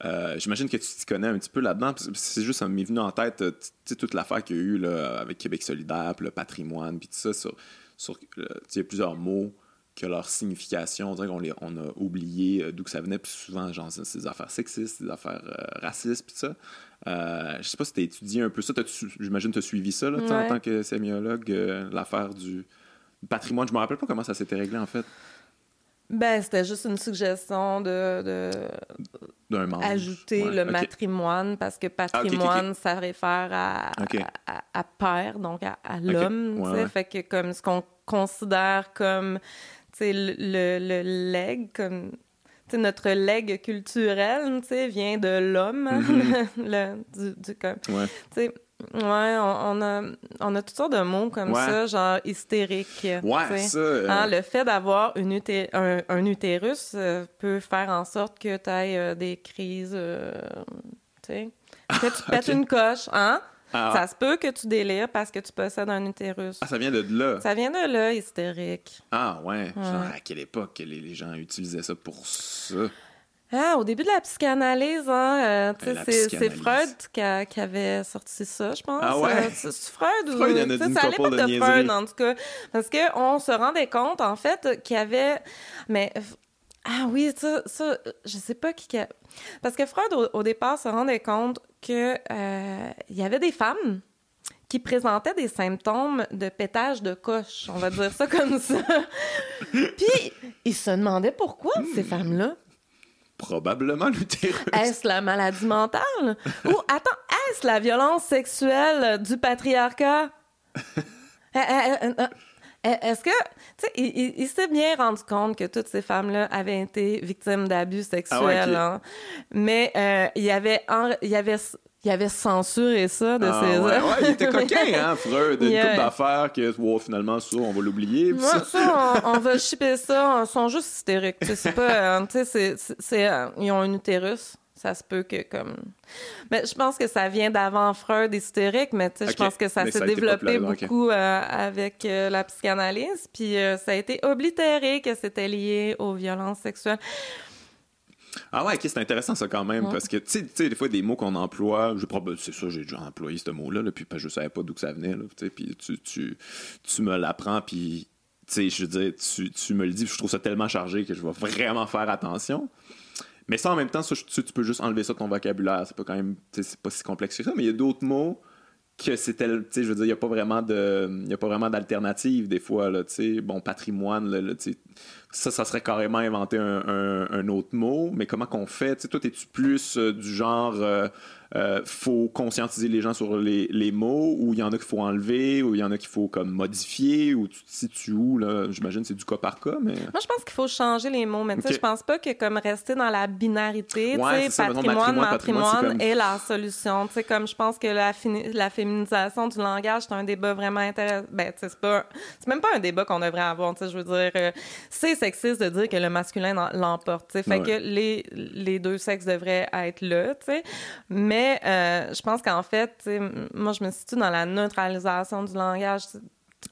Euh, J'imagine que tu t'y connais un petit peu là-dedans. C'est juste, ça m'est venu en tête, euh, tu sais, toute l'affaire qu'il y a eu là, avec Québec solidaire, puis le patrimoine, puis tout ça. Sur, sur, il y a plusieurs mots que leur signification, on dirait qu'on on a oublié euh, d'où que ça venait, puis souvent, genre, c'est des affaires sexistes, des affaires euh, racistes, puis tout ça. Euh, je sais pas si tu as étudié un peu ça. J'imagine que tu as suivi ça là, en tant que sémiologue, euh, l'affaire du patrimoine. Je me rappelle pas comment ça s'était réglé, en fait, Ben, c'était juste une suggestion de, de d'un membre. ajouter Ouais, le ok. matrimoine, parce que ok. patrimoine, ça réfère à, à, à père, donc à, à l'homme, Ouais. Fait que comme ce qu'on considère comme, le, le, le legs, comme... Tu sais, notre legs culturel, vient de l'homme, Mhm. du, du, comme, Ouais. On, on a, on a toutes sortes de mots comme Ouais. ça, genre hystérique. Ouais, ça. euh, Hein, le fait d'avoir une uté- un, un utérus euh, peut faire en sorte que tu aies des crises, euh, tu sais. Que tu pètes une coche, hein? Ah. Ça se peut que tu délires parce que tu possèdes un utérus. Ah, ça vient de là. Ça vient de là, hystérique. Ah, ouais. Genre, à quelle époque que les, les gens utilisaient ça pour ça? Ah, au début de la psychanalyse, hein, euh, la c'est. Freud qui, a- qui avait sorti ça, je pense. Ah ouais? Euh, c'est, Freud ou... Freud, il y en a tu sais, dit une c'est à couple l'époque de de. Freud, en tout cas. Parce qu'on se rendait compte, en fait, qu'il y avait... Mais... Ah oui, ça, ça je sais pas qui... Parce que Freud, au, au départ, se rendait compte que euh, il y avait des femmes qui présentaient des symptômes de pétage de coche, on va dire ça comme ça. Puis, il se demandait pourquoi ces Hmm. femmes-là Probablement l'utérus. est-ce la maladie mentale? Ou, attends, est-ce la violence sexuelle du patriarcat? Euh, euh, Est-ce que, tu sais, il, s'est bien rendu compte que toutes ces femmes-là avaient été victimes d'abus sexuels, Ah ouais, hein. mais euh, il y avait, en- il y avait, il avait censuré ça de Ah, ses ouais, ouais, il était coquin, hein, Freud. Une couple euh, d'affaires que, wow, finalement, ça, on va l'oublier. Moi, ça- ça, on, on va chipper ça. Ils sont juste hystériques. tu sais, C'est pas. euh, tu sais, c'est- euh, ils ont un utérus. Ça se peut que, comme. Mais je pense que ça vient d'avant Freud hystérique, mais tu sais, Ok. je pense que ça Mais s'est développé beaucoup euh, avec euh, la psychanalyse. Puis euh, ça a été oblitéré que c'était lié aux violences sexuelles. Ah ouais, ok, c'est intéressant ça quand même, parce que, tu sais- des fois, des mots qu'on emploie, je prob- c'est ça, j'ai déjà employé ce mot-là, là, puis je savais pas d'où que ça venait, là, puis tu, tu, tu me l'apprends, puis, tu sais, je veux dire, tu, tu me le dis, je trouve ça tellement chargé que je vais vraiment faire attention. Mais ça, en même temps, tu, peux juste enlever ça de ton vocabulaire, c'est pas quand même, c'est pas si complexe que ça, mais il y a d'autres mots que c'était, tu sais, je veux dire, il y a pas vraiment de, il a pas vraiment d'alternative, des fois, là, bon, patrimoine, là, là, ça, ça serait carrément inventer un, autre mot, mais comment qu'on fait? Tu toi, es-tu plus euh, du genre, euh, euh, faut conscientiser les gens sur les, les mots, ou il y en a qu'il faut enlever, ou il y en a qu'il faut comme modifier, ou tu te situes où, là? J'imagine que c'est du cas par cas, mais... Moi, je pense qu'il faut changer les mots, mais tu sais, Ok. je pense pas que comme rester dans la binarité, Ouais, tu sais, patrimoine, matrimoine, comme- est la solution. Tu sais, comme je pense que la, fini- la féminisation du langage, c'est un débat vraiment intéressant. Ben, tu sais, c'est pas, c'est même pas un débat qu'on devrait avoir. Tu sais, je veux dire, euh, c'est sexiste de dire que le masculin l'emporte. Tu sais, fait Ouais. que les les deux sexes devraient être là. Tu sais, mais euh, je pense qu'en fait, moi, je me situe dans la neutralisation du langage.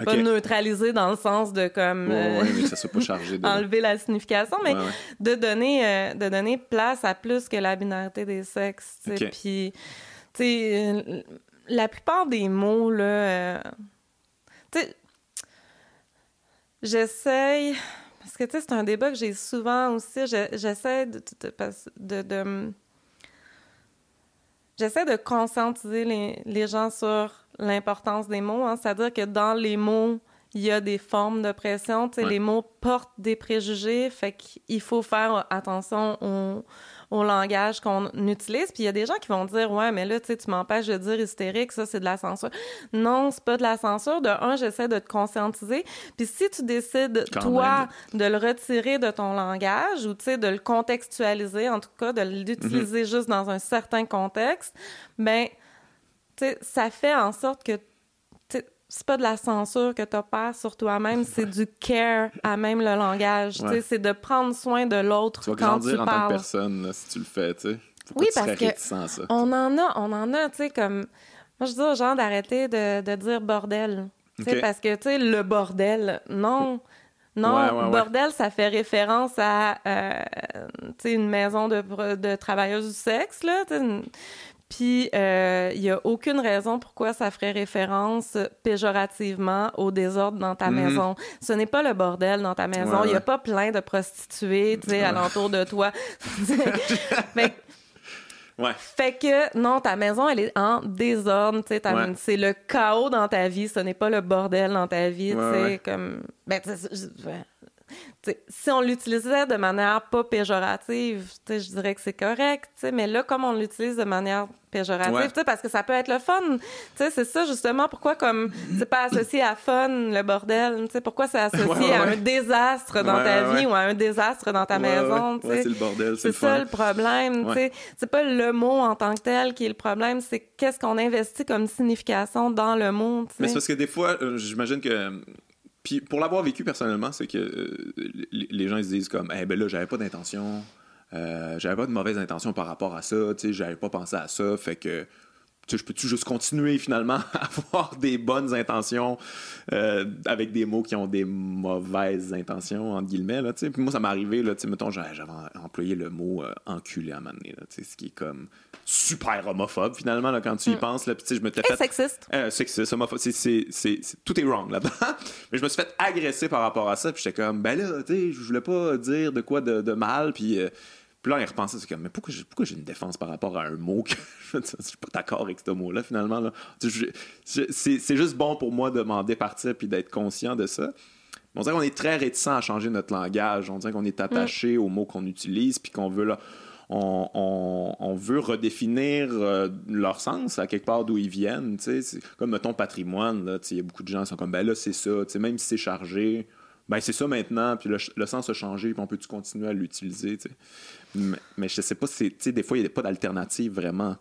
Pas neutraliser dans le sens de comme Ouais, euh, ouais, mais que ça soit pas chargé de... enlever la signification, mais Ouais, de donner euh, de donner place à plus que la binarité des sexes. Puis, tu sais, euh, la plupart des mots là, euh, tu sais, j'essaye parce que tu sais c'est un débat que j'ai souvent aussi. je- J'essaie de, de, de, de- J'essaie de conscientiser les, les gens sur l'importance des mots, hein. c'est-à-dire que dans les mots, il y a des formes d'oppression. Ouais. Les mots portent des préjugés, fait qu'il faut faire attention au, au langage qu'on utilise. Puis il y a des gens qui vont dire Ouais, mais là, tu sais, tu m'empêches de dire hystérique, ça, c'est de la censure. Non, c'est pas de la censure. De un, j'essaie de te conscientiser. Puis si tu décides, Quand toi, de le retirer de ton langage ou, tu sais, de le contextualiser, en tout cas, de l'utiliser Mhm. juste dans un certain contexte, ben, tu sais, ça fait en sorte que c'est pas de la censure que tu opères sur toi-même, c'est du care à même le langage. Ouais. C'est de prendre soin de l'autre Tu vas quand grandir tu en tant que parles. personne, là, si tu le fais, tu sais. Oui, parce que ça. On en a, on en a, tu sais, comme... Moi, je dis aux gens d'arrêter de, de dire bordel. Tu sais, Ok. Parce que, tu sais, le bordel, non... Non, Ouais, ouais, ouais. bordel, ça fait référence à euh, tu sais, une maison de, de travailleuses du sexe, là. une- Puis, euh, il y a aucune raison pourquoi ça ferait référence péjorativement au désordre dans ta Mhm. maison. Ce n'est pas le bordel dans ta maison. Ouais, Il n'y a ouais. pas plein de prostituées, tu sais, Ouais. alentour de toi. Fait que Ouais. fait que non, ta maison, elle est en désordre. tu sais, Ouais. C'est le chaos dans ta vie, ce n'est pas le bordel dans ta vie. tu sais, ouais. comme. Ben, si on l'utilisait de manière pas péjorative, je dirais que c'est correct. Mais là, comme on l'utilise de manière péjorative, Ouais. parce que ça peut être le fun. C'est ça, justement, pourquoi comme c'est pas associé à fun, le bordel. Pourquoi c'est associé Ouais, ouais, à un désastre dans ta vie ou à un désastre dans ta maison. c'est le bordel, c'est ça le problème. C'est pas le mot en tant que tel qui est le problème, c'est qu'est-ce qu'on investit comme signification dans le mot. Mais c'est parce que des fois, euh, j'imagine que. Puis pour l'avoir vécu personnellement, c'est que euh, les gens ils se disent comme, eh ben là, j'avais pas d'intention, euh, j'avais pas de mauvaise intention par rapport à ça, tu sais, j'avais pas pensé à ça, fait que je peux-tu juste continuer finalement à avoir des bonnes intentions euh, avec des mots qui ont des mauvaises intentions, entre guillemets, là. Puis moi, ça m'est arrivé, là, mettons, j'avais employé le mot euh, enculé à un moment donné, là, tu sais, ce qui est comme super homophobe, finalement, là, quand tu y Mm. penses, là, puis tu sais, je me Et fait... sexiste. Euh, sexiste, homophobe, tout est wrong là-dedans. Mais je me suis fait agresser par rapport à ça, puis j'étais comme, ben là, tu sais, je voulais pas dire de quoi de, de mal, puis, puis là, il repensait, c'est comme, mais pourquoi j'ai, pourquoi j'ai une défense par rapport à un mot que je suis pas d'accord avec ce mot-là, finalement, là? Je- je- c'est, c'est juste bon pour moi de m'en départir puis d'être conscient de ça. On dirait qu'on est très réticent à changer notre langage. On dirait qu'on est attaché aux mots qu'on utilise, puis qu'on veut là, on, on- on veut redéfinir euh, leur sens à quelque part d'où ils viennent. C'est Comme mettons patrimoine, il y a beaucoup de gens qui sont comme ben là c'est ça, même si c'est chargé, ben c'est ça maintenant, puis le, le sens a changé, puis on peut-tu continuer à l'utiliser. tu sais. Mais, mais je sais pas, c'est, tu sais, des fois il n'y a pas d'alternative vraiment.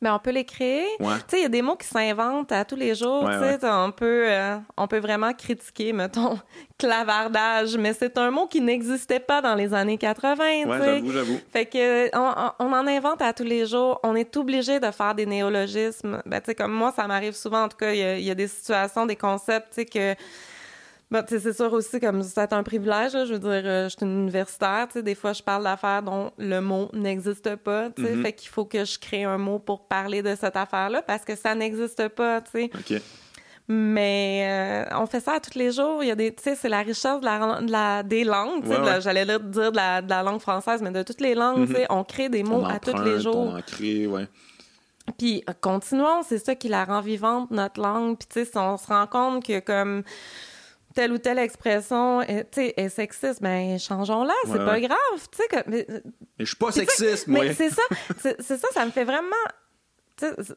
Mais on peut les créer. Ouais. Tu sais, il y a des mots qui s'inventent à tous les jours. Ouais, ouais. on peut, euh, on peut vraiment critiquer, mettons, clavardage, mais c'est un mot qui n'existait pas dans les années 80. tu Ouais, j'avoue, j'avoue. Fait que on, on en invente à tous les jours. On est obligé de faire des néologismes. Ben, tu sais, comme moi, ça m'arrive souvent. En tout cas, il y y, a des situations, des concepts, tu sais, que. Ben, c'est sûr aussi, comme c'est un privilège, là, je veux dire, euh, je suis une universitaire, tu sais, des fois, je parle d'affaires dont le mot n'existe pas, tu sais, Mhm. fait qu'il faut que je crée un mot pour parler de cette affaire-là, parce que ça n'existe pas, tu sais. Mais euh, on fait ça à tous les jours. Il y a des, tu sais, c'est la richesse de la, de la- des langues. Ouais, ouais. J'allais dire de la, de la langue française, mais de toutes les langues, tu sais, on crée des mots On à tous les jours. On en crée, ouais. Puis continuons, c'est ça qui la rend vivante notre langue. Puis tu sais, si on se rend compte que comme telle ou telle expression est, sais, est sexiste, ben changeons-la, c'est Ouais, pas ouais. grave, sais. comme- Mais, Mais je suis pas sexiste, moi. mais c'est ça, c'est ça, ça me fait vraiment.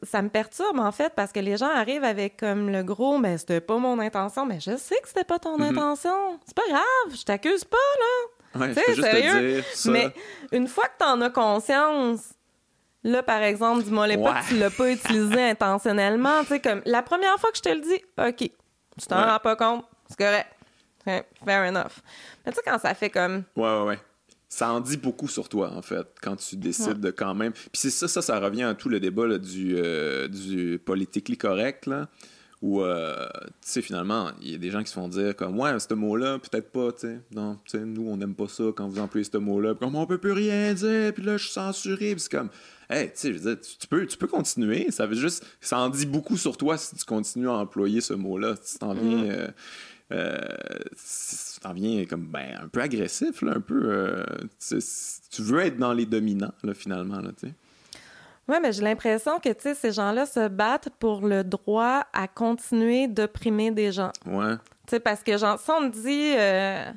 ça me perturbe en fait parce que les gens arrivent avec comme le gros, mais c'était pas mon intention, mais je sais que c'était pas ton Mm-hmm. intention. C'est pas grave, je t'accuse pas là. Ouais, je Tu sais, peux juste te sérieux? dire ça. Mais une fois que t'en as conscience, là, par exemple, dis-moi les pas Ouais. que tu l'as pas utilisé intentionnellement. Tu sais, comme la première fois que je te le dis, OK, tu t'en Ouais. rends pas compte, c'est correct. Fair enough. Mais tu sais, quand ça fait comme. Ouais, ouais, ouais. Ça en dit beaucoup sur toi, en fait, quand tu décides de quand même. Puis c'est ça, ça, ça revient à tout le débat là, du, euh, du politically correct, là, où, euh, tu sais, finalement, il y a des gens qui se font dire comme, ouais, ce mot-là, peut-être pas, tu sais. Non, tu sais, nous, on n'aime pas ça quand vous employez ce mot-là. Comme, on peut plus rien dire, puis là, je suis censuré. Puis c'est comme, hey, tu sais, je veux dire, tu, tu peux, tu peux continuer. Ça veut juste, ça en dit beaucoup sur toi si tu continues à employer ce mot-là. Si tu t'en viens. euh, euh, tu t'en viens comme ben, un peu agressif, là, un peu. euh, tu veux être dans les dominants, là, finalement. Là, tu sais. Ouais, mais j'ai l'impression que, tu sais, ces gens-là se battent pour le droit à continuer d'opprimer des gens. ouais. Tu sais, parce que, genre, si on me dit. euh,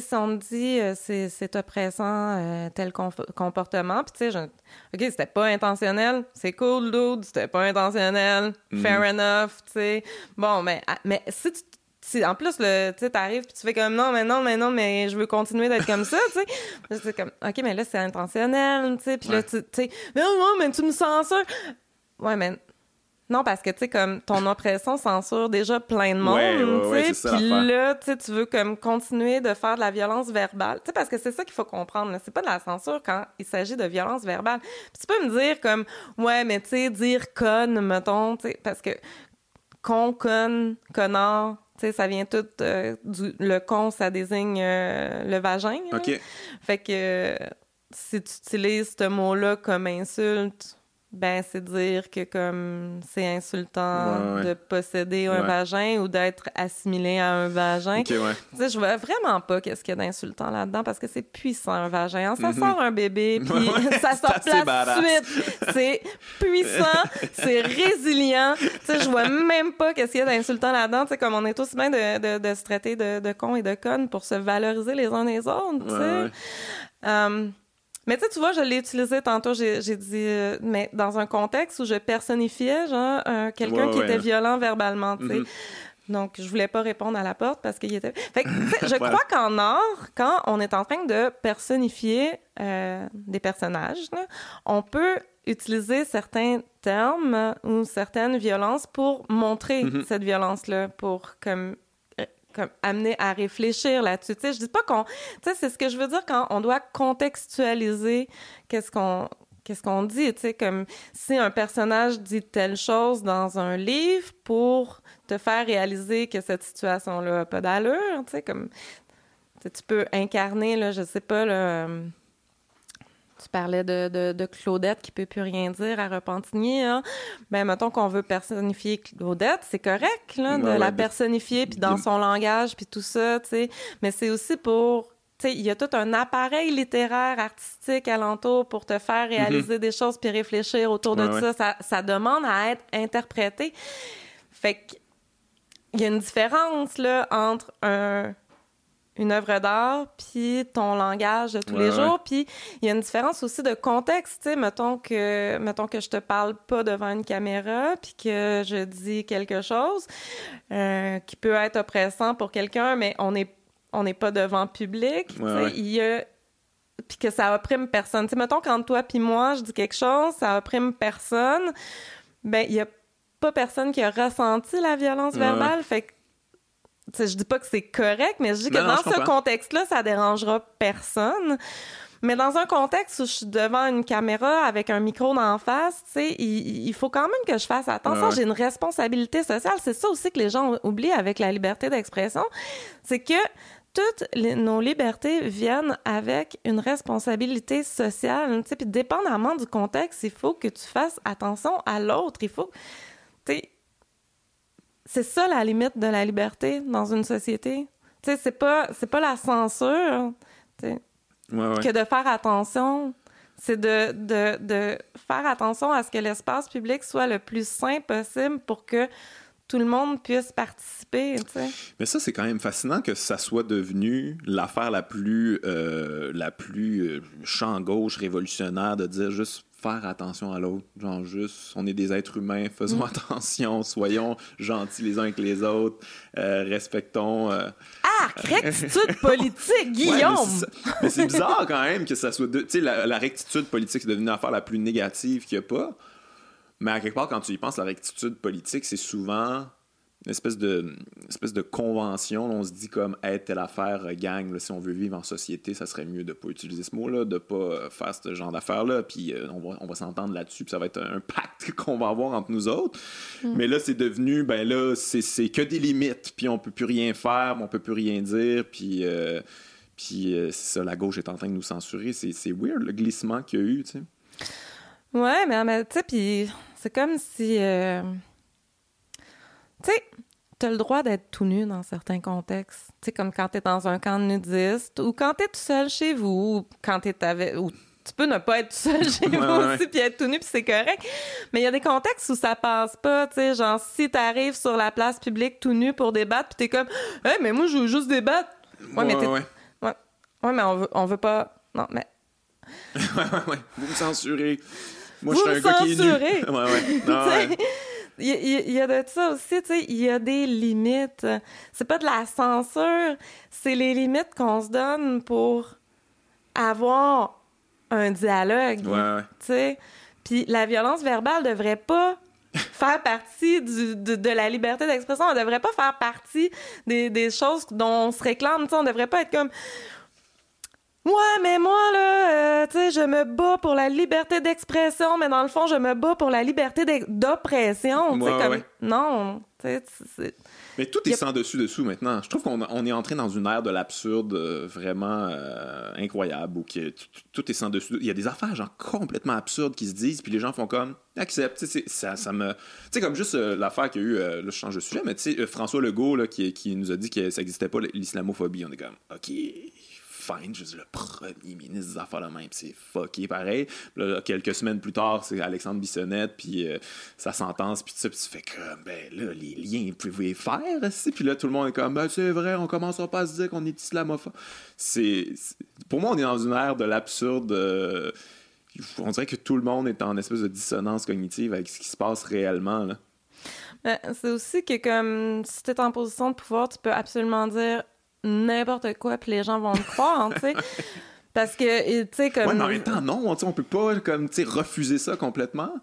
sais, si on me dit euh, c'est, oppressant euh, tel comportement, puis tu sais, je... OK, c'était pas intentionnel, c'est cool, dude, c'était pas intentionnel, fair enough, tu sais. Bon, mais, ah, mais si tu. si en plus, le, tu sais, t'arrives puis tu fais comme non, mais non, mais non, mais je veux continuer d'être comme ça, tu sais. C'est comme, OK, mais là, c'est intentionnel, tu sais. Puis là, Ouais. tu tu sais, mais non, non, mais tu me censures. Ouais, mais non, parce que, tu sais, comme ton oppression censure déjà plein de monde, Ouais, tu sais. Puis là, tu sais, tu veux comme continuer de faire de la violence verbale. Tu sais, parce que c'est ça qu'il faut comprendre. C'est pas de la censure quand il s'agit de violence verbale. Tu peux me dire comme, ouais, mais tu sais, dire conne, mettons, tu sais, parce que con, conne, connard, tu sais, ça vient tout euh, du... Le con, ça désigne euh, le vagin. là. OK. Fait que euh, si tu utilises ce mot-là comme insulte, ben c'est dire que comme c'est insultant Ouais, ouais. de posséder un Ouais. vagin ou d'être assimilé à un vagin. OK, ouais. Tu sais, je vois vraiment pas qu'est-ce qu'il y a d'insultant là-dedans parce que c'est puissant un vagin. hein. Ça Mhm. sort un bébé puis ça sort tout de suite. C'est puissant, c'est résilient. Tu sais, je vois même pas qu'est-ce qu'il y a d'insultant là-dedans. Tu sais, comme on est tous bien de, de, de se traiter de, de cons et de connes pour se valoriser les uns les autres. tu sais. Euh, mais tu sais, tu vois, je l'ai utilisé tantôt, j'ai dit, euh, mais dans un contexte où je personnifiais, genre, euh, quelqu'un Ouais, qui ouais. était violent verbalement, tu sais. Mhm. Donc, je voulais pas répondre à la porte parce qu'il était... Fait que, je Voilà. crois qu'en art, quand on est en train de personnifier euh, des personnages, là, on peut utiliser certains termes ou certaines violences pour montrer Mhm. cette violence-là, pour comme comme amener à réfléchir là-dessus. Tu sais, je dis pas qu'on... Tu sais, c'est ce que je veux dire quand on doit contextualiser qu'est-ce qu'on qu'est-ce qu'on dit, tu sais, comme si un personnage dit telle chose dans un livre pour te faire réaliser que cette situation-là n'a pas d'allure, tu sais, comme tu peux incarner, là, je sais pas, euh, tu parlais de, de, Claudette qui peut plus rien dire à Repentigny. Hein? Ben, mettons qu'on veut personnifier Claudette, c'est correct, là, de la personnifier, puis dans son langage, puis tout ça, tu sais. Mais c'est aussi pour il y a tout un appareil littéraire, artistique alentour pour te faire mhm. réaliser des choses puis réfléchir autour de ça. ça. ça. demande à être interprété. Fait qu'il y a une différence là, entre un, une œuvre d'art puis ton langage de tous les jours. Puis il y a une différence aussi de contexte tu sais. Mettons que mettons que je te parle pas devant une caméra puis que je dis quelque chose euh, qui peut être oppressant pour quelqu'un mais on est on n'est pas devant public il y a puis que ça opprime personne. Tu sais mettons quand toi puis moi je dis quelque chose ça opprime personne ben il y a pas personne qui a ressenti la violence verbale. Fait que je dis pas que c'est correct, mais je dis que dans ce contexte-là, ça dérangera personne. Mais dans un contexte où je suis devant une caméra avec un micro d'en face, tu sais, il, faut quand même que je fasse attention. J'ai une responsabilité sociale. C'est ça aussi que les gens oublient avec la liberté d'expression. C'est que toutes nos libertés viennent avec une responsabilité sociale. Tu sais, puis dépendamment du contexte, il faut que tu fasses attention à l'autre. Il faut, c'est ça la limite de la liberté dans une société. Tu sais, c'est pas, c'est pas la censure, que de faire attention. C'est de, de, de, faire attention à ce que l'espace public soit le plus sain possible pour que tout le monde puisse participer. Mais ça, c'est quand même fascinant que ça soit devenu l'affaire la plus, euh, la plus euh, champ gauche révolutionnaire de dire juste faire attention à l'autre. Genre juste, on est des êtres humains, faisons mm. attention, soyons gentils les uns avec les autres, euh, respectons... Euh, ah, rectitude politique, Guillaume! mais c'est bizarre quand même que ça soit... Tu sais, la, la, rectitude politique, c'est devenu l'affaire la plus négative qu'il n'y a pas. Mais à quelque part, quand tu y penses, la rectitude politique, c'est souvent une espèce de, espèce de convention. on se dit comme être telle affaire euh, gang, si on veut vivre en société, ça serait mieux de pas utiliser ce mot-là, de pas euh, faire ce genre d'affaires-là, puis euh, on va, on va s'entendre là-dessus, puis ça va être un, pacte qu'on va avoir entre nous autres. Mm. Mais là, c'est devenu, ben là, c'est que des limites, puis on peut plus rien faire, on peut plus rien dire, puis, puis c'est ça, la gauche est en train de nous censurer. C'est weird, le glissement qu'il y a eu, tu sais. Ouais, mais, mais tu sais, puis c'est comme si tu sais, tu as le droit d'être tout nu dans certains contextes. Tu sais, comme quand tu es dans un camp de nudistes ou quand tu es tout seul chez vous ou quand tu es avec. Ou tu peux ne pas être tout seul chez vous aussi puis être tout nu puis c'est correct. Mais il y a des contextes où ça passe pas, tu sais, genre si tu arrives sur la place publique tout nu pour débattre puis t'es comme "Hey, mais moi je veux juste débattre." Ouais, mais t'es ouais. ouais. mais on veut on veut pas non, mais Ouais ouais ouais, vous me censurez. Moi je suis un gars qui est nu. ouais ouais. Non, ouais. Il y, a de ça aussi, tu sais, il y a des limites. C'est pas de la censure, c'est les limites qu'on se donne pour avoir un dialogue. Ouais, Tu sais, puis la violence verbale devrait pas faire partie du, de, la liberté d'expression. Elle devrait pas faire partie des, des choses dont on se réclame. Tu sais, on devrait pas être comme Ouais, mais moi, là, euh, tu sais, je me bats pour la liberté d'expression, mais dans le fond, je me bats pour la liberté d'oppression. Ouais, comme... Non, tu sais, mais tout est sans dessus-dessous maintenant. Je trouve qu'on on est entré dans une ère de l'absurde euh, vraiment euh, incroyable où que tout est sans dessus. Il y a des affaires genre complètement absurdes qui se disent, puis les gens font comme accepte. Ça, ça me. Tu sais, comme juste l'affaire qu'il y a eu, là, je change de sujet, mais tu sais, François Legault là, qui, qui nous a dit que ça n'existait pas l'islamophobie. On est comme, OK fine. Je le premier ministre des Affaires de même, c'est fucké pareil. Là, quelques semaines plus tard, c'est Alexandre Bissonnette, puis euh, sa sentence, puis tout ça, puis tu fais comme, ben là, les liens, vous pouvez faire, aussi. Puis là, tout le monde est comme, ben c'est vrai, on commencera pas à se dire qu'on est islamophobe. C'est, Pour moi, on est dans une ère de l'absurde. Euh, on dirait que tout le monde est en espèce de dissonance cognitive avec ce qui se passe réellement, là. Ben, c'est aussi que comme si tu es en position de pouvoir, tu peux absolument dire n'importe quoi, puis les gens vont me croire, tu sais. Parce que, tu sais, comme. Ouais, mais en même temps, non, on peut pas, comme, tu sais, refuser ça complètement.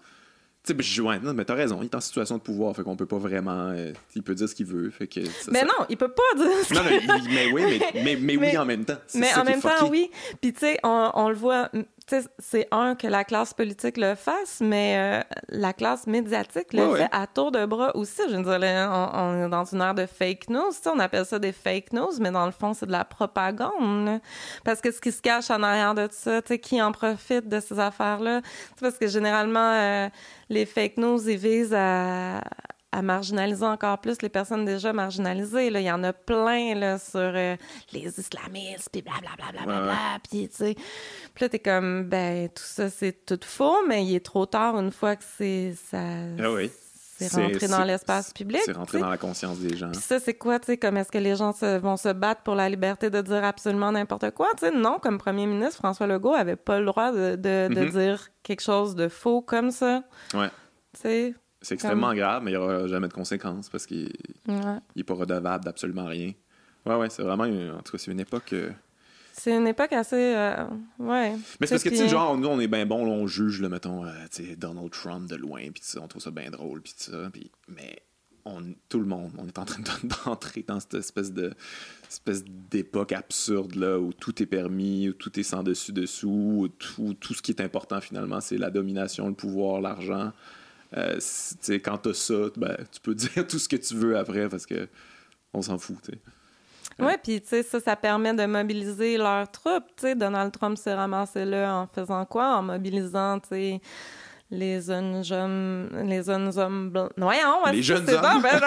Tu sais, je ouais, non, mais t'as raison, il est en situation de pouvoir, fait qu'on peut pas vraiment. Euh, il peut dire ce qu'il veut, fait que. mais non, il peut pas dire ce Non, non, mais oui, mais, mais, mais, oui en même temps. Mais en même temps, oui. Puis, tu sais, on, on, le voit, c'est un que la classe politique le fasse, mais euh, la classe médiatique le fait à tour de bras aussi. Je veux dire, là, on, on est dans une ère de fake news, on appelle ça des fake news, mais dans le fond, c'est de la propagande. là. Parce que ce qui se cache en arrière de ça, qui en profite de ces affaires-là, parce que généralement, euh, les fake news, ils visent à à marginaliser encore plus les personnes déjà marginalisées. Là. Il y en a plein là, sur euh, les islamistes, puis blablabla, bla, bla, bla, puis tu sais. Puis là, t'es comme, ben, tout ça, c'est tout faux, mais il est trop tard une fois que c'est ça... Ah oui. C'est rentré dans l'espace public. C'est rentré dans la conscience des gens. Puis ça, c'est quoi, tu sais, comme est-ce que les gens se- vont se battre pour la liberté de dire absolument n'importe quoi? Tu sais, non, comme premier ministre, François Legault avait pas le droit de, de, de Mhm. dire quelque chose de faux comme ça. Ouais. Tu sais, C'est extrêmement grave, mais il n'y aura jamais de conséquences parce qu'il ouais. n'est pas redevable d'absolument rien. Ouais, ouais, c'est vraiment, une- en tout cas, c'est une époque. euh, C'est une époque assez. euh, ouais. Mais c'est parce que, tu sais, genre, nous, on est bien bon, on juge, là, mettons, euh, tu sais, Donald Trump de loin, puis on trouve ça bien drôle, puis ça. Mais on, tout le monde, on est en train de- d'entrer dans cette espèce de espèce d'époque absurde, là, où tout est permis, où tout est sans dessus-dessous, où tout, tout ce qui est important, finalement, c'est la domination, le pouvoir, l'argent. Euh, quand t'as ça, ben, tu peux dire tout ce que tu veux après, parce que on s'en fout, tu sais. Ouais, puis tu sais, ça, ça permet de mobiliser leurs troupes. Tu sais, Donald Trump s'est ramassé là en faisant quoi? En mobilisant, tu sais, les jeunes hommes, les jeunes hommes blancs. Voyons, Les jeunes ça, hommes. ben.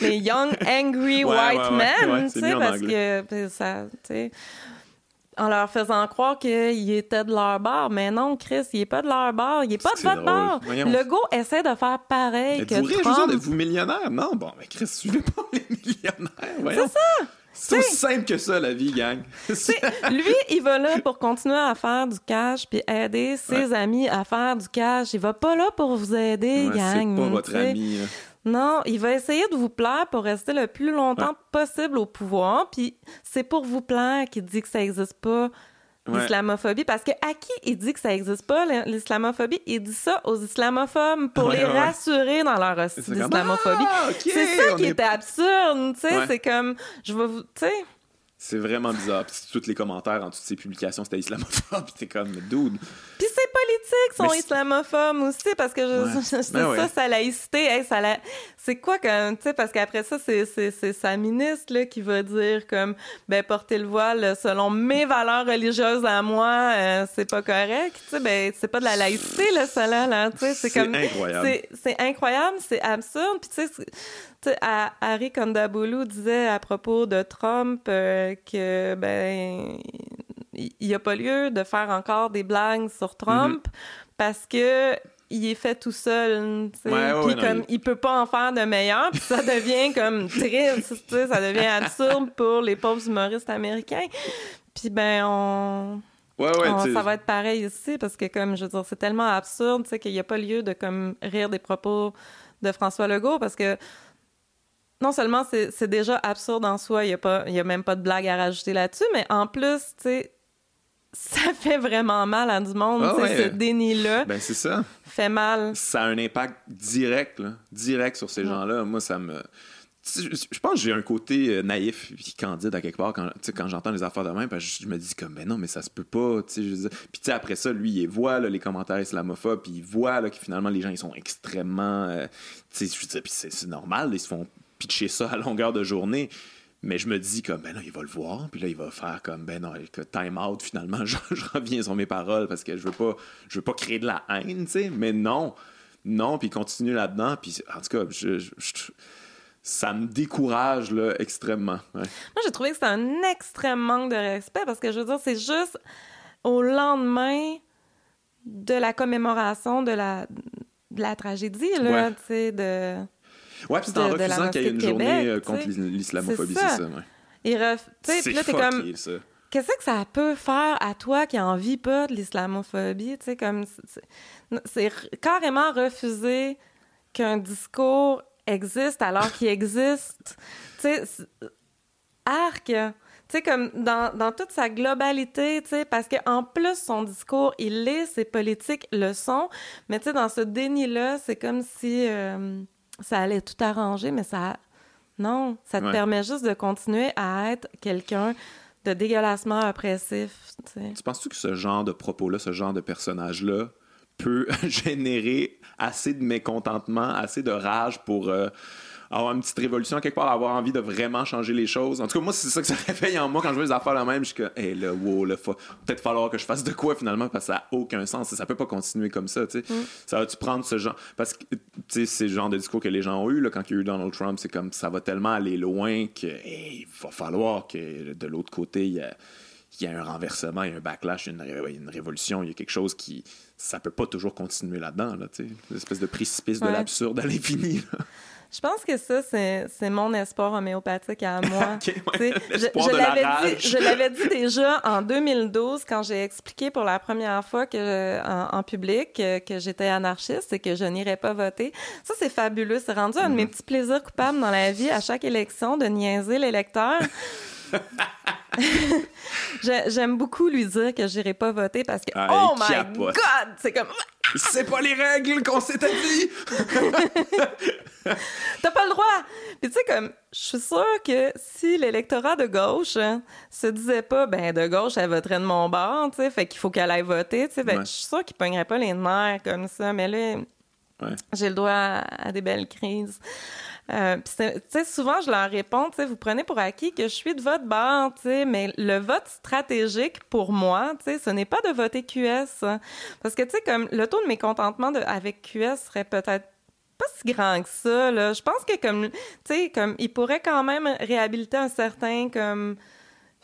les young angry Ouais, white ouais, ouais, men, tu sais, parce anglais. que ça, tu sais, en leur faisant croire qu'ils étaient de leur bord, mais non, Chris, il est pas de leur bord, il est pas de votre bord. Voyons. Legault essaie de faire pareil que Trump. vous autres? Êtes-vous millionnaire? Non, bon, mais Chris, suivez pas les millionnaires. C'est ça. C'est aussi simple que ça, la vie, gang. Lui, il va là pour continuer à faire du cash puis aider ses amis à faire du cash. Il va pas là pour vous aider, Ouais, gang. c'est pas votre ami. là. Non, il va essayer de vous plaire pour rester le plus longtemps possible au pouvoir. Puis c'est pour vous plaire qu'il dit que ça existe pas. Ouais. L'islamophobie, parce que à qui il dit que ça existe pas, l'islamophobie, il dit ça aux islamophobes pour Ouais, les rassurer dans leur d'islamophobie. Ah, c'est ça qui est- était absurde, tu sais, c'est comme, je vais vous, tu sais, C'est vraiment bizarre. Puis tous les commentaires en toutes ces publications, c'était islamophobe. Puis t'es comme, dude. Puis ces politiques sont islamophobes aussi parce que je, Ouais. c'est Ben ouais. ça, sa laïcité. Hey, ça la... C'est quoi comme, tu sais, parce qu'après ça, c'est, sa ministre là, qui va dire comme, ben porter le voile selon mes valeurs religieuses à moi, euh, c'est pas correct. Tu sais, ben c'est pas de la laïcité là, ça là, là tu sais, c'est comme, incroyable. c'est, incroyable, c'est absurde. Puis tu sais, à- Harry Kondaboulou disait à propos de Trump euh, que ben il n'y a pas lieu de faire encore des blagues sur Trump parce que il est fait tout seul, tu sais. Ouais, ouais, puis comme non, il peut pas en faire de meilleur, puis ça devient comme triste, ça devient absurde pour les pauvres humoristes américains. Puis ben on Ouais, ouais, on- tu sais, ça va être pareil ici parce que comme je veux dire c'est tellement absurde tu sais qu'il n'y a pas lieu de comme rire des propos de François Legault parce que non seulement c'est déjà absurde en soi il y a pas y a même pas de blague à rajouter là-dessus mais en plus tu sais ça fait vraiment mal à du monde Ah ouais. ce déni là Ben, c'est ça. fait mal Ça a un impact direct, là. Direct sur ces gens-là. Moi, ça me. Je pense que j'ai un côté euh, naïf et candide à quelque part quand, quand j'entends les affaires de même. parce que je, me dis comme, ben non, mais ça se peut pas. je. Puis tu sais, après ça, lui, il voit là, les commentaires islamophobes, puis il voit là, que finalement, les gens, ils sont extrêmement. euh, c'est normal, ils se font pitcher ça à longueur de journée. Mais je me dis comme, ben non, il va le voir, puis là, il va faire comme, ben non, time out, finalement, je, je reviens sur mes paroles parce que je veux pas, je veux pas créer de la haine, tu sais. Mais non, non, puis continue là-dedans, puis en tout cas, je- je- je- ça me décourage, là, extrêmement. ouais. Moi, j'ai trouvé que c'était un extrême manque de respect parce que je veux dire, c'est juste au lendemain de la commémoration de la, de la tragédie, là, Ouais. tu sais, de... Ouais, puis c'est en refusant qu'il y ait une journée euh, contre l'islamophobie, C'est ça. ça, ouais. Il ref... Tu sais, C'est puis là, t'es fucké, comme... ça. Qu'est-ce que ça peut faire à toi qui en vis pas de l'islamophobie, tu sais, comme... c'est- carrément refuser qu'un discours existe alors qu'il existe. Tu sais, arc... Tu sais, comme dans, dans toute sa globalité, tu sais, parce qu'en plus, son discours, il est, ses politiques le sont, mais tu sais, dans ce déni-là, c'est comme si euh, ça allait tout arranger, mais ça... Non, ça te Ouais. permet juste de continuer à être quelqu'un de dégueulassement oppressif. Tu penses-tu que ce genre de propos-là, ce genre de personnage-là, peut générer assez de mécontentement, assez de rage pour euh, avoir une petite révolution quelque part, avoir envie de vraiment changer les choses? En tout cas, moi, c'est ça que ça réveille en moi quand je vois les affaires la même. Je suis que, hey, là, wow, là, faut peut-être falloir que je fasse de quoi finalement parce que ça n'a aucun sens. Ça peut pas continuer comme ça, tu sais. Ça va-tu prendre ce genre. Parce que, tu sais, c'est le genre de discours que les gens ont eu là, quand il y a eu Donald Trump, c'est comme ça va tellement aller loin que, hey, il va falloir que de l'autre côté, il y a il y a un renversement, il y a un backlash, il y a une, ré- une révolution, il y a quelque chose qui. Ça peut pas toujours continuer là-dedans, là, tu sais. Une espèce de précipice de l'absurde à l'infini. Je pense que ça, c'est mon espoir homéopathique à moi. Ouais. Je je l'avais dit, je déjà en 2012 quand j'ai expliqué pour la première fois que en, en public que, que j'étais anarchiste et que je n'irais pas voter. Ça c'est fabuleux, c'est rendu un de Mhm. mes petits plaisirs coupables dans la vie à chaque élection de niaiser l'électeur. Je- J'aime beaucoup lui dire que j'irai pas voter parce que Ah, oh my capote. god, c'est comme C'est pas les règles qu'on s'était dit! T'as pas le droit! Puis tu sais, comme, je suis sûre que si l'électorat de gauche hein, se disait pas, ben, de gauche, elle voterait de mon bord, tu sais, fait qu'il faut qu'elle aille voter, tu sais, Ouais. je suis sûre qu'il pognerait pas les nerfs comme ça, mais là, Ouais. j'ai le droit à, à des belles crises. Euh, sais, souvent, je leur réponds, vous prenez pour acquis que je suis de votre bord, mais le vote stratégique pour moi, ce n'est pas de voter QS. hein. Parce que, tu sais, comme le taux de mécontentement de, avec QS serait peut-être pas si grand que ça, là. Je pense que, comme, tu sais, comme, il pourrait quand même réhabiliter un certain, comme,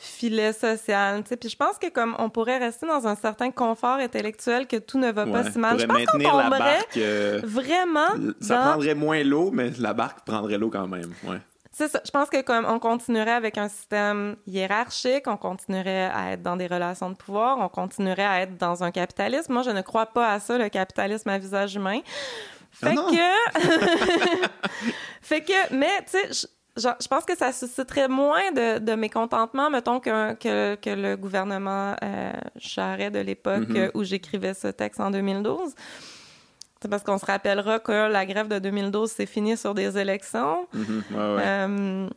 filet social, tu sais. Puis je pense que, comme, on pourrait rester dans un certain confort intellectuel que tout ne va pas si mal. Je pense qu'on tomberait barque. euh, vraiment ça dans... prendrait moins l'eau, mais la barque prendrait l'eau quand même. Ouais. C'est ça. Je pense que comme on continuerait avec un système hiérarchique, on continuerait à être dans des relations de pouvoir, on continuerait à être dans un capitalisme. Moi, je ne crois pas à ça, le capitalisme à visage humain. Fait Ah non! que... fait que... Mais, tu sais... je- genre, Je pense que ça susciterait moins de, de mécontentement, mettons, que, que le gouvernement euh, Charest de l'époque Mhm. euh, où j'écrivais ce texte en 2012. C'est parce qu'on se rappellera que la grève de 2012, c'est fini sur des élections. Mhm, ouais, ouais. Euh,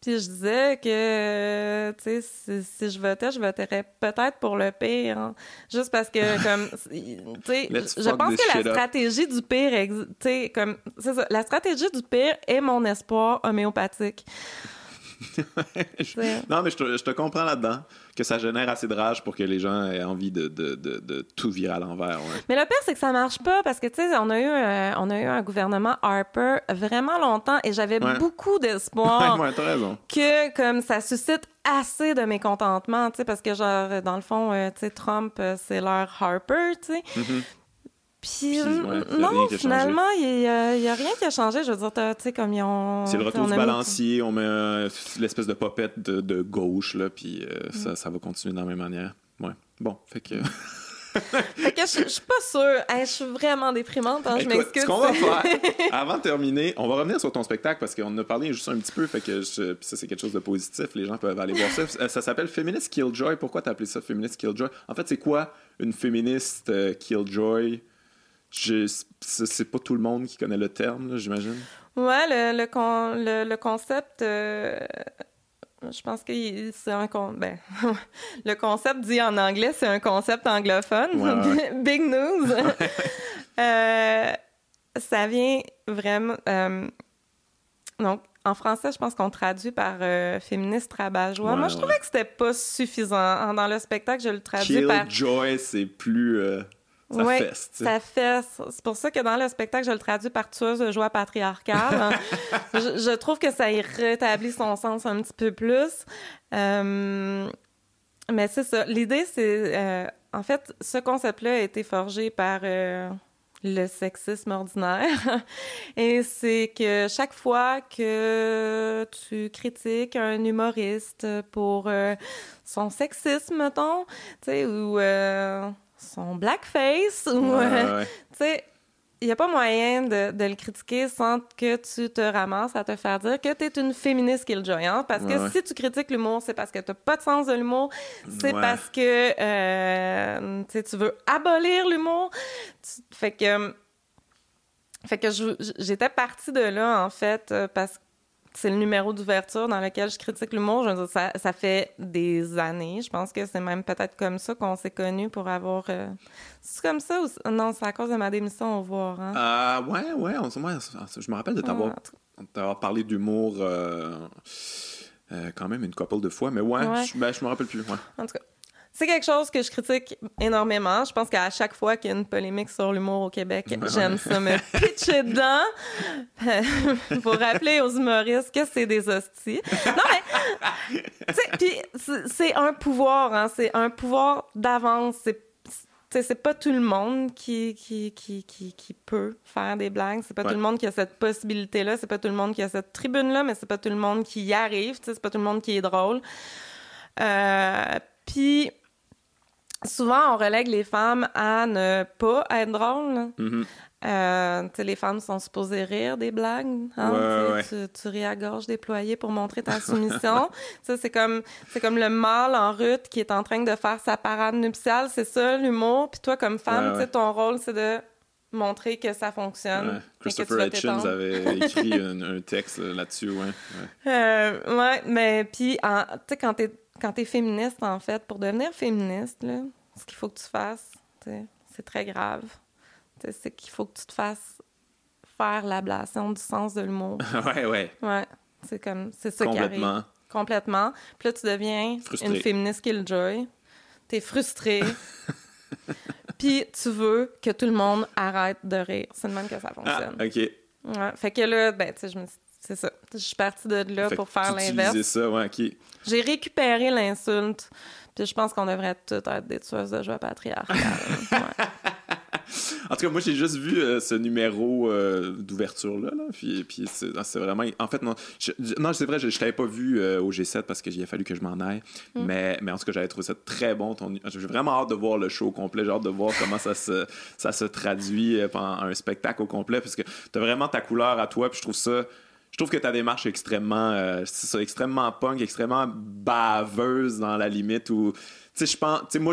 puis je disais que, tu sais, si, si je votais, je voterais peut-être pour le pire. hein. Juste parce que, comme, tu sais, je pense que la up. stratégie du pire, tu sais, comme, c'est ça, la stratégie du pire est mon espoir homéopathique. Non, mais je te, je te comprends là-dedans. Que ça génère assez de rage pour que les gens aient envie de, de, de, de tout virer à l'envers. Ouais. Mais le pire, c'est que ça marche pas parce que, tu sais, on, a eu, euh, on a eu un gouvernement Harper vraiment longtemps et j'avais Ouais. beaucoup d'espoir. Que comme ça suscite assez de mécontentement, tu sais, parce que genre dans le fond, euh, tu sais, Trump, euh, c'est leur Harper, tu sais. Mhm. Puis Puis, ouais, non, finalement, il y, a rien qui a changé. Je veux dire, tu sais, comme ils ont. C'est le retour du balancier, on met euh, l'espèce de popette de, de gauche, là, puis euh, Mm. ça, ça va continuer de la même manière. Ouais. Bon, fait que. Fait que je je suis pas sûre. Hey, je suis vraiment déprimante. hein, je m'excuse. ce qu'on va faire, avant de terminer, on va revenir sur ton spectacle parce qu'on en a parlé juste un petit peu, fait que je- ça c'est quelque chose de positif, les gens peuvent aller voir ça. Euh, Ça s'appelle Feminist Killjoy. Pourquoi t'as appelé ça Feminist Killjoy? En fait, c'est quoi une féministe euh, Killjoy? C'est pas tout le monde qui connaît le terme, j'imagine. Ouais, le, le, con- le, le concept. euh, Je pense que c'est un con... ben, le concept dit en anglais, c'est un concept anglophone. Ouais. Big news. Euh, ça vient vraiment. euh, donc, en français, je pense qu'on traduit par euh, féministe rabat-joie. Ouais, Moi, je ouais. trouvais que c'était pas suffisant. Dans le spectacle, je le traduis par Killjoy, c'est plus. euh, ça Ouais, fesse. Ça. C'est pour ça que dans le spectacle, je le traduis par tueuse de joie patriarcale. je, je trouve que ça y rétablit son sens un petit peu plus. Euh, mais c'est ça. L'idée, c'est. euh, en fait, ce concept-là a été forgé par. euh, le sexisme ordinaire. Et c'est que chaque fois que tu critiques un humoriste pour son sexisme, mettons, tu sais, ou son blackface, ou, Ouais, euh, ouais, ouais. tu sais, il n'y a pas moyen de, de le critiquer sans que tu te ramasses à te faire dire que tu es une féministe killjoy. Hein? Parce que Ouais, si tu critiques l'humour, c'est parce que tu pas de sens de l'humour, c'est parce que euh, tu veux abolir l'humour. Fait que, fait que j'étais partie de là, en fait, euh, parce que c'est le numéro d'ouverture dans lequel je critique l'humour. Je veux dire, ça, ça fait des années. Je pense que c'est même peut-être comme ça qu'on s'est connus pour avoir. euh, C'est comme ça ou non C'est à cause de ma démission au voir. Hein? Ah, ouais, ouais, on, ouais, je me rappelle de t'avoir t'avoir parlé d'humour euh, euh, quand même une couple de fois, mais ouais, Ouais. Je, ben, je me rappelle plus. Ouais. En tout cas, c'est quelque chose que je critique énormément. Je pense qu'à chaque fois qu'il y a une polémique sur l'humour au Québec, Ouais. j'aime ça me pitcher dedans pour rappeler aux humoristes que c'est des hosties. Non, mais, puis c'est- un pouvoir, hein, c'est un pouvoir d'avance. C'est c'est pas tout le monde qui, qui, qui, qui, qui peut faire des blagues. C'est pas Ouais. tout le monde qui a cette possibilité-là. C'est pas tout le monde qui a cette tribune-là, mais c'est pas tout le monde qui y arrive. C'est pas tout le monde qui est drôle. Euh, Puis, souvent, on relègue les femmes à ne pas être drôles. Euh, tu sais, les femmes sont supposées rire des blagues. hein, Ouais, tu Tu, tu ris à gorge déployée pour montrer ta soumission. ça, c'est comme, c'est comme le mâle en route qui est en train de faire sa parade nuptiale. C'est ça, l'humour. Puis toi, comme femme, Ouais, ton rôle, c'est de montrer que ça fonctionne. Ouais. Christopher Hitchens avait écrit un, un texte là-dessus, ouais. ouais. Euh, ouais, mais puis, tu sais, quand t'es, quand t'es féministe, en fait, pour devenir féministe, là, ce qu'il faut que tu fasses, tu c'est très grave. Tu c'est qu'il faut que tu te fasses faire l'ablation du sens de l'humour. ouais, ouais. Ouais, c'est comme, c'est ça qui arrive. Complètement. Puis là, tu deviens Frustré. une féministe killjoy. T'es frustrée. Puis tu veux que tout le monde arrête de rire. C'est de même que ça Ah, fonctionne. ok. Ouais. Fait que là, ben, tu sais, je me suis- c'est ça. Je suis partie de là Fait pour faire tu l'inverse. ça, ouais, ok. J'ai récupéré l'insulte. Puis je pense qu'on devrait toutes être des tueuses de joie patriarcale. Ouais. En tout cas, moi, j'ai juste vu euh, ce numéro euh, d'ouverture-là. Là, puis puis c'est ah, c'est vraiment. En fait, non, je- non c'est vrai, je, je t'avais pas vu euh, au G7 parce qu'il a fallu que je m'en aille. Mm. Mais, mais en tout cas, j'avais trouvé ça très bon. Ton... J'ai vraiment hâte de voir le show au complet. J'ai hâte de voir comment ça se, ça se traduit pendant un spectacle au complet. Parce que t'as vraiment ta couleur à toi. Puis je trouve ça. Je trouve que ta démarche est extrêmement, euh, extrêmement punk, extrêmement baveuse dans la limite où, je pense, moi,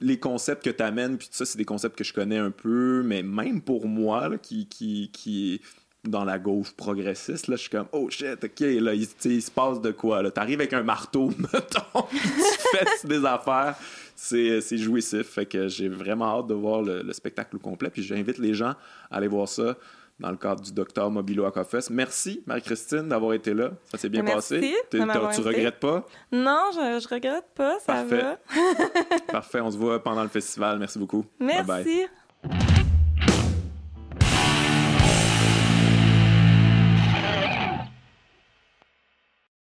les concepts que tu amènes, ça, c'est des concepts que je connais un peu, mais même pour moi, qui, qui, dans la gauche progressiste, là, je suis comme, oh shit, ok, là, il, se passe de quoi, là? T'arrives avec un marteau, mettons, tu fais des affaires. C'est, jouissif, fait que j'ai vraiment hâte de voir le, le spectacle complet, puis j'invite les gens à aller voir ça dans le cadre du docteur Mobilo Aquafest. Merci, Marie-Christine, d'avoir été là. Ça s'est bien Merci passé. de tu regrettes pas? Non, je, je regrette pas, ça Parfait. va. Parfait, on se voit pendant le festival. Merci beaucoup. Bye bye. Merci.